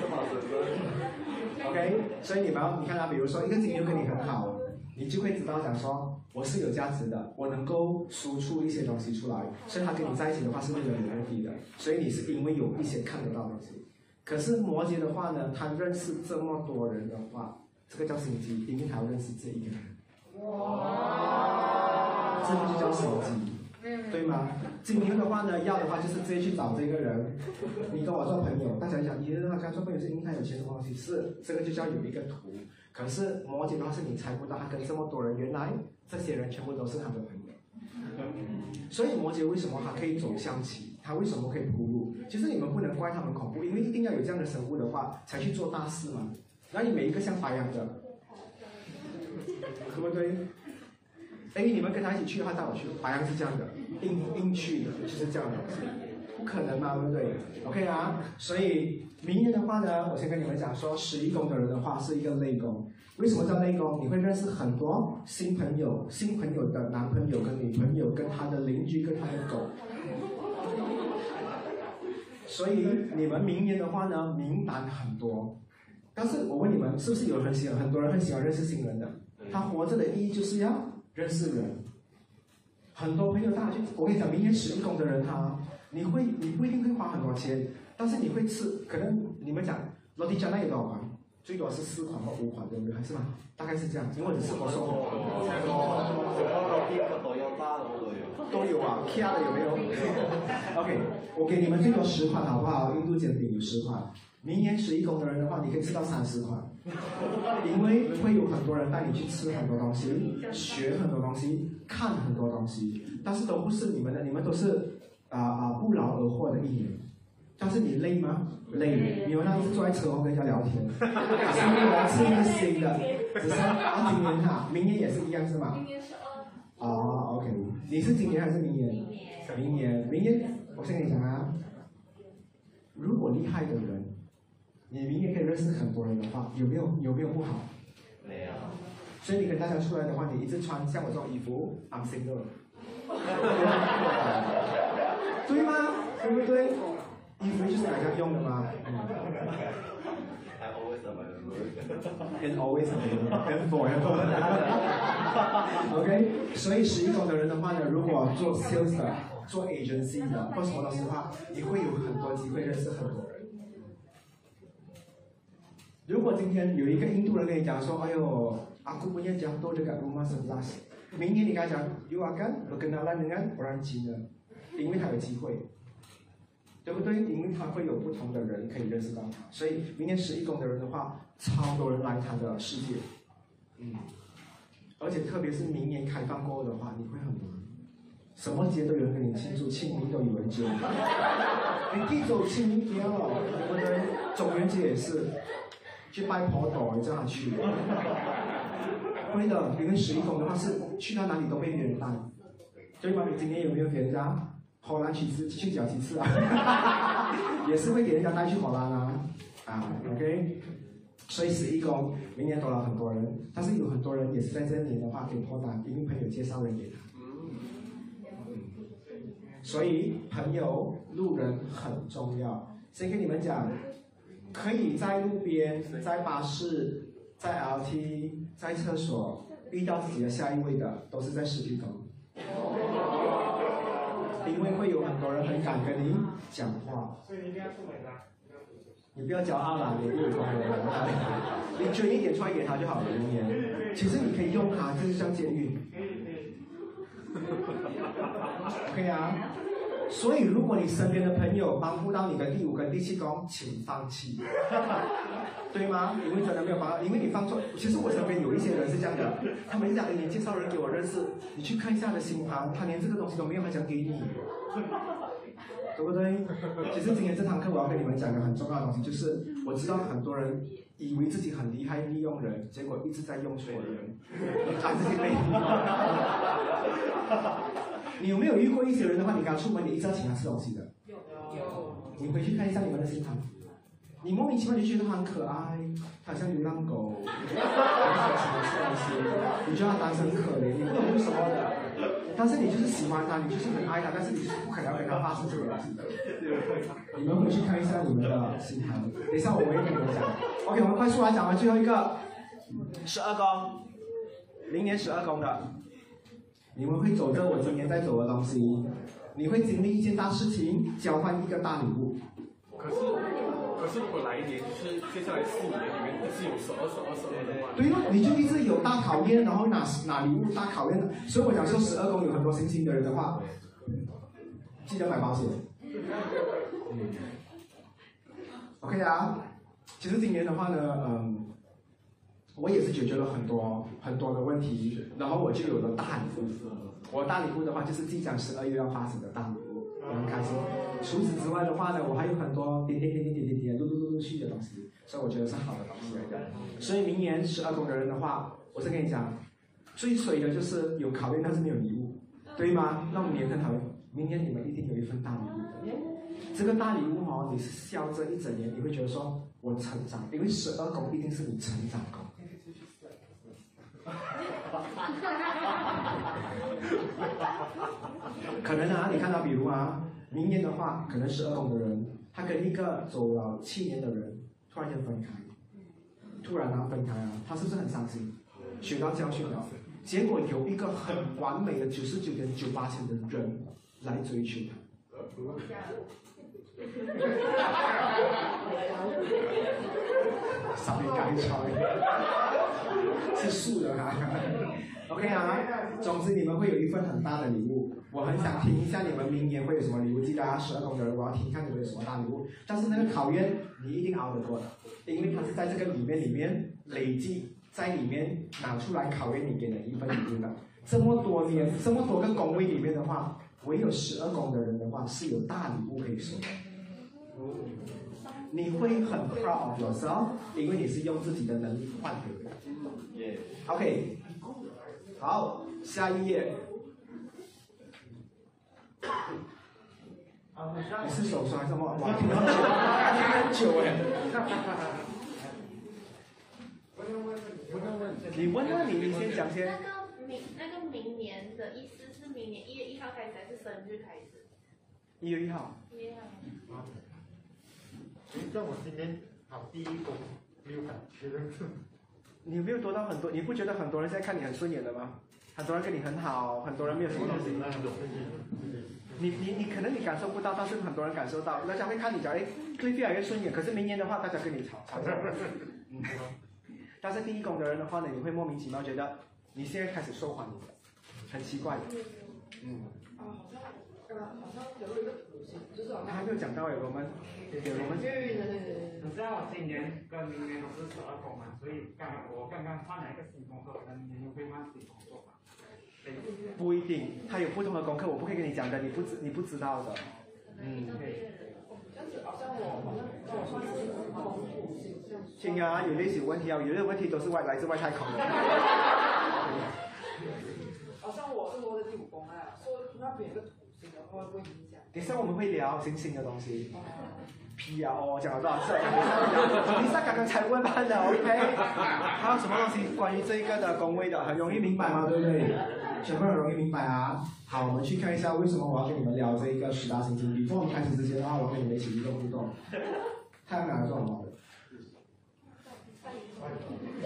？OK，所以你们要你看啊，比如说一个金牛跟你很好，你就会知道讲说我是有价值的，我能够输出一些东西出来，所以他跟你在一起的话是为了有目的的，所以你是因为有一些看得到的东西。可是摩羯的话呢，他认识这么多人的话，这个叫心机，因为他要认识这一个人。哇这个就叫心机。对吗？金牛的话呢，要的话就是直接去找这个人，你跟我做朋友，大家讲你跟他做朋友是因为他有钱什么东西，是这个就叫有一个图。可是摩羯的话是你猜不到，他跟这么多人，原来这些人全部都是他的朋友。所以摩羯为什么还可以走象棋？他为什么可以铺路？其实你们不能怪他们恐怖，因为一定要有这样的生物的话，才去做大事嘛。那你每一个像白羊的，对不对？哎，你们跟他一起去的话，带我去。白羊是这样的，硬硬去的，就是这样的。不可能嘛，对不对？OK 啊，所以明年的话呢，我先跟你们讲说，十一宫的人的话是一个内宫。为什么叫内宫？你会认识很多新朋友，新朋友的男朋友跟女朋友，跟他的邻居，跟他的狗。所以你们明年的话呢，名单很多。但是我问你们，是不是有很喜欢很多人很喜欢认识新人的？他活着的意义就是要认识人。很多朋友大家去，我跟你讲，明年十一宫的人他，你会你不一定会花很多钱，但是你会吃，可能你们讲罗迪加那有多少款？最多是四款或五款，对不对？还是吗？大概是这样，因为我是我说都有啊，Kia 的有没有？OK，我给你们最多十款好不好？印度煎饼有十款，明年十一宫的人的话，你可以吃到三十款，因为会有很多人带你去吃很多东西，学很多东西，看很多东西，但是都不是你们的，你们都是啊啊不劳而获的一年。但是你累吗？累，你们那一直坐在车后跟人家聊天，所以我要吃一个新的，只是啊今年哈，明年也是一样是吗？明年。哦，OK，你是今年还是明年？明年。明年，明年，我先跟你讲啊，如果厉害的人，你明年可以认识很多人的话，有没有有没有不好？没有。所以你跟大家出来的话，你一直穿像我这种衣服，I'm single，<laughs> 对吗？对不对？衣服就是大家用的吗？嗯。can always forever。OK，所以十一种的人的话呢，如果做 sales 的、做 agency 的或什么的话，你会有很多机会认识很多人。如果今天有一个印度人跟你讲说：“哎呦，阿姑不念讲多这个乌马什拉斯。”明天你跟他讲：“You are g 我跟他来人家不让进的，因为他有机会。”对不对？因为他会有不同的人可以认识到他，所以明年十一宫的人的话，超多人来他的世界，嗯，而且特别是明年开放过后的话，你会很忙，什么节都有人跟你庆祝，清明都有人接你，你记住清明节了，对不对？中元节也是，去拜婆斗，你这样去，会的，因为十一宫的话是去到哪里都被别人带，对吗？你今年有没有给人家？荷兰去吃去脚几次啊，<laughs> 也是会给人家带去荷兰啊，啊，OK，所以十一宫明年多了很多人，但是有很多人也是在这一年的话可以破单，因为朋友介绍人给他。所以朋友、路人很重要。先跟你们讲，可以在路边、在巴士、在 LT、在厕所遇到自己的下一位的，都是在十一宫。因为会有很多人很敢跟你讲话。所以你一定要出门的。你不要叫阿兰，你不你捐一点出来给他就好了，明年。其实你可以用它，就是像监狱。可以，可以可以啊。所以如果你身边的朋友帮不到你的第五跟第七宫，请放弃，对吗？因为真的没有帮到，因为你放错。其实我身边有一些人是这样的，他们讲，你介绍人给我认识，你去看一下的星盘，他连这个东西都没有，还想给你。对不对？其实今天这堂课我要跟你们讲个很重要的东西，就是我知道很多人以为自己很厉害，利用人，结果一直在用错人，把自己累。你有没有遇过一些人的话，你刚出门，你一直要请他吃东西的？有有。你回去看一下你们的星盘，你莫名其妙就觉得他很可爱，他像流浪狗，<laughs> 你请他吃东西，你觉得他单身很可怜，你不懂为什么的。但是你就是喜欢他，你就是很爱他，但是你是不可能要跟他发生这个东西的。你们回去看一下你们的星盘，等一下我会跟你们讲。OK，我们快速来讲完最后一个，十二宫，明年十二宫的，你们会走着我今年在走的东西，你会经历一件大事情，交换一个大礼物。可是，可是如果来一年就是接下来四年里面一直有十二、十二、十二的话，对了，你就一直有大考验，然后拿拿礼物大考验的。所以我讲说，十二宫有很多星星的人的话，记得买保险。OK 啊，其实今年的话呢，嗯，我也是解决了很多很多的问题，然后我就有了大礼物。我大礼物的话，就是即将十二月要发生的大礼物，我很开心。除此之外的话呢，我还有很多点点点点点点点陆陆陆陆续的东西，所以我觉得是好的东西来的。所以明年十二宫的人的话，我是跟你讲，最水的就是有考验，但是没有礼物，对吗？那我们年更讨厌，明年你们一定有一份大礼物的。这个大礼物哦，你是笑这一整年，你会觉得说我成长，因为十二宫一定是你成长宫。<laughs> 可能啊，你看到比如啊，明年的话，可能十二宫的人，他跟一个走了七年的人突然间分开，突然啊分开啊，他是不是很伤心？学到教训了，结果有一个很完美的九十九点九八千的人来追求他。<laughs> 少一改错，是素的哈。OK 啊，总之你们会有一份很大的礼物，我很想听一下你们明年会有什么礼物。记得啊，十二宫的人，我要听看你们有什么大礼物。但是那个考验你一定熬得过的，因为它是在这个里面里面累计，在里面拿出来考验你给的一份礼物的。这么多年，这么多个宫位里面的话，唯有十二宫的人的话是有大礼物可以收的。你会很 proud of yourself，因为你是用自己的能力换回来的。OK，好，下一页。你是手酸什么？哇，听很久，听很久哎。你问啊，你你先讲先。那个明那个明年的意思是明年一月一号开始还是生日开始？一月一号。一月一号。像我今天跑第一宫，没有感觉。你没有得到很多，你不觉得很多人现在看你很顺眼的吗？很多人跟你很好，很多人没有什么东西。你你你可能你感受不到，但是很多人感受到，大家会看你讲，哎，会越来越顺眼。可是明年的话，大家跟你吵吵架。嗯。但是第一宫的人的话呢，你会莫名其妙觉得你现在开始受欢迎，很奇怪的。嗯。啊，好像呃，好像有一个土星，就是好像。还没有讲到哎，我们，我们。对对对对。你知道我今年跟明年都是十二宫嘛，所以刚我刚刚换了一个新工作，跟明年会换新工作嘛。不一定，他有不同的功课，我不可以跟你讲的，你不知你不知道的。嗯。这样子好像我好像跟我算是公主星。亲啊，有类似问题啊，有的问题都是外来自外太空的。好像我是我的第五宫啊，说那边有个土星的话会影响。等下我们会聊星星的东西。屁啊！哦，讲了多少次了？你上刚刚才问班的，OK？还有什么东西关于这个的宫位的，很容易明白吗？对不对？全部很容易明白啊！好，我们去看一下为什么我要跟你们聊这一个十大行星。比在我们开始之前的话，我跟你们一起一动互动。太阳哪做什么？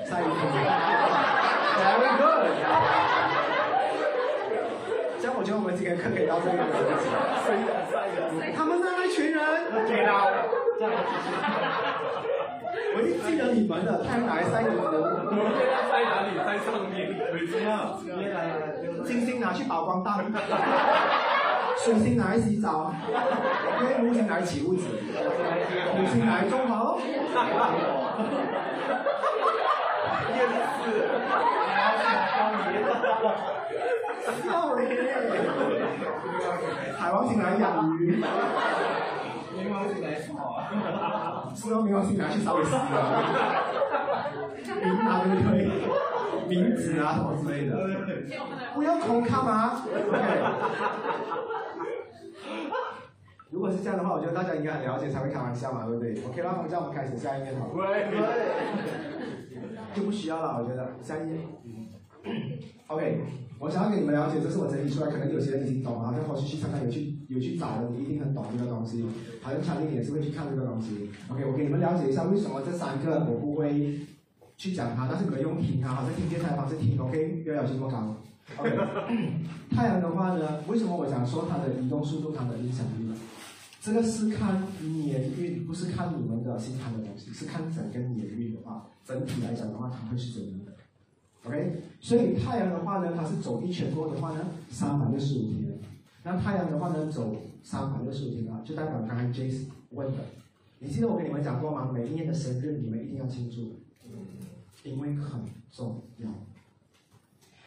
晒衣服。Very good。这样我觉得我们今天课可以到这里了。他们那一群人，我已经记得你们了，太阳哪晒你们的？在哪里？在上面。什么？金星拿去曝光灯，水星拿来洗澡，因为木星拿来起屋子，土星拿来种好。电视。海王星来养鱼，冥王星来炒，是用冥王星来去烧死了，名拿对不对？名字。啊什么之类的，不要空看吗？OK。如果是这样的话，我觉得大家应该很了解才会开玩笑嘛，对不对？OK，那我们这样我们开始下一面好了。就不需要了，我觉得下一页。<clears throat> OK，我想要给你们了解，这是我整理出来，可能有些人已经懂了，像后续去看看有去有去找的，你一定很懂这个东西。好像查理也是会去看这个东西。OK，我给你们了解一下为什么这三个我不会去讲它，但是你们用听它，好像听电台的方式听，OK，不要要求过高。OK，<laughs> 太阳的话呢，为什么我讲说它的移动速度、它的影响力呢？这个是看年运，不是看你们的星盘的东西，是看整个年运的话，整体来讲的话，它会是怎样的？OK，所以太阳的话呢，它是走一圈过的话呢，三百六十五天。那太阳的话呢，走三百六十五天啊，就代表刚刚 Jace 问的。你记得我跟你们讲过吗？每一年的生日你们一定要庆祝，因为很重要。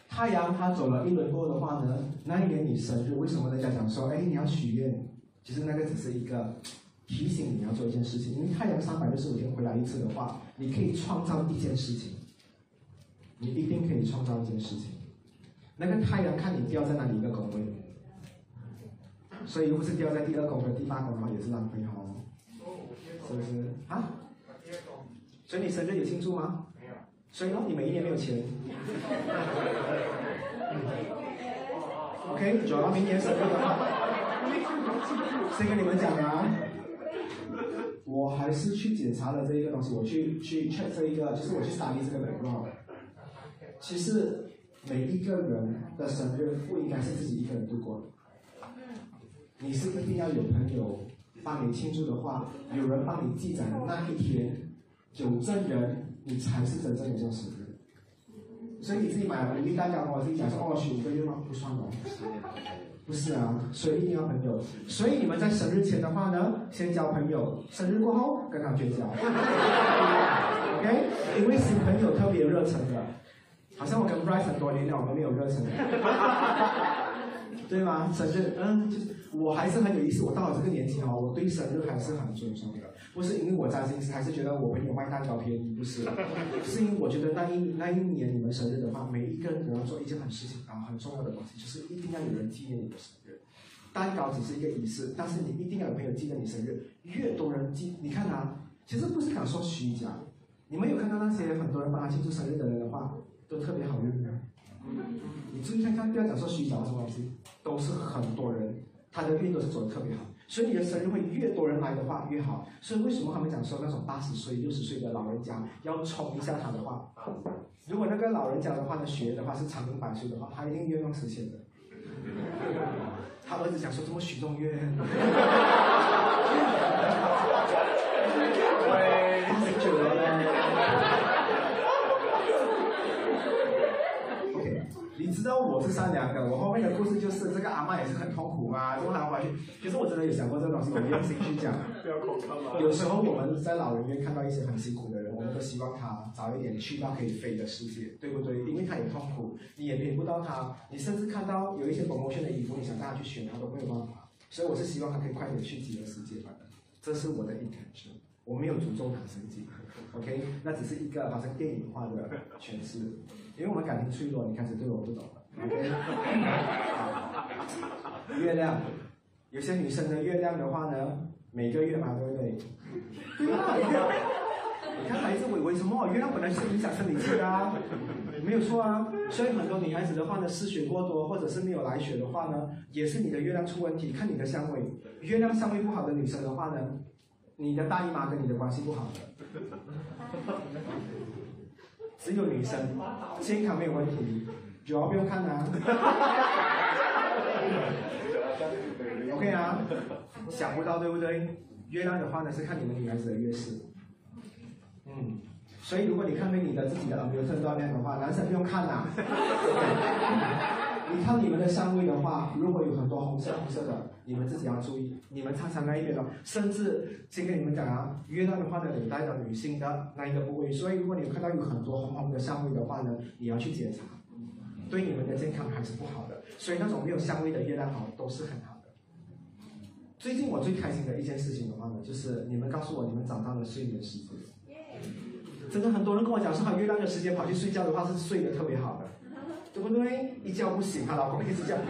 太阳它走了一轮过的话呢，那一年你生日，为什么人家讲说，哎，你要许愿？其实那个只是一个提醒你要做一件事情，因为太阳三百六十五天回来一次的话，你可以创造一件事情，你一定可以创造一件事情。那个太阳看你掉在哪里一个宫位，所以如果是掉在第二宫位第八宫的话也是浪费哦，是不是？啊？所以你生日有庆祝吗？没有。所以呢，你每一年没有钱。OK，走到明年生日的话，先跟你们讲啊，我还是去检查了这一个东西，我去去 check 这一个，就是我去查理这个 background。其实每一个人的生日不应该是自己一个人度过的。你是一定要有朋友帮你庆祝的话，有人帮你记载的那一天，有证人，你才是真正的做生日。所以你自己买了五粒蛋糕，我自己讲说哦，许五个愿望不算哦。不是啊，所以一定要朋友。所以你们在生日前的话呢，先交朋友，生日过后跟他绝交。OK，因为新朋友特别热诚的，好像我跟 Bryce 很多年了，我们没有热忱。<laughs> 对吗？生日，嗯，就是我还是很有意思。我到了这个年纪哦，我对生日还是很尊重的。不是因为我占心思，还是觉得我朋友卖蛋糕便宜，不是。<laughs> 是因为我觉得那一那一年你们生日的话，每一个人都要做一件很事情啊，很重要的东西，就是一定要有人纪念你的生日。蛋糕只是一个仪式，但是你一定要有朋友记得你生日。越多人记，你看啊，其实不是敢说虚假。你们有看到那些很多人帮他庆祝生日的人的话，都特别好运的。你注意看看，不要讲说虚假什么东西，都是很多人，他的运都是走的特别好。所以你的生日会越多人来的话越好。所以为什么他们讲说那种八十岁、六十岁的老人家要冲一下他的话，如果那个老人家的话呢，学的话是长命百岁的话，他一定愿望实现的。<laughs> 他儿子讲说这么许动愿，<laughs> 八十九了。OK，你知道我是善良的，我后面的故事就是这个阿妈也是很痛苦嘛，都还要回去。其实我真的有想过这个东西，我用心去讲。<laughs> 有时候我们在老人院看到一些很辛苦的人，我们都希望他早一点去到可以飞的世界，对不对？因为他也痛苦，你也陪不到他，你甚至看到有一些 promotion 的衣服，你想带他去选，他都没有办法。所以我是希望他可以快点去极乐世界吧，这是我的 intention。我没有诅咒他生气，<laughs> OK？那只是一个好像电影化的诠释，因为我们感情脆弱，你开始对我不懂了，OK？<laughs> 月亮，有些女生的月亮的话呢，每个月嘛，对不对？对啊，你看，你看孩子为为什么月亮本来是影响生理期的啊，没有错啊。所以很多女孩子的话呢，失血过多或者是没有来血的话呢，也是你的月亮出问题。看你的相位，月亮相位不好的女生的话呢。你的大姨妈跟你的关系不好的，只有女生健康没有问题，主要不用看啊。OK 啊，想不到对不对？月亮的话呢是看你们女孩子的月事，嗯，所以如果你看对你的自己的耳有特锻炼的话，男生不用看啊。<laughs> 你看你们的香味的话，如果有很多红色红色的，你们自己要注意。你们常常那一边的，甚至先跟你们讲啊，月亮的话呢，代表女性的那一个部位。所以如果你看到有很多红红的香味的话呢，你要去检查，对你们的健康还是不好的。所以那种没有香味的月亮好都是很好的。最近我最开心的一件事情的话呢，就是你们告诉我你们长到了睡眠时间。真的很多人跟我讲说，他月亮的时间跑去睡觉的话是睡得特别好的。对不对？一觉不醒，她老公一直叫。<laughs>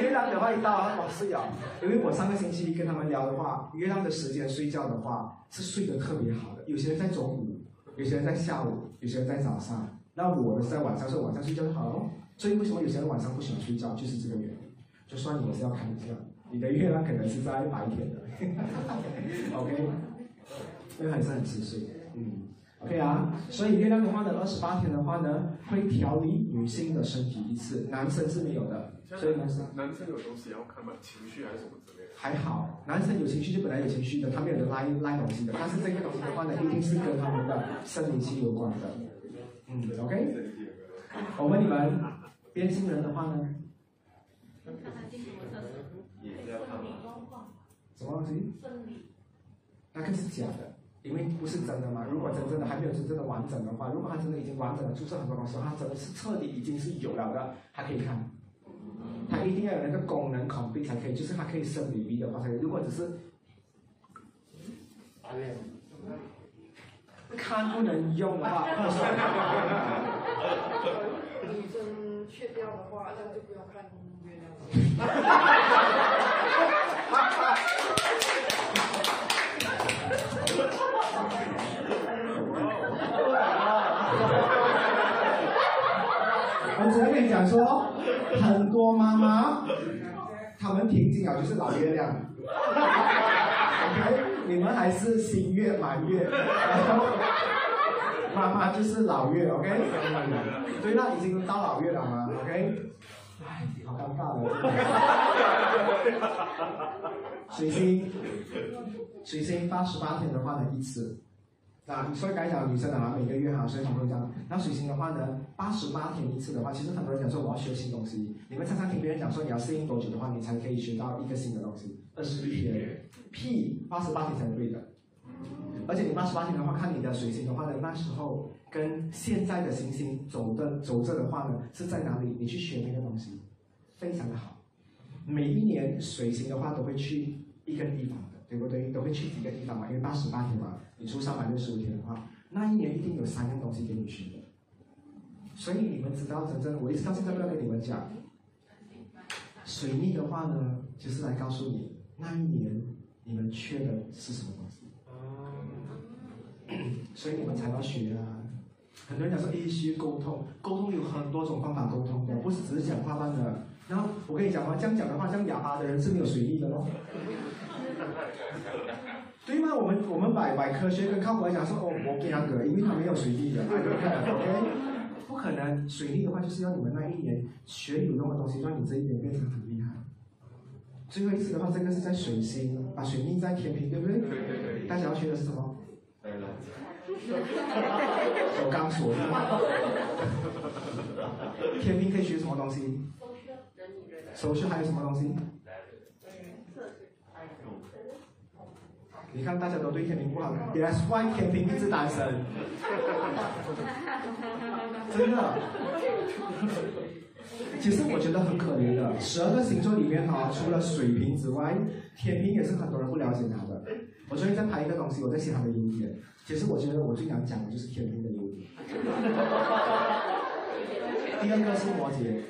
月亮的话一到，哇睡啊！因为我上个星期跟他们聊的话，月亮的时间睡觉的话是睡得特别好的。有些人在中午，有些人在下午，有些人在早上。那我的是在晚上，所以晚上睡觉就好了。所以为什么有些人晚上不喜欢睡觉，就是这个原因。就算你是要看一下，你的月亮可能是在白天的。<laughs> OK，因为还是很迟睡，嗯。OK 啊，所以月亮的话呢，二十八天的话呢，会调理女性的身体一次，男生是没有的。所以男生男生有东西要看吗？情绪还是什么之类的？还好，男生有情绪就本来有情绪的，他没有拉拉东西的。但是这个东西的话呢，一定是跟他们的生理期有关的。嗯，OK。我问你们，变性人的话呢？什么东西？那个是假的。因为不是真的嘛，如果真正的还没有真正的完整的话，如果它真的已经完整的注册很多东西，它真的是彻底已经是有了的，还可以看。它一定要有那个功能孔闭才可以，就是它可以生 BB 的话才可以。如果只是看不能用的话，<laughs> 女生去掉的话，那就不要看月我只能跟你讲说，很多妈妈，她们听经啊就是老月亮，OK，你们还是新月满月，然后妈妈就是老月，OK，对那，已经到老月了嘛，OK，哎，好尴尬的。水星，水星八十八天的话呢一次。啊，所以刚才讲女生的话，每个月哈，所以很多人讲，那水星的话呢，八十八天一次的话，其实很多人讲说我要学新东西。你们常常听别人讲说你要适应多久的话，你才可以学到一个新的东西？二十一天，屁，八十八天才对的。而且你八十八天的话，看你的水星的话呢，那时候跟现在的行星走的走着的话呢，是在哪里？你去学那个东西，非常的好。每一年水星的话都会去一个地方，对不对？都会去几个地方嘛，因为八十八天嘛。你出三百六十五天的话，那一年一定有三样东西给你学的。所以你们知道，真正我一直到现在都要跟你们讲，水逆的话呢，就是来告诉你那一年你们缺的是什么东西。所以你们才要学啊。很多人讲说，必须沟通，沟通有很多种方法沟通的，不是只是讲话般的。然后我跟你讲嘛，这样讲的话，像哑巴的人是没有水逆的咯。对吗？我们我们摆摆科学跟靠谱来讲说，哦，我给他个，因为他没有水逆的，OK？不可能，水逆的话就是要你们那一年学有用的东西，让你这一年变成很厉害。最后一次的话，这个是在水星，把水逆在天平，对不对？对对对。大家要学的是什么？对了。我刚说的。天平可以学什么东西？手续还有什么东西？你看大家都对天平不好，That's why 天平一直单身。<laughs> 真的。其实我觉得很可怜的，十二个星座里面哈，除了水瓶之外，天平也是很多人不了解他的。我最近在拍一个东西，我在写他的优点。其实我觉得我最想讲的就是天平的优点。<laughs> 第二个是摩羯。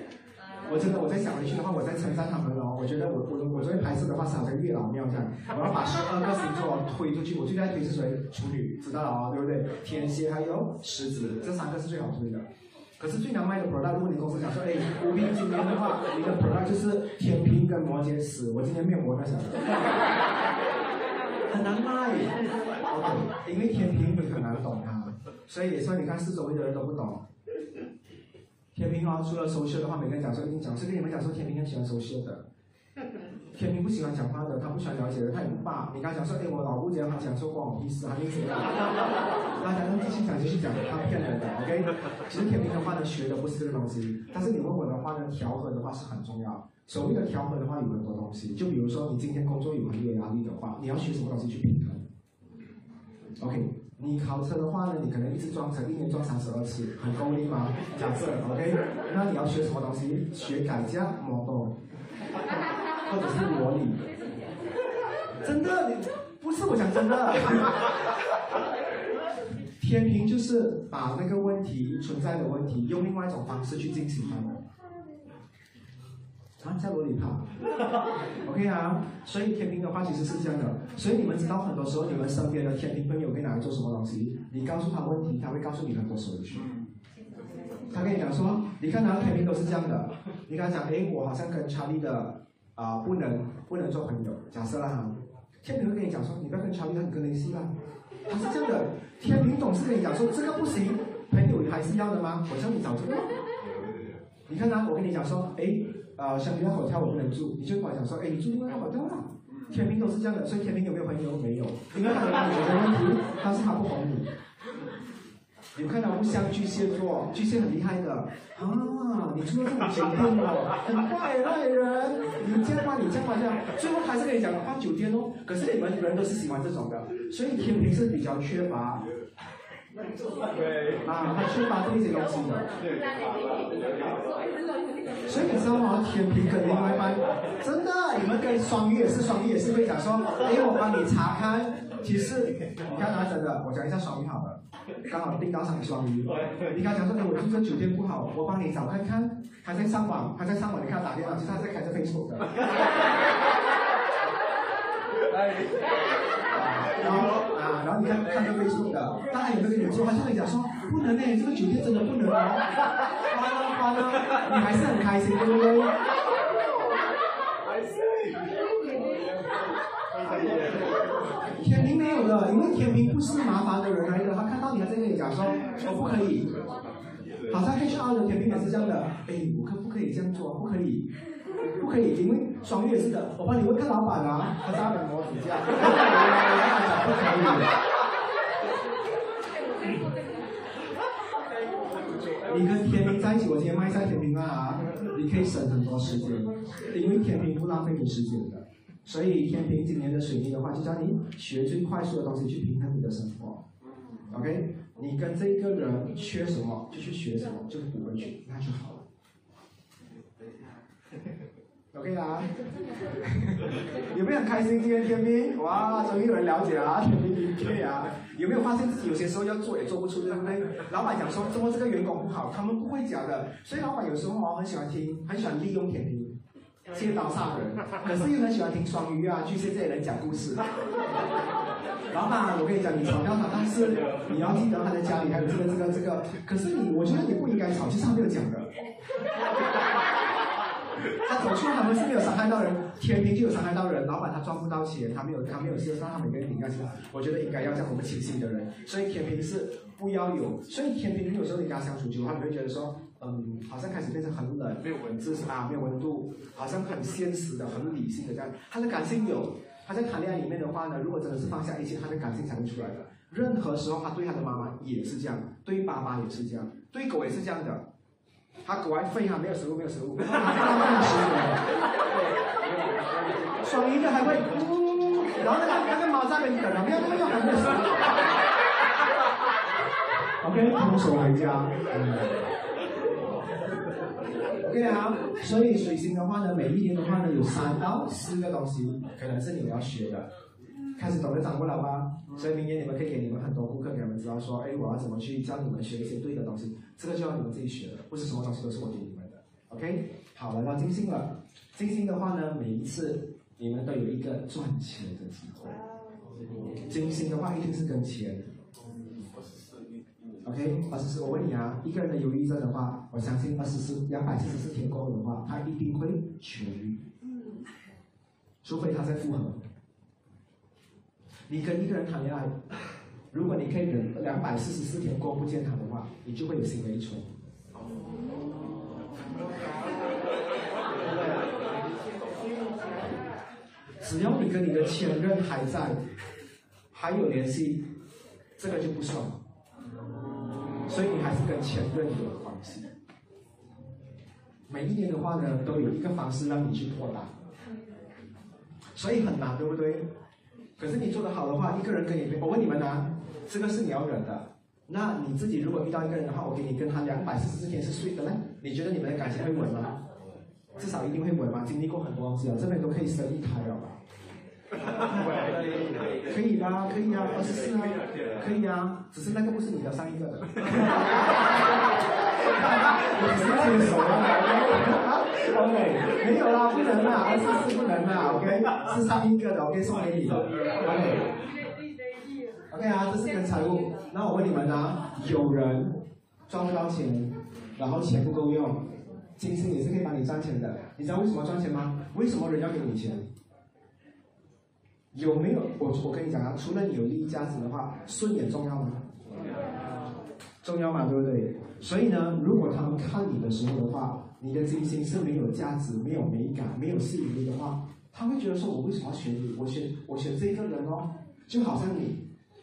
我真的，我在想回去的话，我在称赞他们哦。我觉得我我我昨天拍摄的话是好像月老庙这样，我要把十二个星座推出去。我最爱推是谁？处女，知道了啊，对不对？天蝎还有狮子，这三个是最好推的。可是最难卖的 product，如果你公司讲说，哎，我们今年的话，你的 product 就是天平跟摩羯死。我今天面膜那啥的，很难卖。OK，因为天平你很难懂它，所以也算你看四周围的人都不懂。天平啊，除了收秀的话，每个人讲说一定讲，是跟你们讲说天平很喜欢收秀的。<laughs> 天平不喜欢讲话的，他不喜欢了解的，他很霸。你刚讲说，哎，我老姑姐他讲说关我屁事，他就怎样？大家继续讲，继续讲，他骗人的，OK？其实天平的话呢，学的不是这个东西，但是你问我的话呢，调和的话是很重要。所谓的调和的话，有很多东西，就比如说你今天工作有很有压力的话，你要学什么东西去平衡？OK？你考车的话呢，你可能一次撞车，一年撞三十二次，很够力吗？假设，OK，那你要学什么东西？学改价 model，，或者是模拟。真的，你不是我讲真的。<laughs> 天平就是把那个问题存在的问题，用另外一种方式去进行它们。啊，在罗里帕，OK 啊，所以天平的话其实是这样的，所以你们知道很多时候你们身边的天平朋友会拿来做什么东西？你告诉他问题，他会告诉你很多手续。他跟你讲说，你看他的天平都是这样的，你跟他讲，哎，我好像跟查理的啊不能不能做朋友，假设啦哈，天平会跟你讲说，你不要跟查理很跟联系啦，他是这样的，天平总是跟你讲说这个不行，朋友还是要的吗？我叫你找这个。你看他，我跟你讲说，哎。啊，像你要好跳我不能住，你就跟我讲说，哎，你住另外好跳啊。天平都是这样的，所以天平有没有朋友？没有，因为他有解决问题，他是他不哄你。你看到不像巨蟹座，巨蟹很厉害的啊，你住了这种酒店哦，很坏赖人，你这样吗？你这样吗？这样，最后还是跟你讲换酒店哦。可是你们人都是喜欢这种的，所以天平是比较缺乏。对啊，他缺乏这些东西的。所以你知道吗？天平跟另外一半，真的，你们跟双鱼也是，双鱼也是会讲说，哎，我帮你查看其实你看啊，真的，我讲一下双鱼好了，刚好订到上双鱼。你刚讲说，哎，我住这酒店不好，我帮你找看看。他在上网，他在上网，你看打电话，其实他在开着 Facebook 的。然后啊，然后你看看这 Facebook 的，当然有没有跟你说，他就会讲说，不能呢，这个酒店真的不能哦。你还是很开心，对不对？天平没有的，因为天平不是麻烦的人来的，他看到你还在跟你讲说，我不可以。好像 HR 的甜平也是这样的，哎，我可不可以这样做？不可以，不可以，因为双鱼也是的。我帮你问看老板啊，他在那边跟我指教，不可以。你跟天平在一起，我今天卖菜甜品啊，你可以省很多时间，因为天平不浪费你时间的。所以天平今年的水逆的话，就叫你学最快速的东西去平衡你的生活。OK。你跟这个人缺什么，就去学什么，就补回去，那就好了。OK 啦，有没有很开心？今天天兵，哇，终于有人了解啊，天兵你对啊。有没有发现自己有些时候要做也做不出，对不对？老板讲说，怎么这个员工不好，他们不会讲的。所以老板有时候哦，很喜欢听，很喜欢利用天兵。借刀杀人，可是又很喜欢听双鱼啊、巨蟹这些人讲故事。老板，我跟你讲，你吵掉他，但是你要记得他在家里还有这个、这个、这个。可是你，我觉得你不应该吵，其实他没有讲的。他走出他们是没有伤害到人，天平就有伤害到人。老板他赚不到钱，他没有，他没有事，让他每个人应该是，我觉得应该要这样，我们清醒的人。所以天平是不要有，所以天平有时候你跟他相处久，他你会觉得说。嗯，好像开始变成很冷，没有文字是吧？没有温度，好像很现实的、很理性的这样。他的感性有，他在谈恋爱里面的话呢，如果真的是放下一切，他的感性才会出来的。任何时候，他对他的妈妈也是这样，对爸爸也是这样，对狗也是这样的。他狗还吠哈，没有食物，没有食物，没有食物。双鱼的还会呜，然后那个那个猫在那边等了，没有没有没有食物。OK，空手回家。OK 啊，所以水星的话呢，每一年的话呢，有三到四个东西，可能是你们要学的，开始懂得掌握了吧？所以明年你们可以给你们很多顾客，给他们知道说，哎，我要怎么去教你们学一些对的东西，这个就要你们自己学了，不是什么东西都是我给你们的。OK，好，来到金星了，金星的话呢，每一次你们都有一个赚钱的机会，金星的话一定是跟钱。OK，二十四，我问你啊，一个人的忧郁症的话，我相信二十四两百七十四天过后的话，他一定会痊愈。除非他在复合。你跟一个人谈恋爱，如果你可以忍两百四十四天过不见他的话，你就会有新的一春。只要你跟你的前任还在，还有联系，这个就不算。所以你还是跟前任有关系。每一年的话呢，都有一个方式让你去扩大，所以很难，对不对？可是你做得好的话，一个人跟你，我问你们啊，这个是你要忍的。那你自己如果遇到一个人的话，我给你跟他两百四十四天是睡的呢？你觉得你们的感情会稳吗？至少一定会稳嘛，经历过很多东西了，这边都可以生一胎了吧？可以啦，可以啊，二十四啊，可以啊，只是那个不是你的上一个的。<laughs> 我是接手了，OK，没有啦，不能啦，二十四不能啦，OK，是上一个的，OK，送给你的，OK。OK 啊，这是跟财务。那我问你们啊，有人赚不到钱，然后钱不够用，金星也是可以帮你赚钱的。你知道为什么赚钱吗？为什么人要给你钱？有没有我我跟你讲啊，除了你有利益价值的话，顺眼重要吗？重要嘛，对不对？所以呢，如果他们看你的时候的话，你的金星是没有价值、没有美感、没有吸引力的话，他会觉得说，我为什么要选你？我选我选这个人哦，就好像你，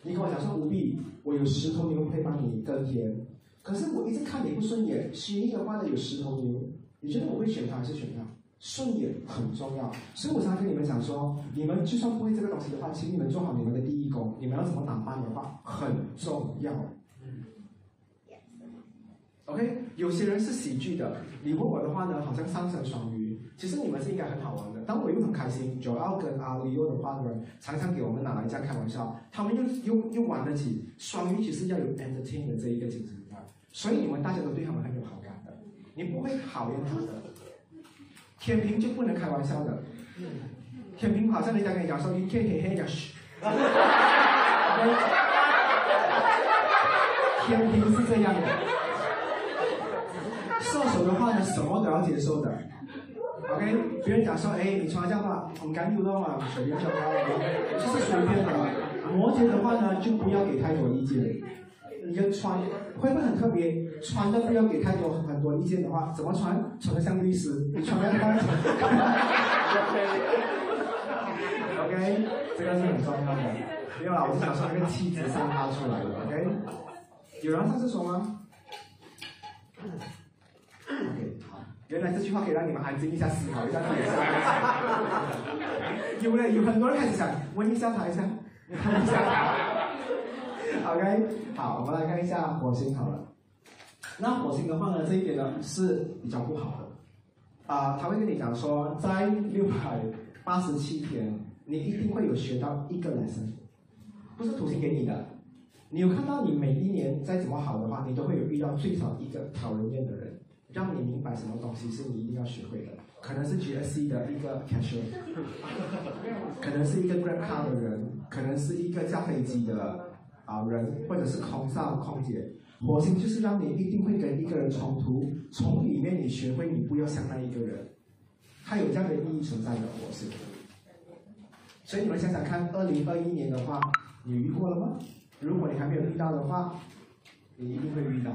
你跟我讲说无必，我有十头牛可以帮你耕田，可是我一直看你不顺眼，虚拟的话呢有十头牛，你觉得我会选他还是选他？顺眼很重要，所以我常跟你们讲说，你们就算不会这个东西的话，请你们做好你们的第一功，你们要怎么打扮的话很重要。OK，有些人是喜剧的，你问我的话呢，好像上升双鱼，其实你们是应该很好玩的。但我又很开心，九奥跟阿 Leo 的话呢，常常给我们拿来这样开玩笑，他们又又又玩得起。双鱼其实要有 entertain 的这一个精神啊，所以你们大家都对他们很有好感的，你不会讨厌他的。天平就不能开玩笑的，天平好像人家跟你讲说，一天黑黑的，嘘。<laughs> 天平是这样的，射手的话呢，什么都要接受的。OK，别人讲说，哎，你穿这样吧，很干净的嘛，随便穿啊，就是随便的。摩羯的话呢，就不要给太多意见。你就穿，会不会很特别？穿的不要给太多很多意见的话，怎么穿？穿的像律师，你穿的像。OK，这个是很重要的。没有啦，我是想说那个气质散发出来的。OK，有人上厕所吗？OK，好。原来这句话可以让你们安静一下，思考一下自己的有嘞，<laughs> 有很多人开始想问一下他一下，看一下他。OK，好，我们来看一下火星好了。那火星的话呢，这一点呢是比较不好的。啊，他会跟你讲说，在六百八十七天，你一定会有学到一个 lesson，不是土星给你的。你有看到你每一年再怎么好的话，你都会有遇到最少一个讨人厌的人。让你明白什么东西是你一定要学会的，可能是 GSC 的一个 cashier，<laughs> 可能是一个 grab car 的人，可能是一个驾飞机的啊人，或者是空少、空姐。火星就是让你一定会跟一个人冲突，从里面你学会你不要像那一个人，它有这样的意义存在的火星。所以你们想想看，二零二一年的话，你遇过了吗？如果你还没有遇到的话，你一定会遇到。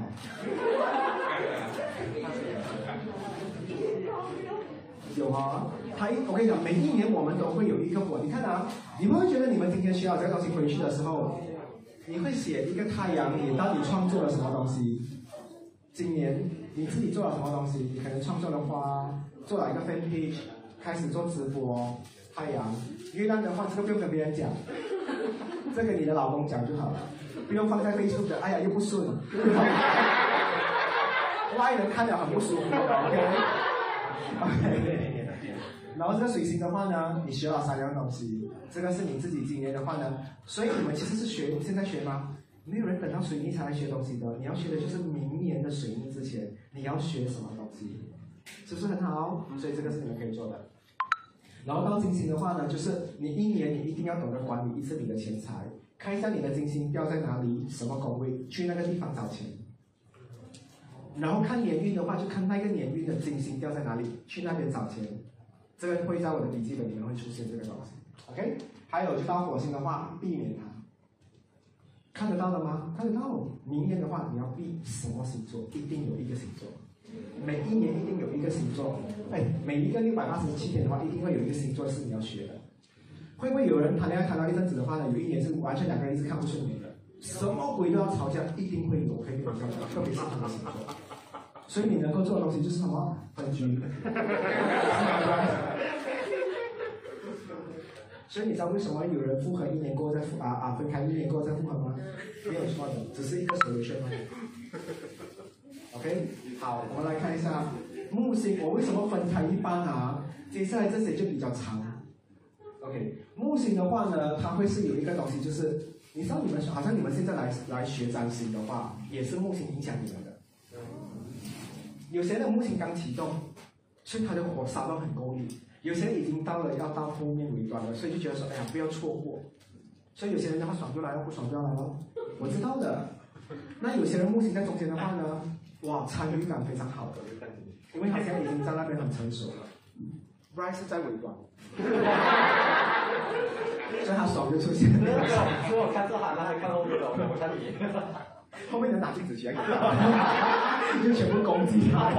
有啊，他一我跟你讲，每一年我们都会有一个火。你看啊，你们会觉得你们今天学到这个东西回去的时候，你会写一个太阳，你到底创作了什么东西？今年你自己做了什么东西？你可能创作了花，做了一个 fan page，开始做直播。太阳，月亮的话，这个不用跟别人讲，这个你的老公讲就好了，不用放在 Facebook 的。哎呀，又不顺。<laughs> 外人看了很不舒服，OK，OK。然后这个水星的话呢，你学了三样东西，这个是你自己今年的话呢，所以你们其实是学现在学吗？没有人等到水逆才来学东西的，你要学的就是明年的水逆之前你要学什么东西，是不是很好？所以这个是你们可以做的。然后到金星的话呢，就是你一年你一定要懂得管理一次你的钱财，看一下你的金星掉在哪里，什么宫位，去那个地方找钱。然后看年运的话，就看那个年运的金星掉在哪里，去那边找钱。这个会在我的笔记本里面会出现这个东西。OK，还有就到火星的话，避免它。看得到的吗？看得到。明年的话，你要避什么星座？一定有一个星座。每一年一定有一个星座。哎，每一个六百八十七天的话，一定会有一个星座是你要学的。会不会有人谈恋爱谈到一阵子的话呢？有一年是完全两个人一直看不顺眼的。什么鬼都要吵架，一定会有，可以跟你讲，特别是他的星座。所以你能够做的东西就是什么？分居。<laughs> 所以你知道为什么有人复合一年过后再复啊啊分开一年过后再复合吗？没有错的，只是一个 solution。OK，好，我们来看一下木星，我为什么分开一半啊？接下来这些就比较长。OK，木星的话呢，它会是有一个东西，就是你知道你们好像你们现在来来学占星的话，也是木星影响你们的。有些人木星刚启动，所以他的火烧到很够力；有些人已经到了要到后面尾端了，所以就觉得说，哎呀，不要错过。所以有些人的话爽就来了，不爽就要来了。我知道的。那有些人木星在中间的话呢，哇，参与感非常好的，因为他现在已经在那边很成熟了。Rice 是在尾端，所以他爽就出现了。所以我看这行，他还看后面的，我看你。后面能拿镜子起来，就全部攻击他。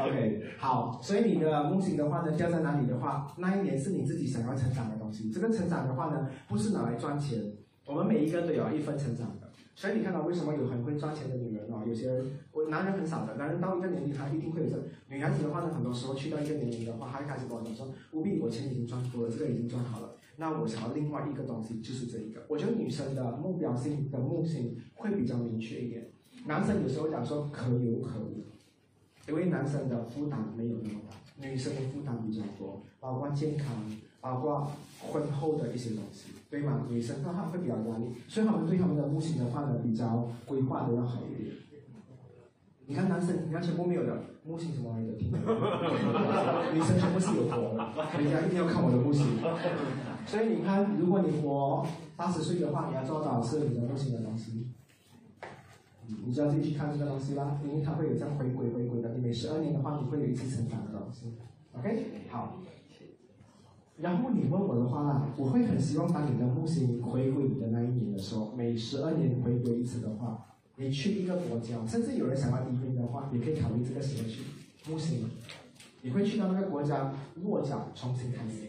OK，好，所以你的木星的话呢，掉在哪里的话，那一年是你自己想要成长的东西。这个成长的话呢，不是拿来赚钱，我们每一个都有一份成长的。所以你看到为什么有很会赚钱的女人啊？有些人，我男人很少的，男人到一个年龄他一定会有这。女孩子的话呢，很多时候去到一个年龄的话，她就开始跟我讲说：“务必我钱已经赚多了，这个已经赚好了。”那我想要另外一个东西，就是这一个。我觉得女生的目标性的目性会比较明确一点，男生有时候讲说可有可无，因为男生的负担没有那么大。女生的负担比较多，包括健康，包括婚后的一些东西，对吗？女生的话会比较压力，所以他们对他们的木星的话呢，比较规划的要好一点。你看男生，你看全部没有的木星什么来的？<laughs> 女生全部是有活的，人家一定要看我的木星。所以你看，如果你活八十岁的话，你要做到是你的木星的东西。你就要自己去看这个东西啦，因为它会有这样回归回归的。你每十二年的话，你会有一次成长的东西。OK，好。然后你问我的话啦，我会很希望当你的木星回归你的那一年的时候，每十二年回归一次的话，你去一个国家，甚至有人想要移民的话，也可以考虑这个时候去木星。你会去到那个国家落脚，重新开始。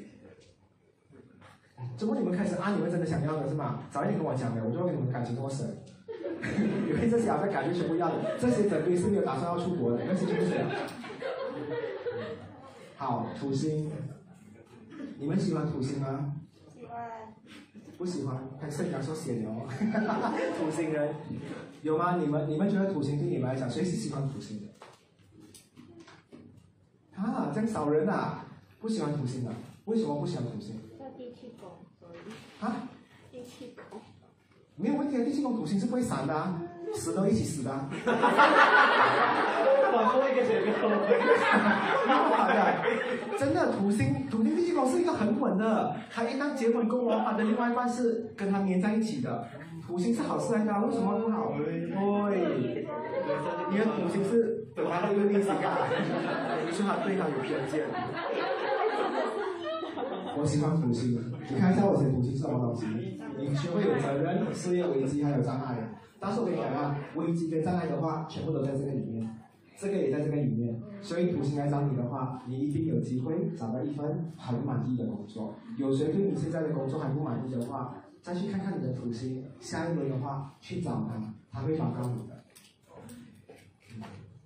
怎么你们开始啊？你们真的想要的是吗？早一点跟我讲的，我就会给你们感情多省。<laughs> 因为这些好像感觉全部要的，这些整堆是没有打算要出国的，那些就是。好，土星，你们喜欢土星吗？喜欢。不喜欢，还是你要说血牛？<laughs> 土星人有吗？你们你们觉得土星对你们来讲，谁是喜欢土星的？啊，这样少人啊，不喜欢土星的，为什么不喜欢土星？要地气宫，所以。啊？地气宫。没有问题啊，地气宫土星是不会散的，死都一起死的。<laughs> 往后一个结构。<laughs> 好的，真的土星土星地心宫是一个很稳的，他一旦结婚过后，他的另外一半是跟他粘在一起的。土星是好事来的，为什么不好？对，因为土星是他的一个历史感，所以他对他有偏见。我喜欢土星，你看一下我写土星是什么东西？你学会有责任、事业危机还有障碍。但是我跟你讲啊，危机跟障碍的话，全部都在这个里面，这个也在这个里面。所以土星来找你的话，你一定有机会找到一份很满意的工作。有谁对你现在的工作还不满意的话，再去看看你的土星，下一轮的话去找他，他会找到你的。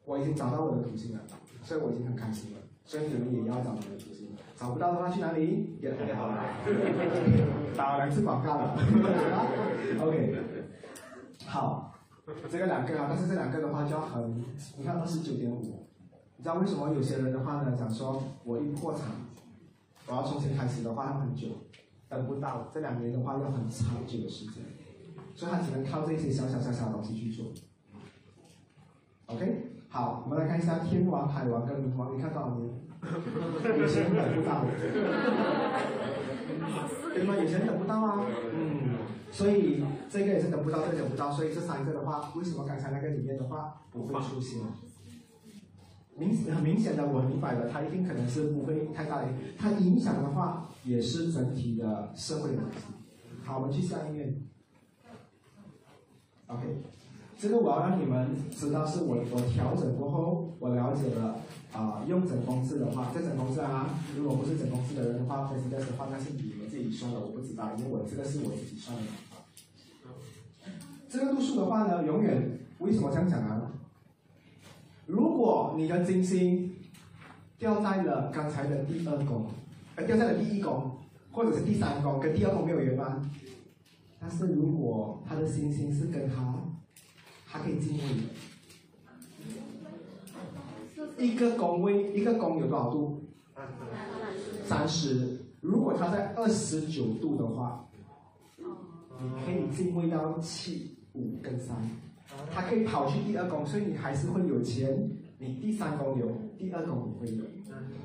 我已经找到我的土星了，所以我已经很开心了。所以你们也要找你的土星。找不到的话去哪里？也太好了，<laughs> 打两次广告了。<laughs> OK，好，这个两个啊，但是这两个的话就要很，你看二十九点五，你知道为什么有些人的话呢，讲说我一破产，我要重新开始的话很久，等不到，这两年的话要很长久的时间，所以他只能靠这些小小小小的东西去做。OK，好，我们来看一下天王、海王跟冥王，你看多少年？有些人等不到，对吗？有些人等不到啊，嗯，所以这个也是等不到，这个等不到，所以这三个的话，为什么刚才那个里面的话不会出现？明很明显的，我明白了，它一定可能是不会太大的，它影响的话也是整体的社会问题。好，我们去下一页。OK，这个我要让你们知道，是我我调整过后，我了解了。啊，用整公式的话，这整公式啊，如果不是整公式的人的话，分析的话，那是你们自己算的，我不知道，因为我这个是我自己算的。这个度数的话呢，永远为什么这样讲啊？如果你的金星掉在了刚才的第二宫，呃，掉在了第一宫，或者是第三宫，跟第二宫没有缘分。但是如果他的星星是跟他，他可以进位。一个宫位，一个宫有多少度？三十。如果它在二十九度的话，你可以进位到七、五跟三。它可以跑去第二宫，所以你还是会有钱。你第三宫有，第二宫也会有。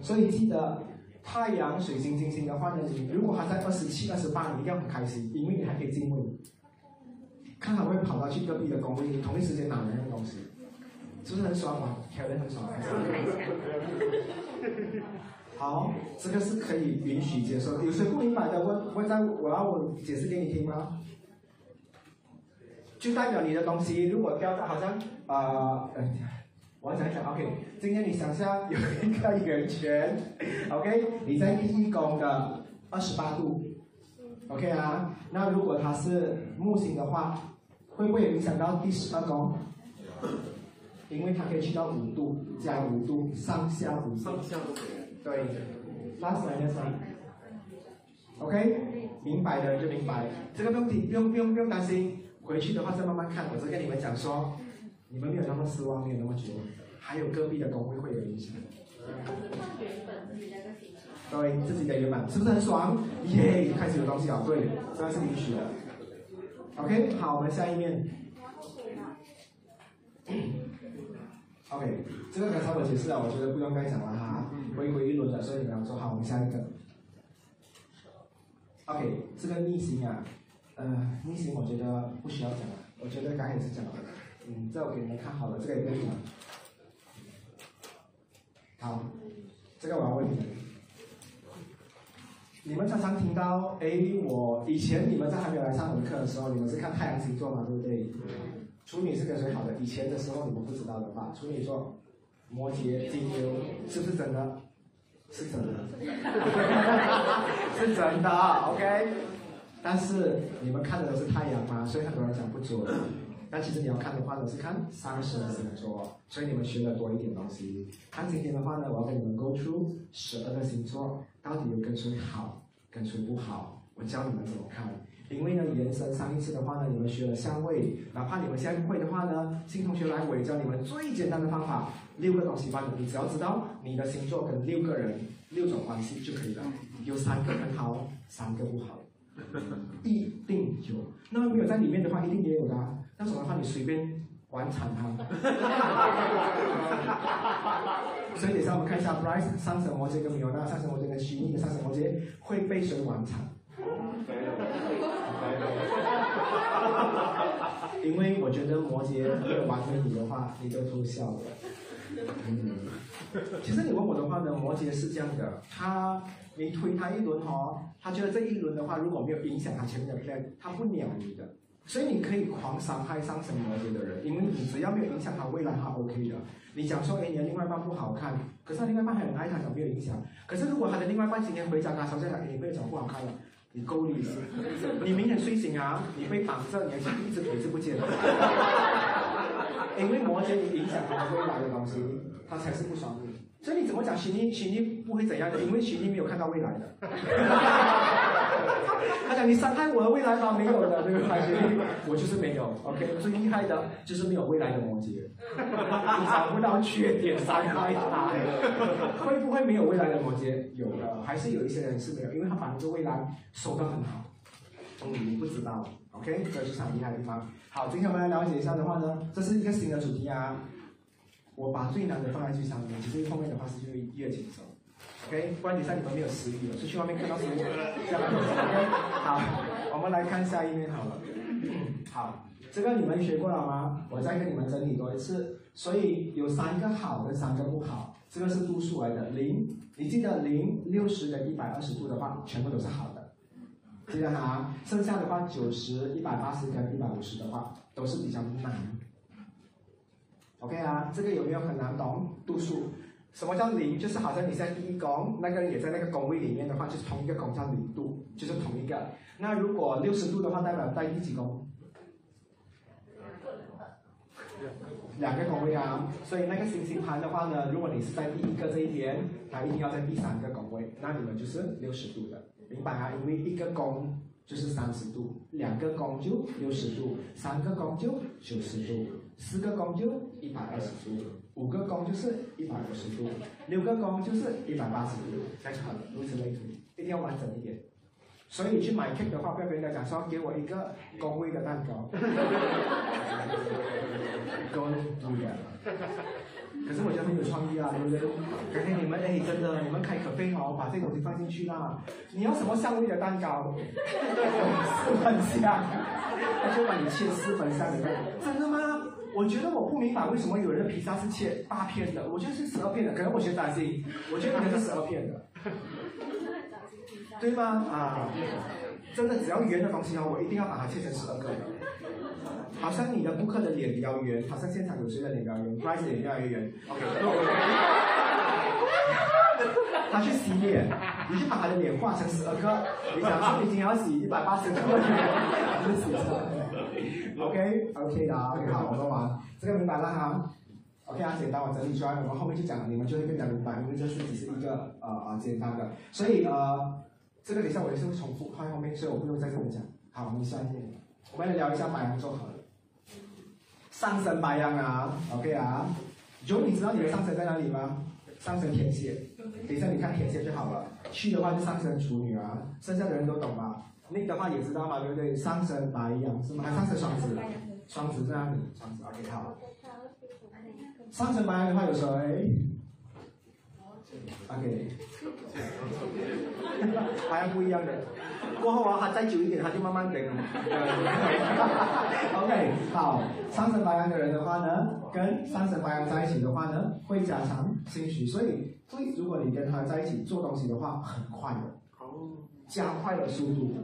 所以记得太阳、水星、金星的话呢，你如果它在二十七、二十八，你一定要很开心，因为你还可以进位。看好会跑到去隔壁的公寓，同一时间拿两样东西。是不是很爽嘛？调的很爽，好，这个是可以允许接受。有谁不明白的问问在我要我解释给你听吗？就代表你的东西如果掉在好像啊，我想一想，OK。今天你想象有一个圆圈，OK，你在第一宫的二十八度，OK 啊。那如果它是木星的话，会不会影响到第十二宫？因为它可以去到五度加五度，上下五度。上下都可以。对，last minus one。OK，明白的就明白，这个不用不用不用不用担心，回去的话再慢慢看。我只跟你们讲说，你们没有那么失望，没有那么绝望，还有隔壁的工会会有影响。对自己的圆满是不是很爽？耶，开始有东西了，对，这个是允许的。OK，好，我们下一面。<coughs> OK，这个刚才我解释了，我觉得不用再讲了哈，回归一轮的，所以你们要做好。我们下一个。OK，这个逆行啊，呃，逆行我觉得不需要讲了，我觉得刚才也是讲了，嗯，这我给你们看好了，这个也不用讲。好，这个我要问你们，你们常常听到，哎，我以前你们在还没有来上我的课的时候，你们是看太阳星座嘛，对不对？处女是跟谁好的？以前的时候你们不知道的话，处女座、摩羯、金牛，是不是真的？是真的，<laughs> 是真的，OK。但是你们看的都是太阳嘛，所以很多人讲不准。但其实你要看的话呢，是看上升星座，所以你们学的多一点东西。看今天的话呢，我要跟你们 go through 十二个星座，到底有跟谁好，跟谁不好，我教你们怎么看。因为呢，延伸上一次的话呢，你们学了相位，哪怕你们现在不会的话呢，新同学来我也教你们最简单的方法，六个东西吧，你只要知道你的星座跟六个人六种关系就可以了。有三个很好，三个不好，一定有。那么没有在里面的话，一定也有的。那种的话，你随便玩惨它。<laughs> 所以等下我们看一下，Bryce 上升摩羯跟米欧娜上升摩羯跟虚拟的上升摩羯会被谁玩惨？因为我觉得摩羯没有完美你的话，你就偷笑了。嗯，其实你问我的话呢，摩羯是这样的，他你推他一轮哦，他觉得这一轮的话如果没有影响他前面的 plan，他不鸟你的。所以你可以狂伤害上升摩羯的人，因为你只要没有影响他未来，他 OK 的。你讲说，哎，你的另外一半不好看，可是他另外一半很爱他，讲没有影响。可是如果他的另外一半今天回家跟他吵架，哎，你不要讲不好看了。你够意思？你明天睡醒啊，你被绑着，你还是一只腿是不见了。因为摩羯你影响他未来的东西，他才是不爽你。所以你怎么讲，徐妮徐妮不会怎样的，因为徐妮没有看到未来的。<laughs> 他讲你伤害我的未来吗？没有的，对不对？我就是没有。OK，最厉害的就是没有未来的摩羯，你找不到缺点伤害他。会不会没有未来的摩羯？有的，还是有一些人是没有，因为他把那个未来收得很好。嗯，你不知道。OK，这是很厉害的地方。好，今天我们来了解一下的话呢，这是一个新的主题啊。我把最难的放在最上面，其实后面的话是就越轻松。OK，不然你在里面没有食欲了，出去外面看到食物，这样 OK。好，我们来看下一面好了。好，这个你们学过了吗？我再跟你们整理多一次。所以有三个好跟三个不好，这个是度数来的。零，你记得零、六十跟一百二十度的话，全部都是好的，记得哈。剩下的话，九十、一百八十跟一百五十的话，都是比较难。OK 啊，这个有没有很难懂？度数，什么叫零？就是好像你在第一宫，那个人也在那个宫位里面的话，就是同一个宫叫零度，就是同一个。那如果六十度的话，代表在第几宫？两个宫位啊。所以那个星星盘的话呢，如果你是在第一个这一边，它一定要在第三个宫位，那你们就是六十度的，明白啊？因为一个宫就是三十度，两个宫就六十度，三个宫就九十度。四个宫就一百二十度，五个宫就是一百五十度，六个宫就是一百八十度，这样就好了，如此类推，一定要完整一点。所以你去买 cake 的话，不要跟人家讲说给我一个宫位的蛋糕，宫位的。可是我觉得很有创意啊，对不对？改天你们哎，真的，你们开可费哦，把这东西放进去啦。你要什么香味的蛋糕？四分香，他就把你切四分香的蛋糕，真的吗？我觉得我不明白为什么有人的披萨是切八片的，我觉得是十二片的，可能我学占星，我觉得可能是十二片的，<laughs> 对吗？啊，真的只要圆的东西哦，我一定要把它切成十二个。好像你的顾客的脸比较圆，好像现场有谁的脸比较圆，Price 脸越来越圆。OK。他去洗脸，你就把他的脸画成十二个，你想说已经要洗一百八十个脸，就洗 OK，OK 的，OK 好，我们完，这个明白了哈。OK 啊，简单，我整理出来，我们后面去讲，你们就会更加明白，因为这是只是一个呃呃简单的，所以呃这个等一下我也是会重复放在后面，所以我不用再跟你讲。好，我们下一页，我们来聊一下白羊座好了。上升白羊啊，OK 啊，Jo，你知道你的上升在哪里吗？上升天蝎，等一下你看天蝎就好了。去的话就上升处女啊，剩下的人都懂吧？那的话也知道嘛，对不对？上升白羊是吗？还上升双子，双子在哪里，双子 OK 好。上升白羊的话有谁？OK，<laughs> 白羊不一样的。过后啊，他再久一点，他就慢慢等。<laughs> OK，好，上升白羊的人的话呢，跟上升白羊在一起的话呢，会加强兴趣，所以所以如果你跟他在一起做东西的话，很快的，加快了速度。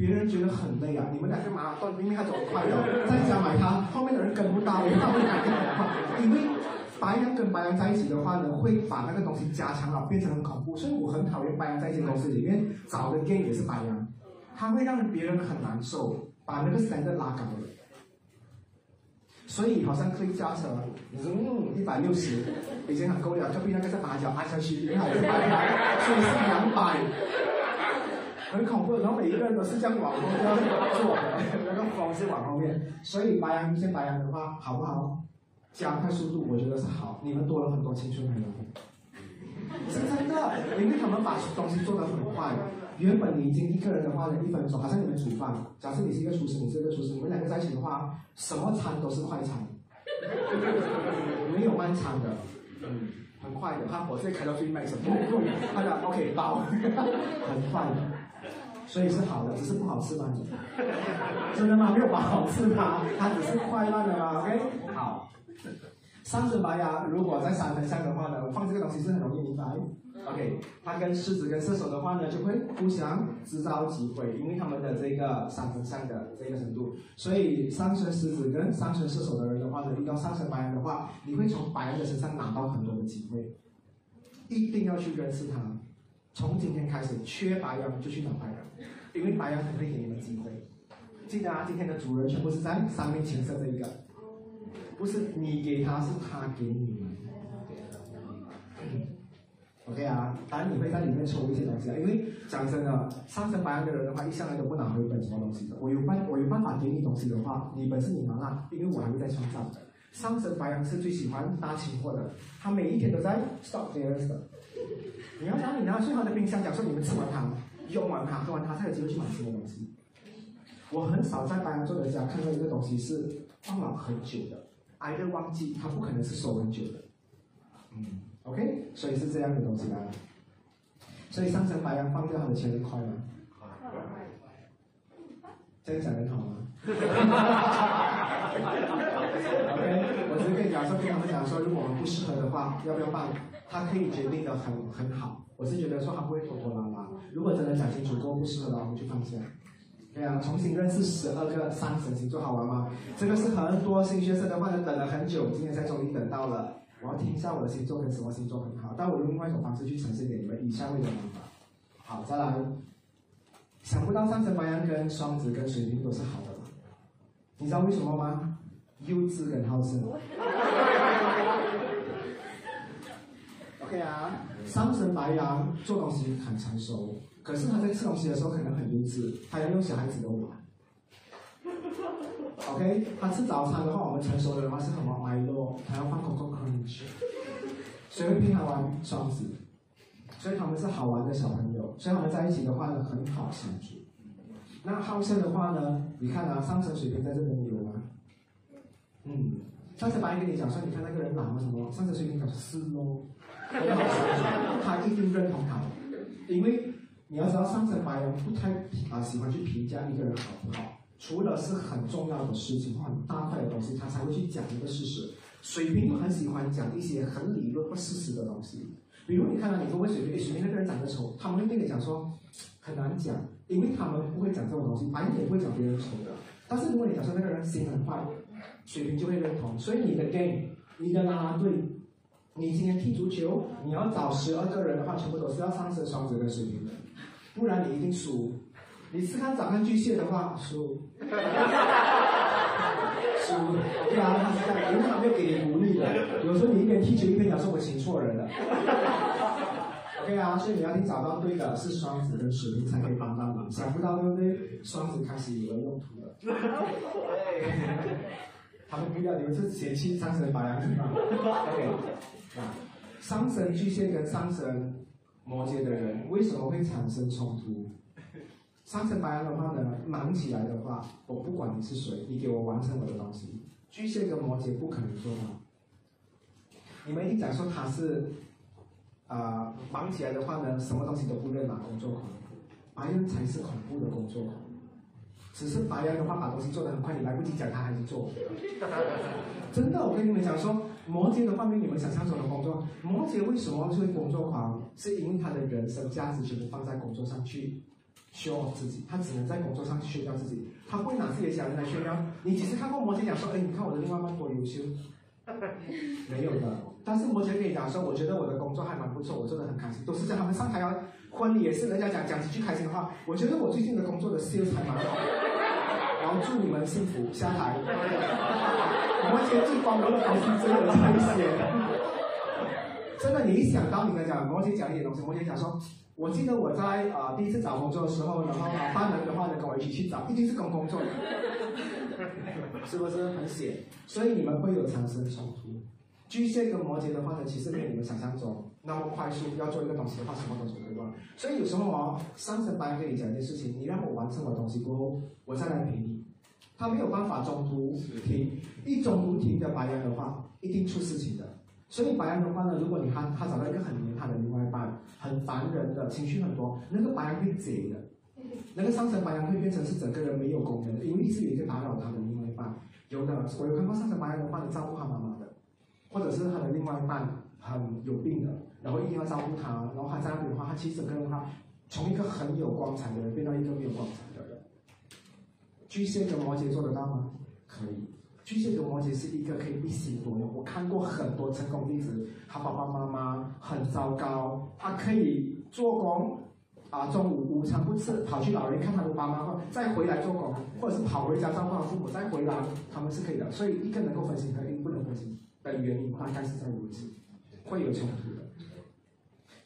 别人觉得很累啊，你们两个马拉松明明还走快的，再加埋他，后面的人跟不到，他会赶更快，因为。白羊跟白羊在一起的话呢，会把那个东西加强了，变成很恐怖。所以我很讨厌白羊在一间公司里面找的 gay 也是白羊，他会让别人很难受，把那个声都拉高了。所以好像可以驾车，嗯，一百六十已经很够了，隔壁那个在把脚按下去，你好，所以是两百，很恐怖。然后每一个人都是这样往后要坐，那个风是往后面。所以白羊遇见白羊的话，好不好？加快速度，我觉得是好。你们多了很多青春朋友，<laughs> 是真的，因为他们把东西做得很快。原本你已经一个人的话呢，一分钟，好像你们煮饭，假设你是一个厨师，你是一个厨师，你们两个在一起的话，什么餐都是快餐，没有慢餐的，嗯，很快的。他火车开到最慢什么？<laughs> 他讲 OK 包，<laughs> 很快的，所以是好的，只是不好吃吗？真的吗？没有不好吃吗？它只是快慢的吗？OK，好。上升白羊如果在三分上的话呢，我放这个东西是很容易明白。OK，它跟狮子跟射手的话呢，就会互相制造机会，因为他们的这个三分上的这个程度。所以上升狮子跟上升射手的人的话呢，遇到上层白羊的话，你会从白羊的身上拿到很多的机会，一定要去认识他。从今天开始，缺白羊就去找白羊，因为白羊很会给你们机会。记得啊，今天的主人全部是在三面前色这一个。不是你给他，是他给你。OK 啊，当然你会在里面抽一些东西啊，因为讲真的，上升白羊的人的话，一向来都不拿回本什么东西的。我有办，我有办法给你东西的话，你本是你拿啦，因为我还会在创造。上升白羊是最喜欢搭清货的，他每一天都在 stock clearance 的。你要拿你拿最好的冰箱，假设你们吃完它，用完它，喝完它，才有机会去买新的东西。我很少在白羊座的家看到一个东西是放了很久的。挨着忘记，它不可能是收很久的，嗯，OK，所以是这样的东西啦。所以上层白羊放掉他的钱快吗？这样讲很好吗？<laughs> OK，我只是跟你讲说，跟他们讲说，如果我们不适合的话，要不要办？他可以决定的很很好。我是觉得说他不会拖拖拉拉。如果真的讲清楚，够不适合的话，我们就放下。对啊，重新认识十二个三神星座，好玩吗？这个是很多新学生的话呢，等了很久，今天才终于等到了。我要听一下我的星座跟什么星座很好，但我用另外一种方式去呈现给你们，以下位的方法。好，再来。想不到上升白羊跟双子跟水瓶都是好的？你知道为什么吗？幼稚跟好胜。<laughs> OK 啊，上升白羊做东西很成熟。可是他在吃东西的时候可能很幼稚，他要用小孩子的碗。OK，他吃早餐的话，我们成熟的人话是很玩 Milo，他要放 Coco Crunch。谁会陪他玩双子？所以他们是好玩的小朋友，所以他们在一起的话呢，很好相处。那好胜的话呢，你看啊，上升水平在这边有吗？嗯，上次白人跟你讲说，你看那个人懒了什么？上升水平表示是喽，<laughs> 他一定认同他，因为。你要知道，上升白羊不太啊喜欢去评价一个人好不好，除了是很重要的事情或很大块的东西，他才会去讲一个事实。水瓶很喜欢讲一些很理论或事实的东西，比如你看到你问水瓶，水瓶那个人长得丑，他们会跟你讲说很难讲，因为他们不会讲这种东西，白羊也不会讲别人丑的。但是如果你讲说那个人心很坏，水瓶就会认同。所以你的 game，你的啦啦队，你今天踢足球，你要找十二个人的话，全部都是要上升双子跟水瓶的。不然你一定输。你是看早上巨蟹的话，输。<laughs> 输，对啊，他是这样，因为他没有给你鼓励的。有时候你一边踢球一边讲说我请错人了。OK 啊，所以你要去找到对的，是双子跟水瓶才可以帮到你。想不到对不对？双子开始有了用途了。<laughs> 他们不要，你们是嫌弃上升白羊是吗？OK，啊。上升巨蟹跟上升摩羯的人为什么会产生冲突？上升白羊的话呢，忙起来的话，我不管你是谁，你给我完成我的东西。巨蟹跟摩羯不可能做到。你们一讲说他是啊、忙起来的话呢，什么东西都不认嘛，工作狂。白羊才是恐怖的工作狂。只是白羊的话，把东西做得很快，你来不及讲，他还是做。真的，我跟你们讲说，摩羯的话，没有你们想象中的工作。摩羯为什么会工作狂？是因为他的人生价值全部放在工作上去 show 自己，他只能在工作上去炫耀自己，他会拿自己的家人来炫耀。你几时看过摩羯讲说，哎，你看我的另外一半多优秀？没有的。但是摩羯跟你讲说，我觉得我的工作还蛮不错，我做的很开心，都是在他们上台啊，婚礼也是人家讲讲几句开心的话。我觉得我最近的工作的 sales 还蛮好的，后祝你们幸福，下台。摩羯最光荣的东西真的这些。真的，你一想到你们讲摩羯讲一点东西，摩羯讲说，我记得我在啊、呃第一次找工作的时候，然后老伴人的话呢跟我一起去找，一定是跟工作的，是不是很险？所以你们会有产生冲突。巨蟹跟摩羯的话呢，其实没有你们想象中那么快速，要做一个东西的话，什么东西都会乱。所以有时候哦，上升班跟你讲一件事情，你让我完成我东西过后，我再来陪你。他没有办法中途停，一中途停的白羊的话，一定出事情的。所以白羊的话呢，如果你他他找到一个很黏他的另外一半，很烦人的，情绪很多，那个白羊会解的，那个上层白羊会变成是整个人没有功能的，因为一直有一个打扰他的另外一半。有的，我有看过上层白羊的话，你照顾他妈妈的，或者是他的另外一半很有病的，然后一定要照顾他，然后他在那边的话，他其实整个人的话，从一个很有光彩的人变到一个没有光彩的人。巨蟹跟摩羯做得到吗？可以。巨蟹跟摩羯是一个可以一心多用。我看过很多成功例子，他爸爸妈妈很糟糕，他可以做工啊，中午午餐不吃，跑去老人看他的爸妈，或再回来做工，或者是跑回家照顾他父母，再回来，他们是可以的。所以一个能够分析和一个不能分析的原因，大概是在如此，会有冲突。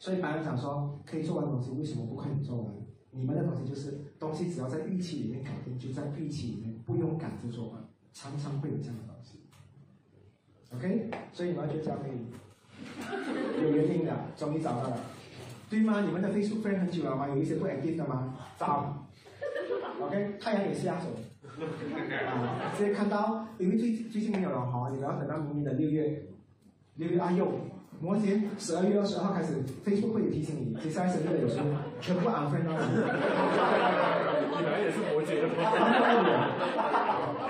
所以白人讲说，可以做完东西，为什么不快点做完？你们的东西就是东西，只要在预期里面搞定，就在预期里面，不用赶着做完，常常会有这样的东西。OK，所以你们就交给你，有原因的，终于找到了，对吗？你们的 Facebook friend 很久了吗？有一些不 active 的吗？找，OK，太阳也是下手。啊，所以看到，因为最最近没有了哈，你们要等到明年的六月，六月啊有。摩羯十二月二十二号开始，Facebook 会提醒你，接下来生日的有时候全部 unfriend 到你。<laughs> 你来也是摩羯的吗？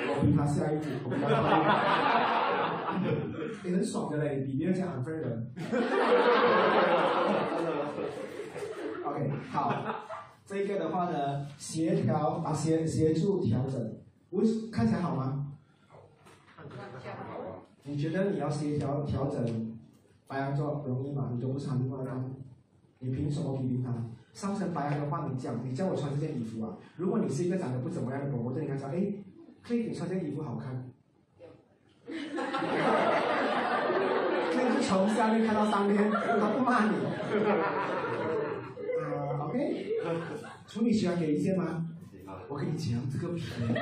我比他下一步，我比他下一步。你很爽的嘞，比别人家 unfriend 人。<laughs> OK，好，这个的话呢，协调啊协协助调整，为看起来好吗？你觉得你要协调调整白羊座容易吗？你都不是他另外一半，你凭什么批评他？上升白羊的话，你讲你叫我穿这件衣服啊，如果你是一个长得不怎么样的狗，我对你来说，哎，可以你穿这件衣服好看。可以从下面看到上面，他不骂你。啊、o k 处女喜欢给意见吗？我跟你讲，这个便宜。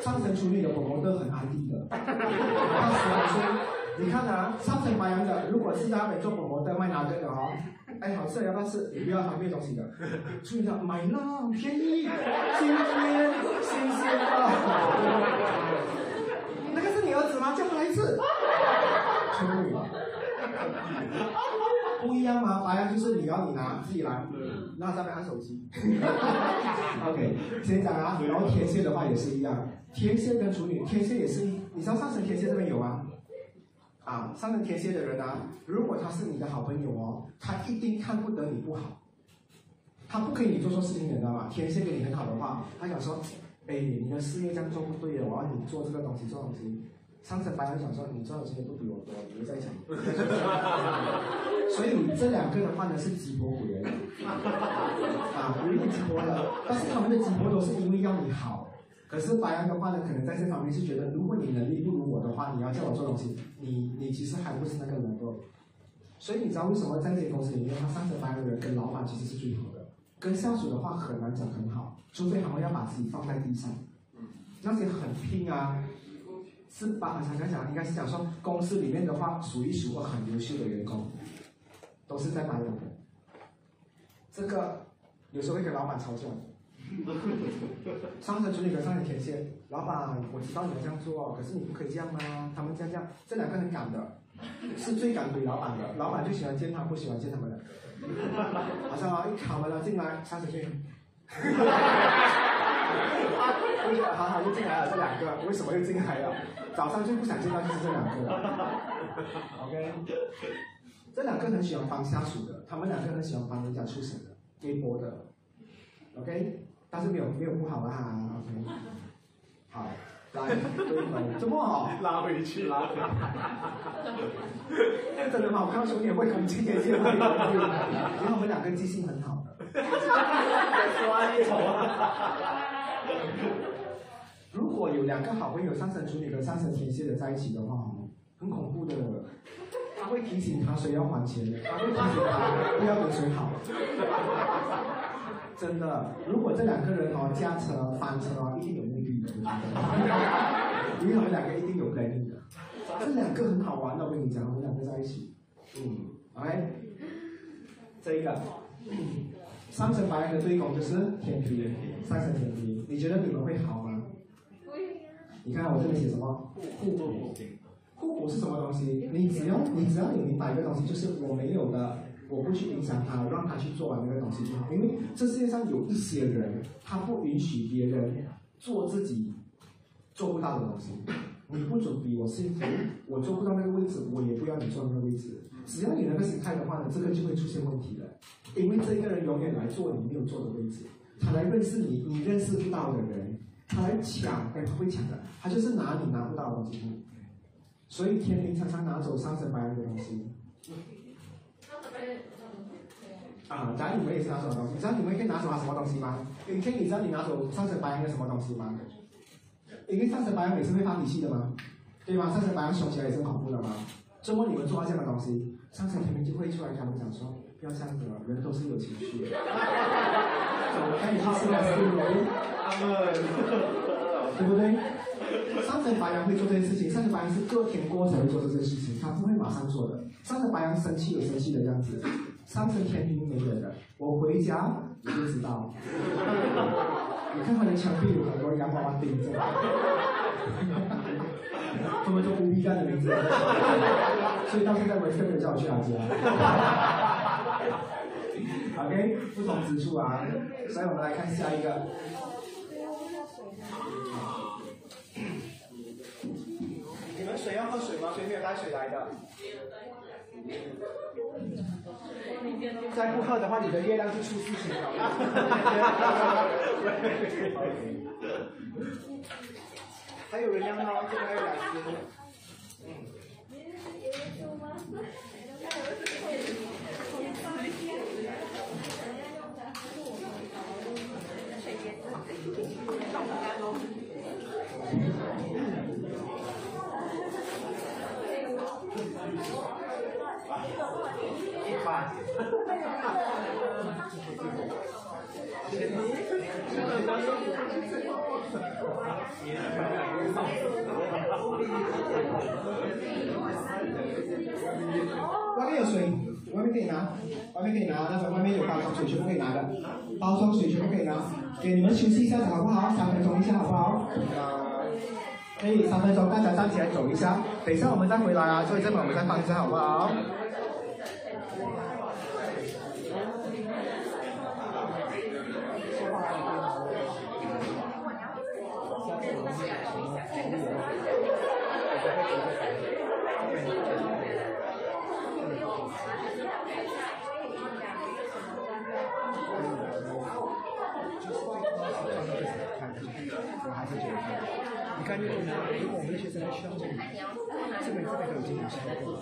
上层处女的狗狗都很安定的，他喜欢吃。你看啊，上层白羊的，如果是在那边做狗狗的卖哪个的哈、哦？哎，好吃，要不要吃？你不要，他没有东西的。处女的买那，便宜，新鲜新鲜的。那个是你儿子吗？叫他来一次。处女。不一样吗？白羊就是你要你拿自己来，那上面按手机。OK，先讲啊，然后天蝎的话也是一样，天蝎跟处女，天蝎也是，你知道上升天蝎这边有吗？啊，上升天蝎的人啊，如果他是你的好朋友哦，他一定看不得你不好，他不可以你做错事情，你知道吗？天蝎跟你很好的话，他想说，哎，你的事业这样做不对的，我要你做这个东西，做东西。上升白羊想说，你赚的钱不比我多，你们在一起。<laughs> 所以这两个的话呢是直播鬼来的，啊，有一点直播的，但是他们的直播都是因为要你好。可是白羊的话呢，可能在这方面是觉得，如果你能力不如我的话，你要叫我做东西，你你其实还不是那个能够。所以你知道为什么在这些公司里面，他上着班的人跟老板其实是最好的，跟下属的话很难讲很好，除非他们要把自己放在地上。那些很拼啊，是把刚才讲应该是讲说公司里面的话数一数二很优秀的员工，都是在白羊的。这个有时候会跟老板吵架。<laughs> 上升处女跟上升天蝎，老板，我知道你们这样做，可是你不可以这样啊！他们这样这样，这两个很敢的，是最敢怼老板的，老板就喜欢见他，不喜欢见他们两个。好像啊，一卡门了进来，上升处女，为什么好好就进来了这两个？为什么又进来了？早上最不想见到就是这两个。<laughs> OK，这两个很喜欢帮下属的，他们两个很喜欢帮人家出声的，微波的。OK。但是没有没有不好的哈，OK，好，来，怎么好，拉回去，拉回去，真的吗？我告诉你也会攻击这些，因为我们两个记性很好的。如果有两个好朋友上升处女和上升天蝎的在一起的话，很恐怖的，他会提醒他谁要还钱，他会提醒他不要跟谁好。真的，如果这两个人哦驾车翻车哦，一定有目的的，因为他们两个一定有 planning 的。这两个很好玩的，我跟你讲，我们两个在一起，嗯，OK，这一个，上升白的对宫就是天平，上升天平，你觉得你们会好吗？你看我这里写什么？互补，互补是什么东西？你只要你只要你明白一个东西，就是我没有的。我不去影响他，让他去做完那个东西就好。因为这世界上有一些人，他不允许别人做自己做不到的东西。你不准比我幸福，我做不到那个位置，我也不要你坐那个位置。只要你那个心态的话呢，这个就会出现问题的。因为这个人永远来做你没有做的位置，他来认识你你认识不到的人，他来抢，哎，他会抢的，他就是拿你拿不到的东西。所以天平常常拿走上升白羊的东西。啊，假如你们也是拿什么东西？你知道你们可以拿走他什么东西吗？明天你知道你拿走上升白羊的什么东西吗？因为上升白羊也是会发脾气的吗，对吗？上升白羊凶起来也是恐怖的吗。周末你们做这样的东西，上升天平就会出来跟我们讲说，不要这样子了，人都是有情绪。<laughs> 走开，你去吃了思维，对不对？上升白羊会做这件事情，上升白羊是隔天过才会做这件事情，他不会马上做的。上升白羊生气有生气的样子。上升天平没有的，我回家你就知道。你看他的墙壁有很多洋娃娃钉着，他们都无比干的名字，所以到现在我也特别叫我去他家。OK，不同之处啊，所以我们来看下一个。们水要喝水吗？谁没有带水来的？再不喝的话，你的月亮就出事情了。还有人要吗？这边还有两只。一外面有水，外面可以拿，外面可以拿，那个外面有包装水，全部可以拿的，包装水全部可以拿，给你们休息一下子好不好？三分钟一下好不好？可以三分钟，大家站起来走一下，等一下我们再回来啊，所以这边我们再放一下好不好？Thank you.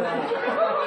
Obrigada.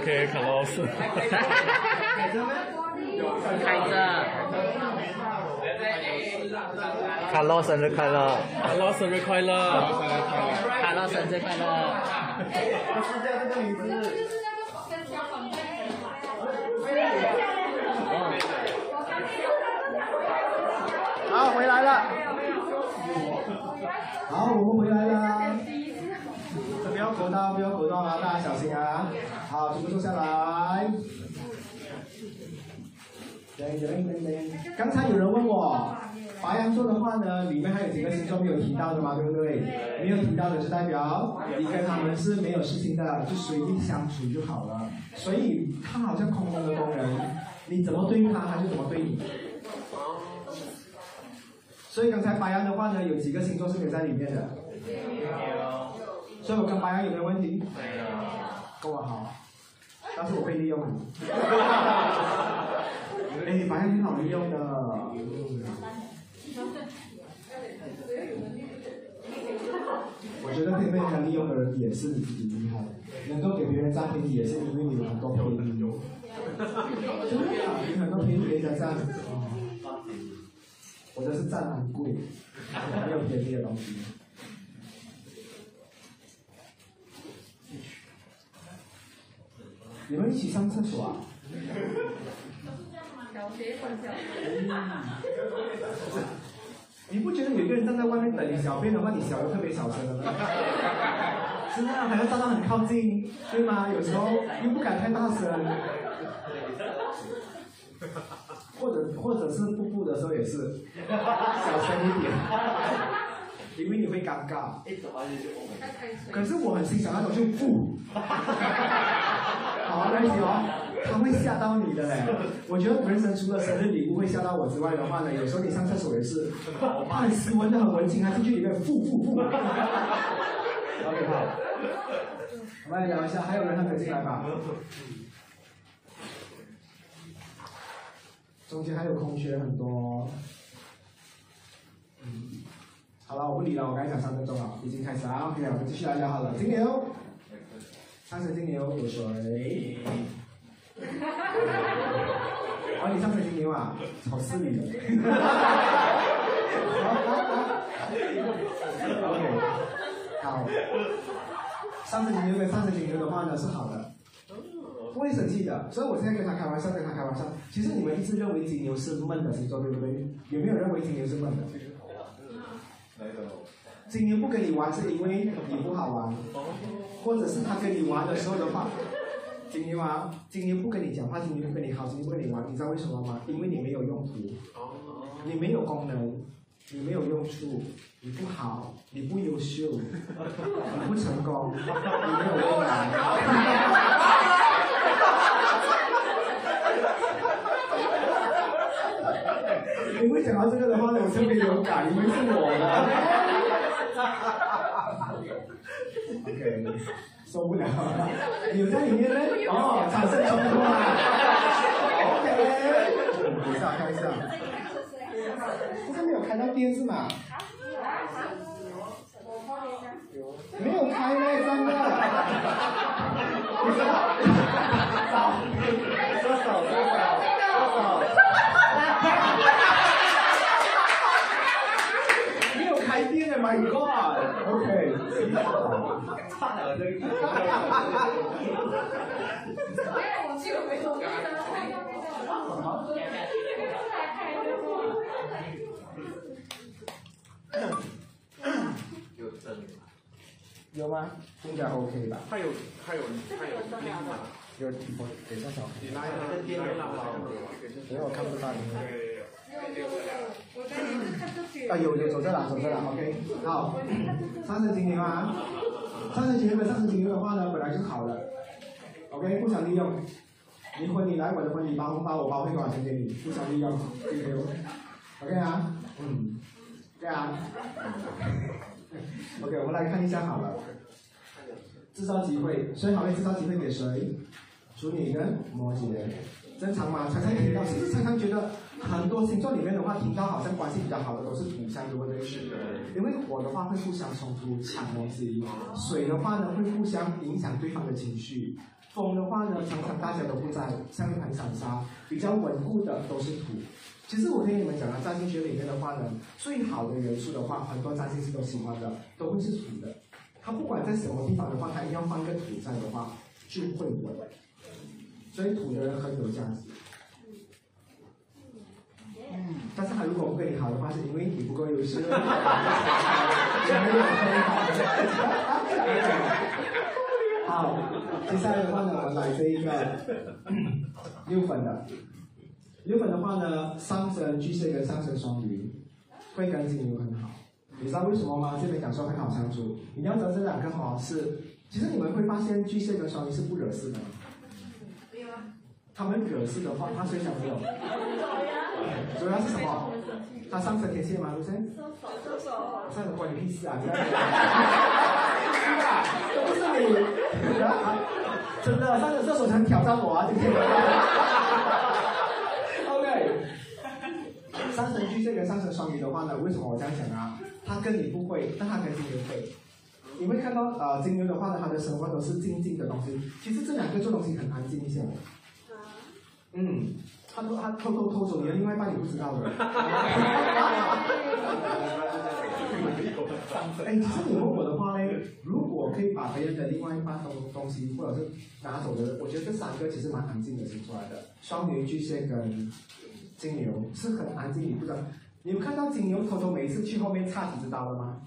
唱 Pasar malam OK，Carlos。开着。Carlos 生日快乐 Carlos 生日快乐。Carlos 生日快乐。不是叫这个名字。好，回来了。好，我们回来了。不要不要！好，全部坐下来。等等等等。刚才有人问我，白羊座的话呢，里面还有几个星座没有提到的嘛，对不对？没有提到的就代表你跟他们是没有事情的，就随意相处就好了。所以他好像空中的工人，你怎么对他，他就怎么对你。所以刚才白羊的话呢，有几个星座是没有在里面的。所以我跟白羊有没有问题？没有跟我好，但是我被利用了。哎，白羊挺好利用的。我觉得可以被人家利用的人也是你自己厉害，能够给别人占便宜也是因为你有很多便宜。对呀，你很多便宜给人家占。我的是占很贵，没有便宜的东西。你们一起上厕所啊？你不觉得有一个人站在外面等你小便的话，你小的特别小声的吗？是啊，还要站到很靠近，对吗？有时候又不敢太大声，或者或者是瀑布的时候也是小声一点。因为你会尴尬。可是我很欣赏那种就不，好，来哦，他会吓到你的嘞。我觉得人生除了生日礼物会吓到我之外的话呢，有时候你上厕所也是，他很斯文的很文静，他进去里面负负负。OK 好，我们来聊一下，还有人还没进来吧？中间还有空缺很多。嗯，好了，我不理了，我刚才讲三分钟了，已经开始了，OK，我们继续来聊好了。金牛，上升金牛有谁？哦，你上升金牛啊，好失礼的。OK，好，上升金牛跟上升金牛的话呢是好的。不会生气的，所以我现在跟他开玩笑，跟他开玩笑。其实你们一直认为金牛是闷的星座，对不对？有没有认为金牛是闷的？金牛不跟你玩是因为你不好玩，或者是他跟你玩的时候的话，金牛啊，金牛不跟你讲话，金牛不跟你好，金牛不跟你玩，你知道为什么吗？因为你没有用途，你没有功能，你没有用处，你不好，你不优秀，你不成功，你没有未来。<laughs> 你会讲到这个的话，我特别有感，因为是我的。受不了，有在里面呢，哦，产生冲突啦。<laughs> OK，等一下看一下，这个没有开到电是吗？没有开呢，真的。收 <laughs> 手，收手，收手。没有开店的，My God！OK，差了这个。我记得没有。有 <coughs> 真有吗？应该 OK 吧？他有他有他有？有，我等一下找。你来来来来来，因为我看不到你们。我在里面看出去。啊，有有走这了，走这了，OK。好，上升金牛啊，上升金牛跟上升金牛的话呢，本来就好了，OK，不想利用。你婚礼来我的婚礼包红包，我包会多少钱给你？不想利用，金牛，OK 啊，嗯，对啊。OK，我们来看一下好了，制造机会，谁好会制造机会给谁？处女跟摩羯，正常吗？常常听到，其实常常觉得很多星座里面的话，听到好像关系比较好的都是土象，对不对？是的。因为火的话会互相冲突抢东西，水的话呢会互相影响对方的情绪，风的话呢常常大家都不在，像一盘散沙，比较稳固的都是土。其实我跟你们讲啊，占星学里面的话呢，最好的元素的话，很多占星师都喜欢的，都会是土的。它不管在什么地方的话，它一定要放个土在的话，就会稳。所以土的人很有价值。嗯，但是他如果不跟你好的话，是因为你不够优秀。<laughs> 好，接下来的话呢，我们来这一个六分的。六分的话呢，上升巨蟹跟上升双鱼会跟金牛很好。你知道为什么吗？这边讲说很好相处。你要知道这两个哈是，其实你们会发现巨蟹跟双鱼是不惹事的。没有啊。他们惹事的话，他谁想没有？主要是什么？他上升天蝎吗？不是？射手。上升关你屁事啊！是啊，都不是你。<laughs> 真的，上升射手想挑战我啊！今天。上升巨蟹跟上升双鱼的话呢，为什么我这样讲啊？他跟你不会，但他跟金牛会。你会看到呃，金牛的话呢，他的生活都是静静的东西。其实这两个做东西很安静一些。嗯，他偷他偷偷偷走你的另外一半，你不知道的。<laughs> 哎，其实你问我的话呢，如果可以把别人的另外一半东东西或者是拿走的，我觉得这三个其实蛮安静的星出来的。双鱼、巨蟹跟金牛是很安静，你不知道。你们看到金牛偷偷每次去后面插几只刀了吗？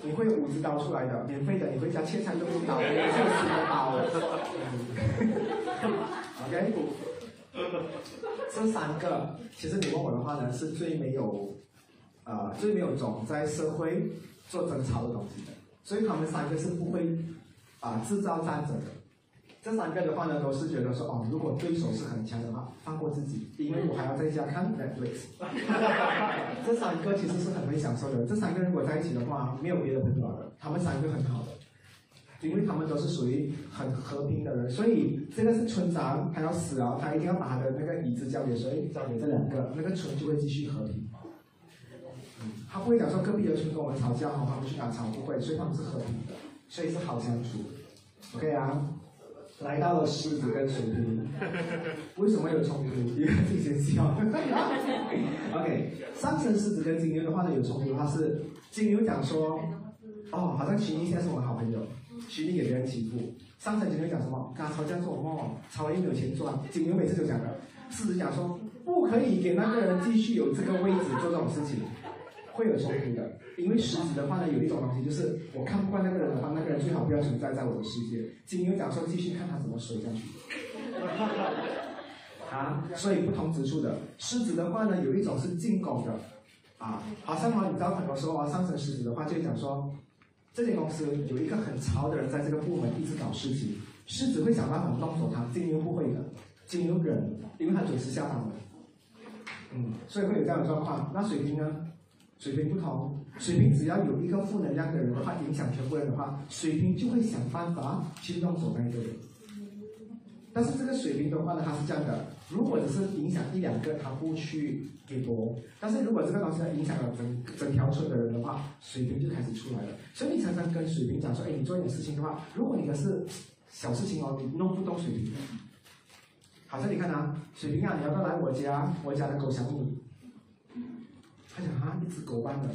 你会五只刀出来的，免费的，你回家切菜都不用刀，是新的刀。<laughs> OK，这三个其实你问我的话呢，是最没有呃最没有种在社会做争吵的东西的，所以他们三个是不会啊、制造战争的。这三个的话呢，都是觉得说哦，如果对手是很强的话，放过自己，因为我还要在家看 Netflix。<laughs> 这三个其实是很会享受的。这三个如果在一起的话，没有别的朋友了，他们三个很好的。因为他们都是属于很和平的人，所以这个是村长，他要死啊，他一定要把他的那个椅子交给谁？交给这两个，那个村就会继续和平。嗯，他不会讲说隔壁的村跟我们吵架，好，他们去哪吵不会，所以他们是和平的，所以是好相处。OK 啊，来到了狮子跟水瓶，<laughs> 为什么有冲突？因为自己先笑。<laughs> OK，上升狮子跟金牛的话呢，有冲突的话是金牛讲说，哦，好像徐妮现在是我的好朋友。徐丽给别人欺负，上层金牛讲什么？跟他吵架做什么？吵完又没有钱赚。金牛每次都讲的，狮子讲说不可以给那个人继续有这个位置做这种事情，会有冲突的。因为狮子的话呢，有一种东西就是我看不惯那个人的话，那个人最好不要存在在我的世界。金牛讲说继续看他怎么水下去。<laughs> 啊，所以不同之处的狮子的话呢，有一种是进攻的，啊，好像啊，你知道很多时候啊，上升狮子的话就讲说。这间公司有一个很潮的人在这个部门一直搞事情，狮子会想办法弄走他，金牛不会的，金牛忍，因为他准时下班的，嗯，所以会有这样的状况。那水瓶呢？水平不同，水瓶只要有一个负能量的人的话，影响全部人的话，水瓶就会想办法去弄走那一个人。但是这个水瓶的话呢，它是这样的，如果只是影响一两个，他不去给夺；但是如果这个东西影响了整整条村的人的话，水瓶就开始出来了。所以你常常跟水瓶讲说，哎，你做一点事情的话，如果你的是小事情哦，你弄不动水瓶。好像你看啊，水瓶啊，你要不要来我家？我家的狗想你。他讲啊，一只狗般的。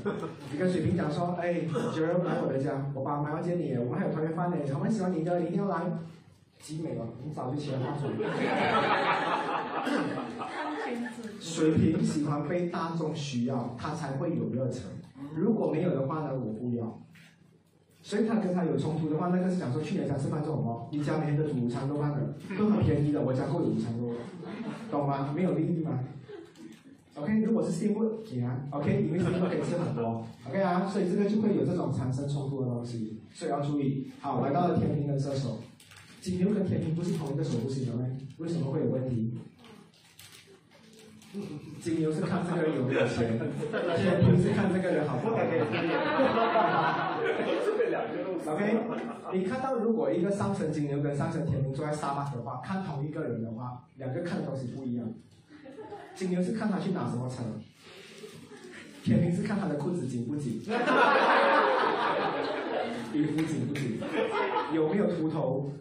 你跟水瓶讲说，哎，有人来我的家，我爸妈要见你，我们还有团圆饭呢，他们喜欢你的，你一定要来。集美了，你早就起来化妆。水瓶喜欢被大众需要，他才会有热忱。如果没有的话呢，我不要。所以他跟他有冲突的话，那个是讲说去年家吃饭做什么？你家每天都煮午餐都饭的，都很便宜的，我家够有午餐肉，懂吗？没有利益吗？OK，如果是羡慕，给啊，OK，你为什么都可以吃很多，OK 啊，所以这个就会有这种产生冲突的东西，所以要注意。好，来到了天平跟射手。金牛跟天平不是同一个守护星的吗？为什么会有问题？金牛是看这个人有没有钱，天平是看这个人好不好。OK，你看到如果一个上升金牛跟上升天平坐在沙发的话，看同一个人的话，两个看的东西不一样。金牛是看他去拿什么车，天平是看他的裤子紧不紧。<laughs> 衣服紧不紧？有没有秃头？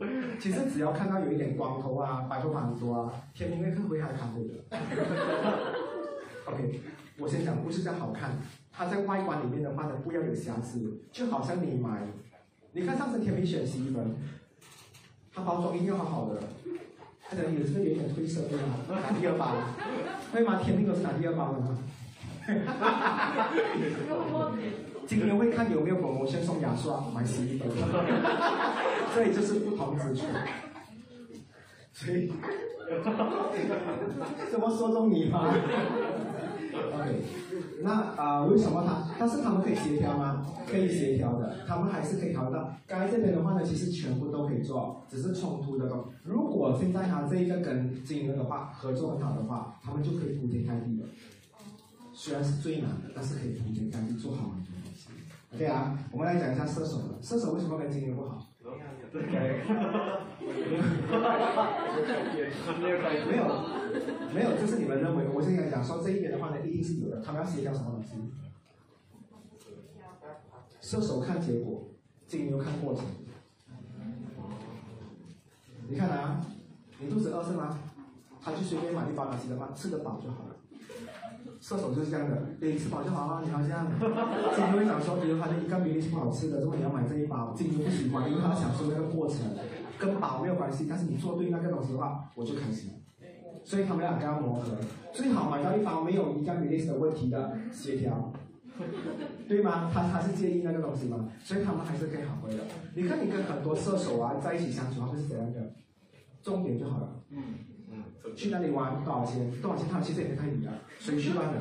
其实只要看到有一点光头啊，白头发很多啊，天平会更会还看这个。<laughs> OK，我先讲不是这样好看，它在外观里面的话呢，不要有瑕疵，就好像你买，你看上次天平选洗衣粉，它包装一定要好好的，他可能有这个有点褪色对吗？拿第二包，会吗？天平都是拿第二包的呢？今天会看有没有某某先送牙刷、买洗衣粉，这里就是不同之处。所以，<laughs> 怎么说中你吗？OK，那啊，为什么他？但是他们可以协调吗？可以协调的，他们还是可以调到。该这边的话呢，其实全部都可以做，只是冲突的东。如果现在他这一个跟金牛的话合作很好的话，他们就可以铺天盖地了。虽然是最难的，但是可以铺天盖地做好很多东西。对啊，我们来讲一下射手了。射手为什么跟金牛不好？没有，没有，这是你们认为。我现在讲说这一点的话呢，一定是有的。他们要协调什么东西？射手看结果，金牛看过程。你看啊，你肚子饿是吗？他就随便买一包东西的话，吃得饱就好了。射手就是这样的，你，吃饱就好了。你好像金牛会想说，比如他的一个明明是不好吃的，如果你要买这一包，金牛不喜欢，因为他享受那个过程，跟饱没有关系。但是你做对那个东西的话，我就开心。所以他们两个要磨合，最好买到一包没有一个明明的问题的协调，对吗？<laughs> 他他是介意那个东西吗？所以他们还是可以好回的。你看你跟很多射手啊在一起相处，会是怎样的？重点就好了。嗯。去哪里玩？多少钱？多少钱？他其实也不太理啊，随去乱的。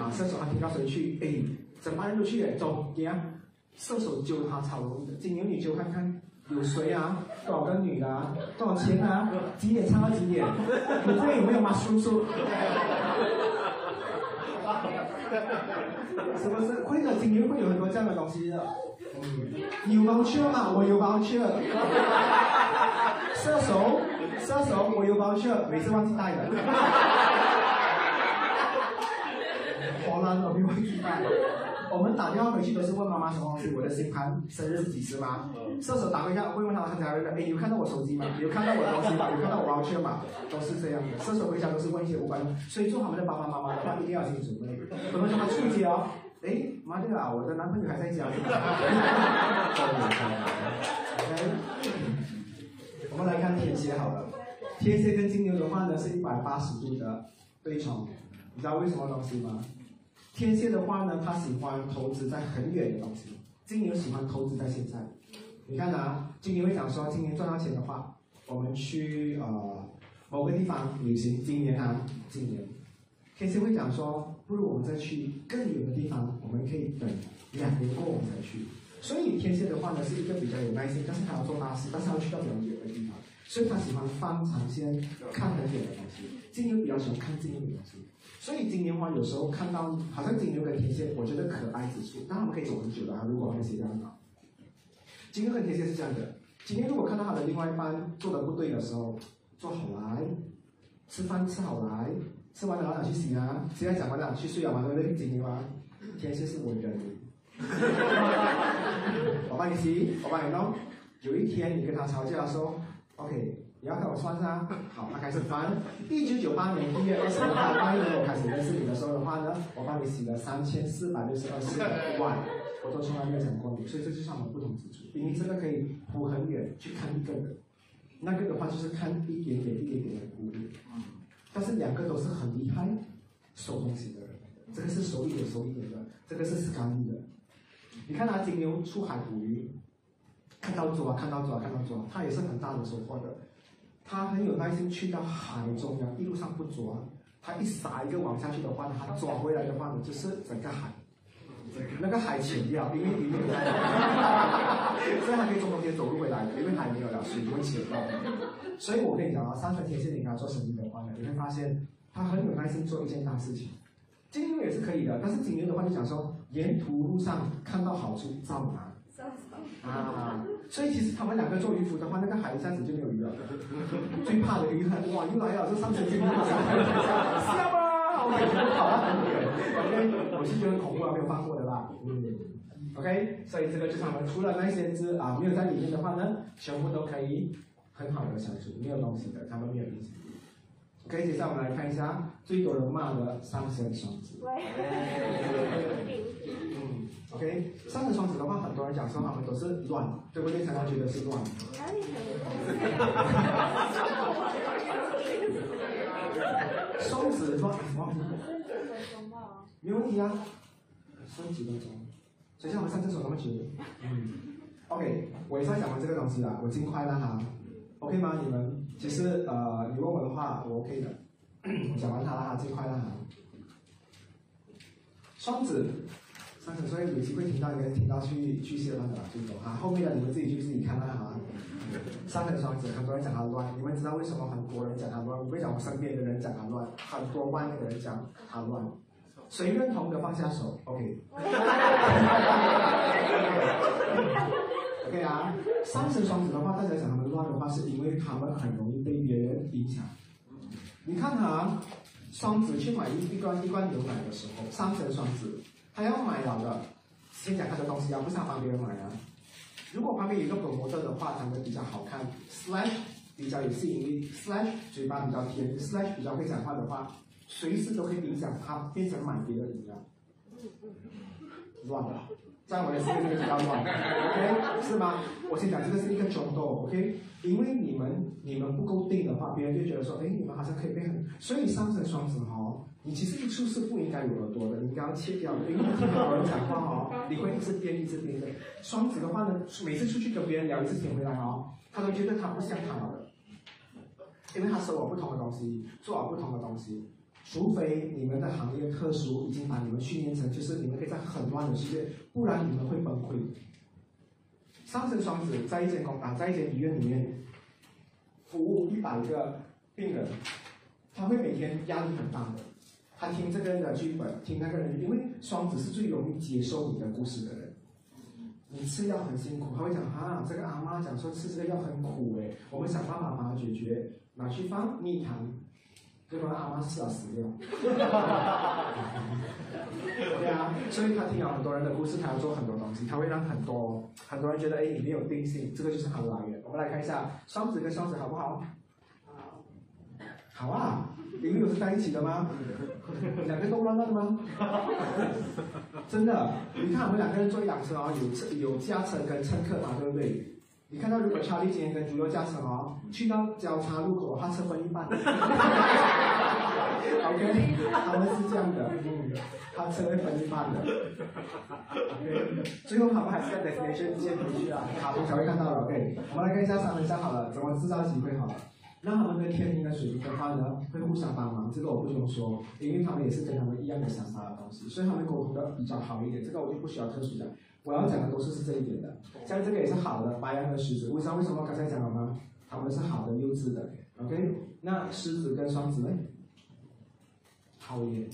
啊，射手他听到谁去，哎，整班人都去了，走，给啊，射手揪他超容易的，金牛你揪看看。有谁啊？多少个女的、啊？多少钱啊？几点唱到几点？<laughs> 你这有没有吗，叔叔？是不是？会的，金牛会有很多这样的东西的。嗯，有包去吗？我有包去。<laughs> 射手，射手，我有包去，每次忘记带的。荷兰我没忘记带。我们打电话回去都是问妈妈什么东西，我的星盘生日是几时吗？射手打回家会问他，他才会问，哎，有看到我手机吗？有看到我的东西吗？有看到我包券吗？都是这样的。射手回家都是问一些无关的，所以做他们的爸爸妈妈的话一定要心理准备。可能他们出街哦，哎，妈对了，我的男朋友还在家。<laughs> 我们来看天蝎好了，天蝎跟金牛的话呢是一百八十度的对冲，你知道为什么东西吗？天蝎的话呢，他喜欢投资在很远的东西；金牛喜欢投资在现在。你看啊，金牛会讲说，今年赚到钱的话，我们去呃某个地方旅行。今年啊，今年，天蝎会讲说，不如我们再去更远的地方，我们可以等两年过我们才去。所以天蝎的话呢，是一个比较有耐心，但是他要做大事，但是他要去到比较远，所以他喜欢放长线，看很远的东西。金牛比较喜欢看近一点的东西。所以金牛花有时候看到，好像金牛跟天蝎，我觉得可爱之处，但他们可以走很久的啊。如果天蝎这样的，金牛跟天蝎是这样的。今天如果看到他的另外一半做的不对的时候，坐好来，吃饭吃好来，吃完了想去洗啊，现在讲完了去睡了嘛，对不对？金牛啊，天蝎是我忍，<laughs> 我帮你洗，我帮你弄。有一天你跟他吵架的时候，OK。你要看我穿上，好，他开始翻。一九九八年一月二十五号那一年我开始认识你的时候的话呢，我帮你洗了三千四百六十二次碗，我都从来没有讲过你，所以这就是我们不同之处。因为这个可以铺很远去看一个的，那个的话就是看一点点、一点点的鼓励。但是两个都是很厉害收东西的人，这个是熟一点、熟一点的，这个是是干的。你看他金牛出海捕鱼，看到抓，看到抓，看到抓，他也是很大的收获的。他很有耐心去到海中央，一路上不抓，他一撒一个网下去的话呢，他抓回来的话呢，就是整个海，那个海浅掉，因为里面有海，所以他可以从中间走路回来，因为海没有了，水不会浅掉。所以我跟你讲啊，三分天蝎你跟他做生意的话呢，你会发现他很有耐心做一件大事情。金牛也是可以的，但是金牛的话就讲说，沿途路上看到好处照拿。啊，所以其实他们两个做渔夫的话，那个海一下子就没有鱼了。<laughs> 最怕的鱼很哇，又来了，这上神经病，笑吗？<laughs> 我跑了很远，OK，我是觉得恐怖啊，没有放过的啦。嗯，OK，所以这个就是我们除了那些只啊没有在里面的话呢，全部都可以很好的相处，没有东西的，他们没有影响。OK，接下来我们来看一下最多人骂的上升双子。OK，上升双子的话，很多人讲说他们都是乱，对不对？常常觉得是乱。双子乱什么？没问题啊，剩几分钟？谁像我们上厕所那么？久？嗯，OK，我也是讲完这个东西了，我尽快了哈，OK 吗？你们其实呃，你问我的话，我 OK 的，讲完它了哈，尽快了哈。双子。所以有机会听到，应该听到去去蟹班的就走哈。后面的你们自己去自己看看哈。三个双子，很多人讲他乱，你们知道为什么很多人讲他乱？我会讲我身边的人讲他乱，很多外面的人讲他乱。谁认同的放下手，OK。OK 啊，三神双子的话，大家讲他们乱的话，是因为他们很容易被别人影响。你看哈，双子去买一罐一罐牛奶的时候，三神双子。他要买了的，先讲他的东西啊，不是帮别人买啊。如果旁边有一个粉模特的话，长得比较好看，slash 比较有吸引力，slash 嘴巴比较甜，slash 比较会讲话的话，随时都可以影响他变成买别的饮料。乱了。在我的世界这个比较乱，OK，是吗？我先讲这个是一个冲动，OK，因为你们你们不够定的话，别人就觉得说，哎，你们好像可以变很，所以上升双子哈，你其实一出是不应该有耳朵的，你应该要切掉，因为听很多人讲话哦，<laughs> 你会一直编一直编的。双子的话呢，每次出去跟别人聊一次天回来哦，他都觉得他不像他的，因为他收了不同的东西，做我不同的东西。除非你们的行业特殊，已经把你们训练成就是你们可以在很乱的世界，不然你们会崩溃。上升双子在一间公啊，在一间医院里面服务一百个病人，他会每天压力很大的。他听这个人的剧本，听那个人，因为双子是最容易接受你的故事的人。你吃药很辛苦，他会讲哈，这个阿妈讲说吃这个药很苦诶，我们想办法把它解决，拿去放蜜糖，结果？阿妈吃了死掉。<laughs> 对啊，所以他听了很多人的故事，他要做很多东西，他会让很多很多人觉得，哎，你没有定性，这个就是他的来源。我们来看一下双子跟双子好不？好，好啊，你们有是在一起的吗？两个都乱乱的吗？<laughs> 真的，你看我们两个人坐一辆车啊，有车有驾车跟乘客嘛，对不对？你看到如果查理今天跟朱六驾车哦，去到交叉路口，他车分一半。<laughs> OK，他们是这样的，嗯，他车会分一半的。OK，最后他们还是在 destination 接回去啊，卡通才会看到的。OK，我们来看一下三分三好了，怎么制造机会好了。那他们跟天平跟水瓶的话呢，会互相帮忙，这个我不用说，因为他们也是跟他们一样的想法的东西，所以他们沟通的比较好一点，这个我就不需要特殊讲。我要讲的都是是这一点的，像这个也是好的，白羊和狮子，为啥？为什么刚才讲了吗？他们是好的优质的，OK？那狮子跟双子呢？讨厌。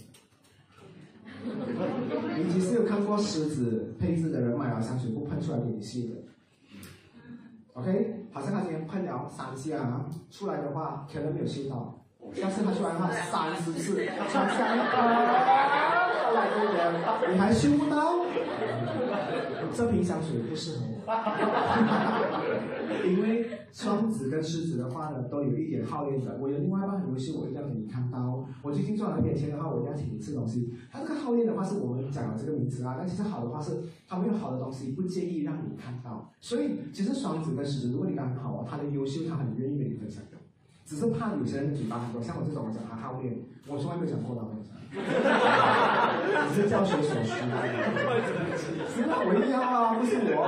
你其实有看过狮子配置的人买了香水不喷出来给你吸的，OK？好像他今天喷了三下，出来的话可能没有吸到，但是他出来的话三十次，<laughs> 穿下一个，来这边，你还嗅不到？这瓶香水不适合我，因为双子跟狮子的话呢，都有一点好练的。我有另外一半很优秀，我一定要给你看到。我最近赚了点钱的话，我一定要请你吃东西。他这个好练的话，是我们讲了这个名词啊。但其实好的话是，他们有好的东西，不介意让你看到。所以其实双子跟狮子，如果你刚好啊，他的优秀，他很愿意跟你分享的。只是怕有些人的嘴巴很多，像我这种讲他好练，我从来没有讲过的，我跟你讲。只是教学所需。是啊，我一定要啊，不是我。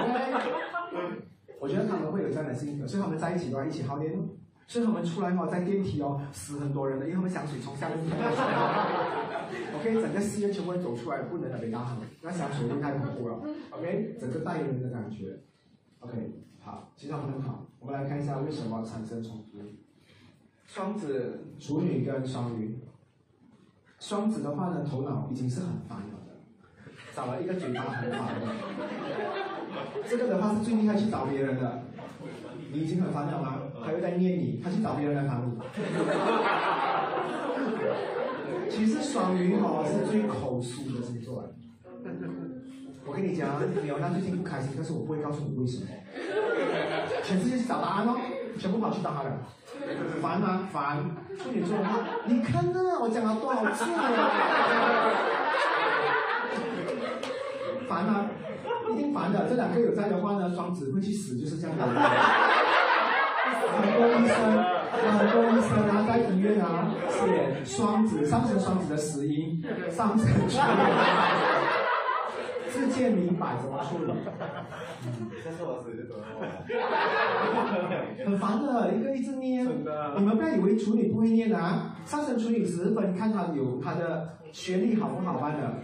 <laughs> 我觉得他们会有这样的性格，所以他们在一起的话一起好点。所以他们出来嘛，在电梯哦，死很多人的，因为他们香水从下面喷出来。OK，整个戏院全部人走出来，不能被打喝，那香水味太恐怖了。OK，整个代言人的感觉。OK，好，其实很好。我们来看一下为什么产生冲突。双子、处女跟双鱼。双子的话呢，头脑已经是很烦了，找了一个嘴巴很好的。这个的话是最厉害去找别人的，你已经很烦了吗？他又在念你，他去找别人来烦你。其实双鱼哈是最口疏的星座。我跟你讲，你有那最近不开心，但是我不会告诉你为什么。全世界去找答案哦，全部跑去找他了。烦吗？烦。处女座，你看呢？我讲了多少次了？烦啊？一定烦的。这两个有在的话呢，双子会去死，就是这样的。很多医生，很多医生啊，在医院啊，写双子上升双子的死因，上升处女。世界明白怎么处理。这是我死就走了。很烦的，一个一直念。你们不要以为处女不会念啊，上升处女十分看他有他的学历好不好办的，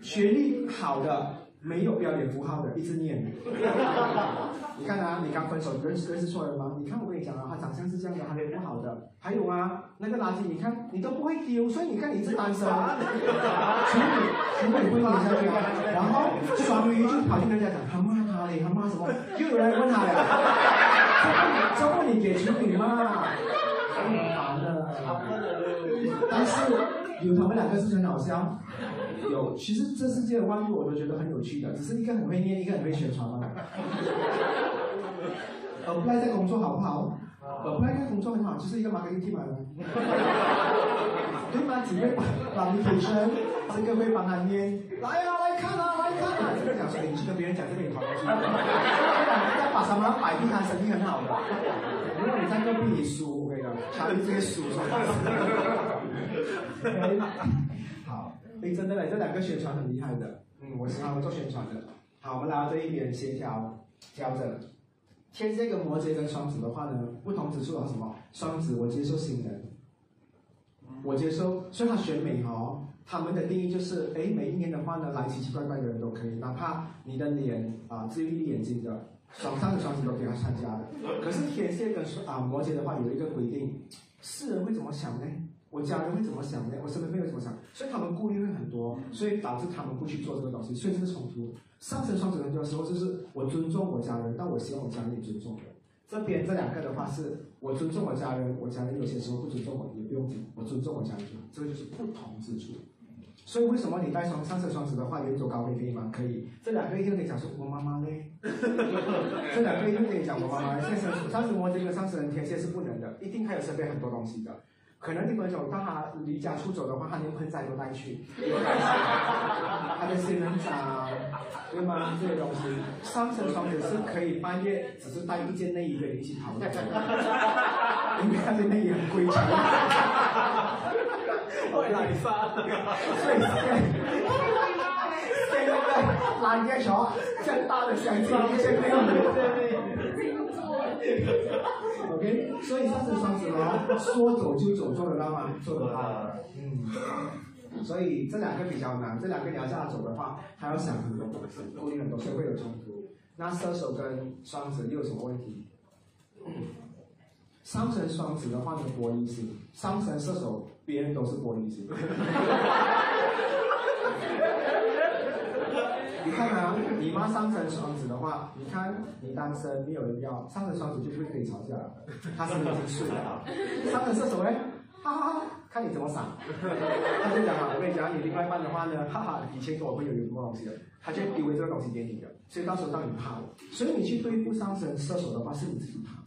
学历好的没有标点符号的一直念。<laughs> 你看啊，你刚分手认识认识错人吗？你看我跟你讲啊，他长相是这样的，他脸不好的。还有啊，那个垃圾你看你都不会丢，所以你看你是单身。处女处女会念下去，然后双鱼就跑去人家讲，他骂他嘞，他骂什么？又有人问他了，<laughs> 这问你给处女骂，很烦的。但是有他们两个是很好笑。有，其实这世界的万物我都觉得很有趣的，只是一个很会念，一个很会宣传嘛。apply 在工作好不好？apply 在工作很好，就是一个 marketing team 的，对吗？只会帮你提升，这个会帮他念，来啊，来看啊，来看啊，这个讲说你去跟别人讲这个也跑过去，在把什么摆地摊生意很好的，如果你在隔壁你输，我跟你讲，查理这些输 <laughs> 好。真的嘞，这两个宣传很厉害的，嗯，我喜欢我做宣传的。好，我们来到这一边协调调整。天蝎跟摩羯跟双子的话呢，不同之处有什么？双子我接受新人，我接受，所以他选美哦，他们的定义就是，哎，每一年的话呢，来奇奇怪怪的人都可以，哪怕你的脸啊，至于眼睛的，双上的双子都给他参加的。可是天蝎跟啊摩羯的话有一个规定，世人会怎么想呢？我家人会怎么想呢？我身边朋友怎么想？所以他们顾虑会很多，所以导致他们不去做这个东西，所以这个冲突。上升双子人的时候就是我尊重我家人，但我希望我家人也尊重我。这边这两个的话是我尊重我家人，我家人有些时候不尊重我也不用紧，我尊重我家人，这个就是不同之处。所以为什么你带双上升双子的话，有一种高飞可以吗？可以。这两个一定可以讲说我妈妈嘞，<laughs> 这两个一定可以讲我妈妈。上升摩羯跟上升天蝎是不能的，一定还有身边很多东西的。可能你朋友当他离家出走的话，他连盆栽都带去，他的仙人掌，对吗？这些东西，上升双子是可以半夜只是带一件内衣跟你一起跑的，因为他的内衣很贵重。我来杀，<laughs> 所以现在那个蓝叶桥这样大的相机，现在用的。<laughs> OK，所以上次双子哦，说走就走，做得到吗？做得到。嗯，所以这两个比较难，这两个你要这样走的话，还要想很多东西，顾虑很多，所以会有冲突。那射手跟双子又有什么问题？上升双子的话呢，玻璃心；上升射手，别人都是玻璃心。你看啊，你妈上升双子的话，你看你单身没有人要，上升双子就会跟你吵架了，他是已经睡了。上升射手呢，哈哈哈，看你怎么闪。他就讲啊，我跟你讲，你另外一半的话呢，哈哈，以前跟我朋友有什么东西的，他就丢了这个东西给你的，所以到时候让你怕了。所以你去对付上升射手的话，是你自己怕；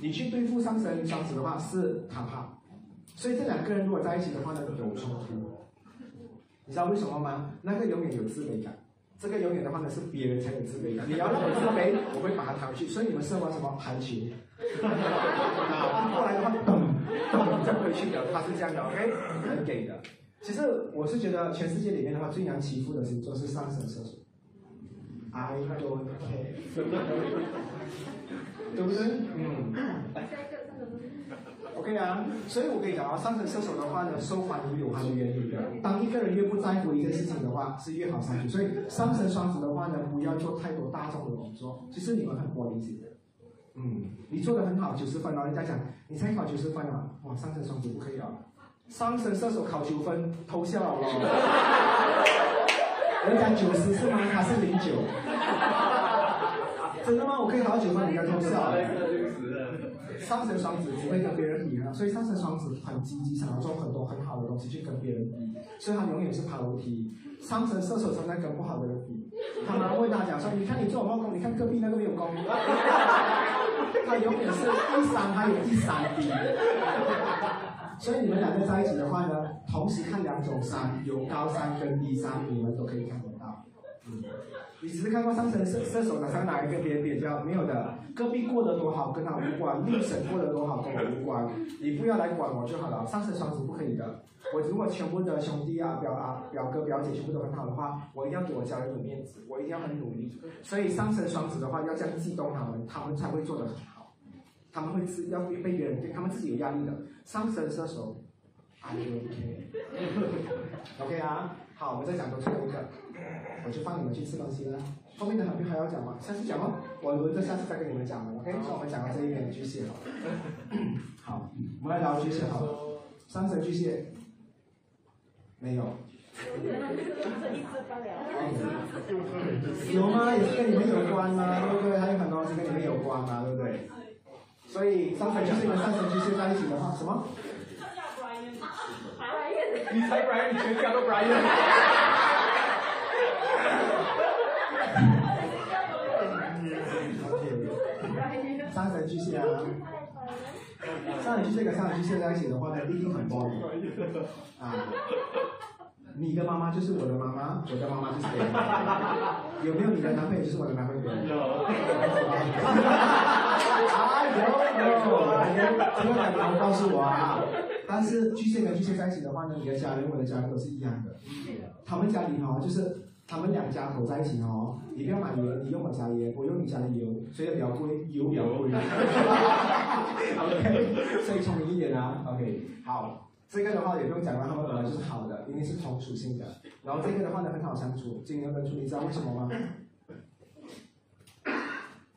你去对付上升双子的话，是他怕。所以这两个人如果在一起的话呢，有冲突。你知道为什么吗？那个永远有自卑感。这个永远的话呢，是别人才有自卑感。你要让我自卑，我会把它抬回去。所以你们是玩什么排球？啊，过来的话，咚咚再回去的，他是这样的，OK，很给的。其实我是觉得全世界里面的话，最难欺负的星座是上升射手。I don't care，对不对？嗯。<laughs> OK 啊，所以我跟你讲啊，上升射手的话呢，受欢迎有它的原因的。当一个人越不在乎一件事情的话，是越好上去。所以上升双子的话呢，不要做太多大众的工作。其实你们很玻璃心的，嗯，你做的很好，九十分了，人家讲你才考九十分啊，哇，上升双子不可以啊，上升射手考九分偷笑了，人家九十是吗？他是零九，<laughs> 真的吗？我可以考到九分，人家偷笑。上升双子只会跟别人比啊，所以上升双子很积极，想要做很多很好的东西去跟别人比，所以他永远是爬楼梯。上升射手常常跟不好的人比，他们问他讲说：“你看你做我功，你看隔壁那个没有功。”他永远是第三，他有第三低。所以你们两个在一起的话呢，同时看两种山，有高山跟低山，你们都可以看。你只是看过上升射射手的，上哪一个跟别人比较？没有的，隔壁过得多好跟他无关，六省过得多好跟我无关，你不要来管我就好了。上升双子不可以的，我如果全部的兄弟啊、表啊、表哥、表姐全部都很好的话，我一定要给我家人有面子，我一定要很努力。所以上升双子的话，要这样激动他们，他们才会做得很好。他们会自要被别人对他们自己有压力的。上升射手，I OK，OK 啊。好，我们再讲多最后一个，我就放你们去吃东西了。后面的还还要讲吗？下次讲哦？我轮着下次再跟你们讲 OK，所以我们讲到这一点巨蟹了。<coughs> 好，我们来聊巨蟹好。上升巨蟹，没有。有吗？也是跟你们有关吗？对不对？还有很多是跟你们有关嘛，对不对？所以上升巨蟹跟上升巨蟹在一起的话，什么？<laughs> 你猜 Brian，你全家都 Brian。上升巨蟹啊，上升巨蟹跟上升巨蟹在一起的话呢，一定很包容啊。你的妈妈就是我的妈妈，我的妈妈就是你的妈妈。有没有你的男朋友就是我的男朋友？有。啊有有，千万不要告诉我啊！但是巨蟹跟巨蟹在一起的话呢，你的家人、我的家人都是一样的。他们家里哈，就是他们两家合在一起哦。你不要买盐，你用我家盐，我用你家的油，所以比较贵，油比较贵。<laughs> OK，所以聪明一点啊。OK，好。这个的话也不用讲了，他们本来就是好的，因为是同属性的。然后这个的话呢很好相处，金牛跟处女，知道为什么吗？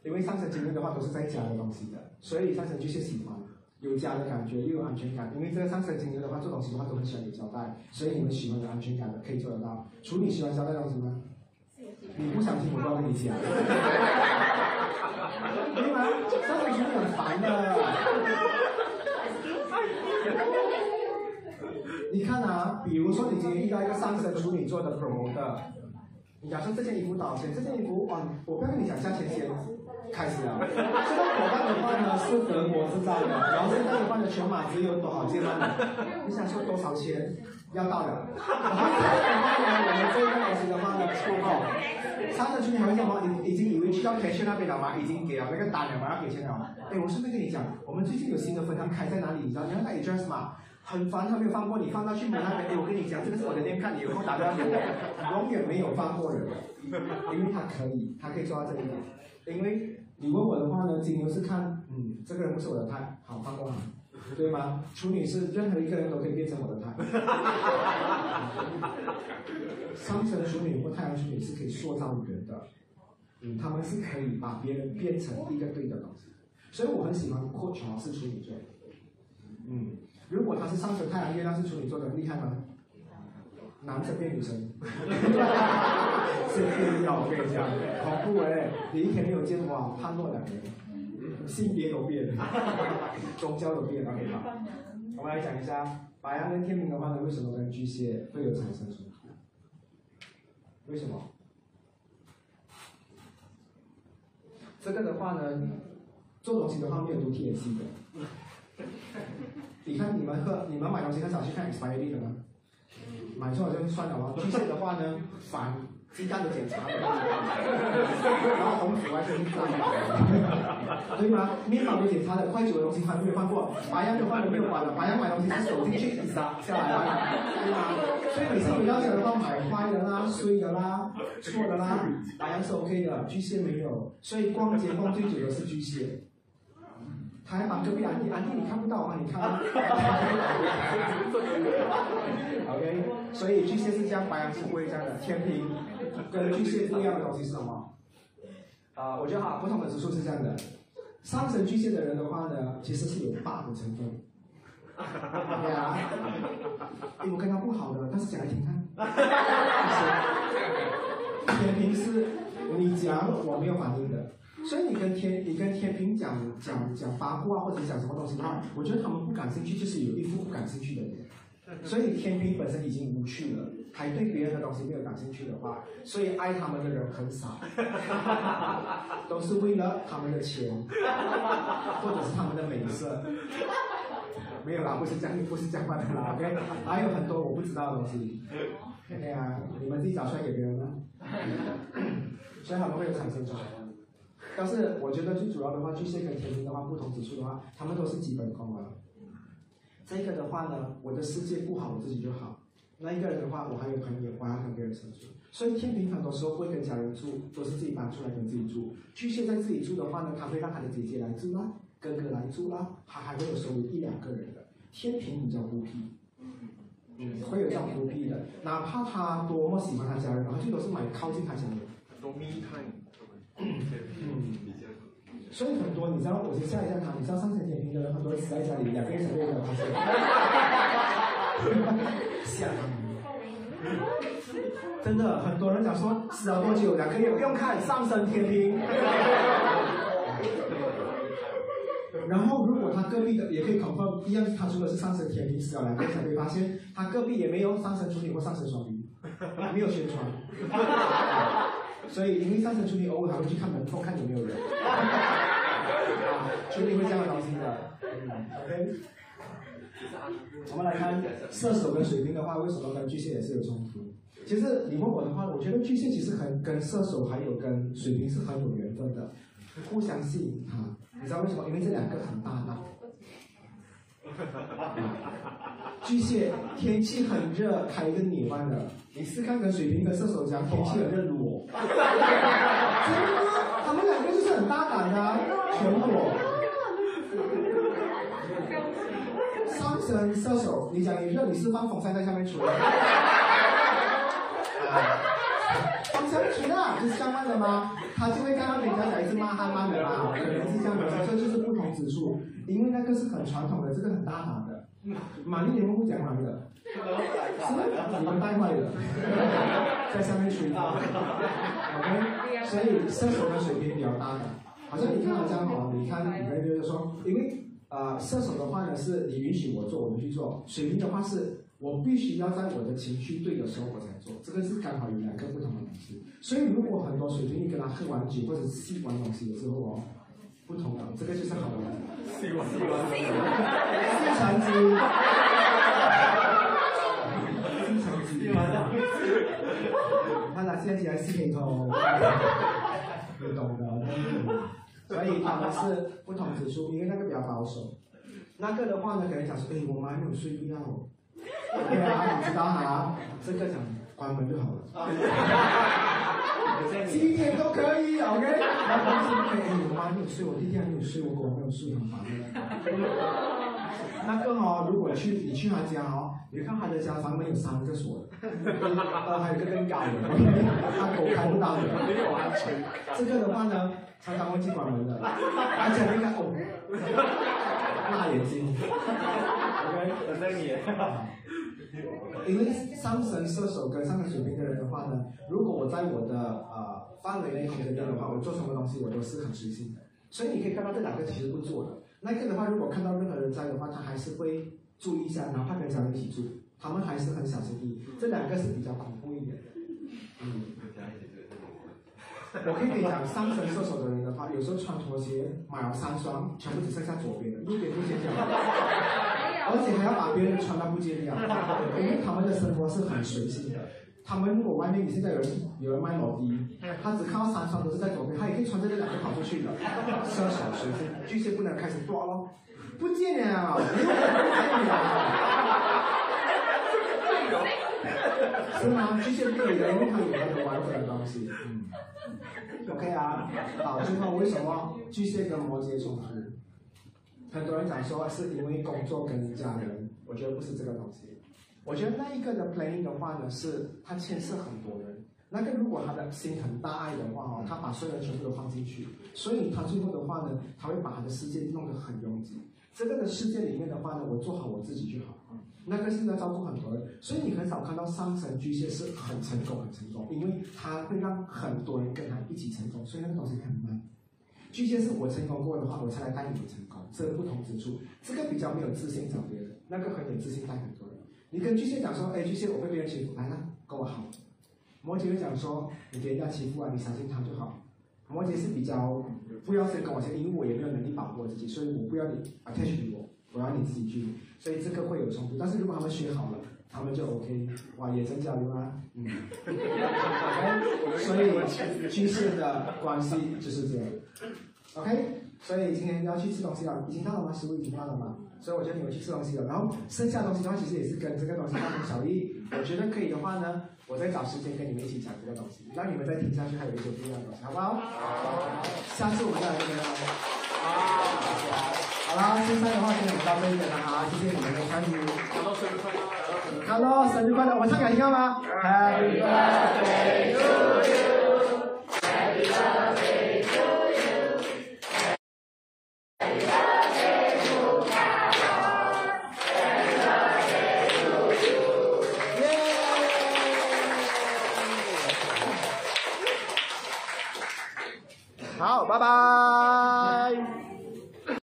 因为上升金牛的话都是在家的东西的，所以上升巨蟹喜欢有家的感觉，又有安全感。因为这个上升金牛的话做东西的话都很喜欢有交代，所以你们喜欢有安全感的可以做得到。处女喜欢交代东西吗？你不想听我不要跟你讲。对吗？上升处女很烦的。你看啊，比如说你今天遇到一个上升处女座的 promoter，你假设这件衣服多少钱？这件衣服哇，我不要跟你讲价钱先，开始了。这个伙伴的话呢是德国制造的，然后现在的话呢全马只有多少件吗？<laughs> 你想说多少钱？要到的。然后这个的话呢，我们这个东西的话呢，错后，上升处女还会什么？已已经以为去到 cash 那边了嘛？已经给了那个单了嘛，要给钱了。哎，我顺便跟你讲，我们最近有新的分行开在哪里？你知道？你看那 address 嘛？很烦，他没有放过你，放到去门那边。哎，我跟你讲，这个是我的店，看你有空打电话给我，永远没有放过人，因为他可以，他可以做到这一点。因为你问我的话呢，金牛是看，嗯，这个人不是我的菜，好放过他，对吗？处女是任何一个人都可以变成我的菜。上升处女或太阳处女是可以塑造人的，嗯，他们是可以把别人变成一个对的东西。所以我很喜欢 coach 是处女座，嗯。如果他是上升太阳月亮是处女座的，厉害吗？男生变女生，是不要我跟你讲，恐怖哎！你一天没有见哇，判若两人，性别都变，<laughs> 宗教都变了，对吧？我们来讲一下，白羊跟天平的话呢，为什么跟巨蟹会有产生冲突？为什么？这个的话呢，做东西的话没有读铁系的。<laughs> 你看你们喝，你们买东西很少去看 expiry 的吗？买错了就算了吧。巨蟹的话呢，反鸡蛋的检查了，然后红薯还是脏的，对吗？面包都检查了，快煮的东西翻都没有翻过。白羊的话呢没有管了，白羊买东西是手进去撒下来了，对吗？所以每次不要求的话，买坏的啦、碎的啦、错的啦，白羊是 OK 的，巨蟹没有。所以逛街逛最久的是巨蟹。还把隔壁安迪，安迪你看不到啊？你看。<laughs> OK，所以巨蟹是这样，白羊是不会这样的。天平跟巨蟹不一样的东西是什么？啊，我觉得哈，不同的指数是这样的。上升巨蟹的人的话呢，其实是有 bug 的成分。对啊。哎，我跟他不好的，但是讲来听看。<laughs> 天平是，你讲我没有反应的。所以你跟天，你跟天平讲讲讲八卦或者讲什么东西的话，我觉得他们不感兴趣，就是有一副不感兴趣的脸。所以天平本身已经无趣了，还对别人的东西没有感兴趣的话，所以爱他们的人很少，<laughs> 都是为了他们的钱，或者是他们的美色。没有啦，不是这样，不是这样的啦，OK。还有很多我不知道的东西。对呀，你们自己找出来给别人呢。<coughs> 所以他们会有产生出来。但是我觉得最主要的话，巨蟹跟天平的话，不同之处的话，他们都是基本功啊。这个的话呢，我的世界不好，我自己就好。那一个人的话，我还有朋友，我要跟别人相处。所以天平很多时候不会跟家人住，都是自己搬出来跟自己住。巨蟹在自己住的话呢，他会让他的姐姐来住啦，哥哥来住啦，他还会有收留一两个人的。天平比较孤僻，嗯，会有这样孤僻的，哪怕他多么喜欢他家人，他最多是买靠近他家人。多密探。嗯，所以很多你知道，我先下一下他，你知道上升天平的人很多死在家里，两个月才没有发现。吓真的，很多人讲说死了多久，两个月不用看上升天平。然后如果他隔壁的也可以 confirm，一样他说的是上升天平死了两个月才被发现，他隔壁也没有上升处女或上升双鱼，没有宣传。<laughs> 所以，因为上升处女偶尔还会去看门缝，看有没有人。啊，处女会这样的东西的。嗯，OK。我们来看射手跟水瓶的话，为什么跟巨蟹也是有冲突？其实你问我的话，我觉得巨蟹其实很跟射手还有跟水瓶是很有缘分的，互相吸引他。你知道为什么？因为这两个很大胆。<laughs> 巨蟹天气很热，开一个女班的。你试看跟水瓶跟射手讲，天气很热裸。真的吗？他们两个就是很大胆的，全裸。<laughs> 上升射手你讲你热，你是放风扇在下面吹。放下面吹啦，就是这样的吗？他就会看到人家讲一直慢慢慢的嘛，可能是这样的，这就是不同之处。因为那个是很传统的，这个很大胆的。玛丽你们不讲完的，是你们带坏的，在下面吹。OK，所以射手的水平比较大的，好像你看到这样哦，你看你们就是说，因为啊、呃射手的话呢是你允许我做，我就去做；水瓶的话是我必须要在我的情绪对的时候我才做，这个是刚好有两个不同的东西。所以如果很多水瓶你跟他喝完酒或者是吸完东西了之后哦，不同的，这个就是好的。希望希望吸尘机，吸尘机，看他现在起来吸瓶头，你懂的。所以他们是不同之处，因为那个比较保守，那个的话呢，可能讲说，哎，我们还没有睡觉你知道哈，这个想关门就好了。<laughs> 几点都可以，OK。然后是可以，我妈没有睡，我弟弟还没有睡，我狗还没有睡，很烦的。那更好，如果去你去他家哦，你看他的家房门有三个锁的，<laughs> 呃，还有一个更高的他狗开不到的，没有安全。这个的话呢，常常忘记关门的，而且那个哦，辣眼睛，OK，等着你。因为上升射手跟上升水瓶的人的话呢，如果我在我的呃范围内空间内的话，我做什么东西我都是很随性的，所以你可以看到这两个其实不做的。那个的话，如果看到任何人在的话，他还是会注意一下，哪怕跟家人一起住，他们还是很小心翼翼。这两个是比较恐怖一点的。嗯，我可以跟你讲，上升射手的人的话，有时候穿拖鞋买了三双，全部只剩下左边的，右边不见掉，而且还要把别人穿到不见掉，因为他们的生活是很随性的。他们如果外面你现在有人有人卖裸衣，他只看到三双都是在左边，他也可以穿着这两个跑出去的。射手随性，巨蟹不能开始抓咯，不见了，不见了。是吗？巨蟹不可以的，因为它有它的完整的东西。嗯，OK 啊。好，最后为什么巨蟹跟摩羯冲突？很多人讲说是因为工作跟家人，我觉得不是这个东西。我觉得那一个的 playing 的话呢，是他牵涉很多人。那个如果他的心很大爱的话哦，他把所有人全部都放进去，所以他最后的话呢，他会把他的世界弄得很拥挤。这个的世界里面的话呢，我做好我自己就好。那个是要照顾很多人，所以你很少看到上层巨蟹是很成功、很成功，因为他会让很多人跟他一起成功，所以那个东西很慢。巨蟹是我成功过的话，我才来带你们成功，这个不同之处。这个比较没有自信找别人，那个很有自信带很多人。你跟巨蟹讲说，哎，巨蟹我被别人欺负，来了，跟我好。摩羯会讲说，你给人家欺负啊，你相信他就好。摩羯是比较不要先跟我先，因为我也没有能力保护我自己，所以我不要你 attach 于我，我要你自己去。所以这个会有冲突，但是如果他们学好了，他们就 OK。哇，也真交流啊，嗯。<laughs> 所以巨蟹的关系就是这样。<coughs> OK，所以今天要去吃东西了，已经到了吗？食物已经到了吗？所以我觉得你们去吃东西了，然后剩下东西的话，其实也是跟这个东西大同小异。我觉得可以的话呢，我再找时间跟你们一起讲这个东西，让你们再听下去，还有一些不一样的东西，好不好？好。下次我们再来这边哦。好啦，现在的话今天我们到这里了哈，谢谢你们的参与。Hello，生日快乐！Hello，生日快乐！我唱给你听吗？Happy birthday to you. Happy birthday 拜拜。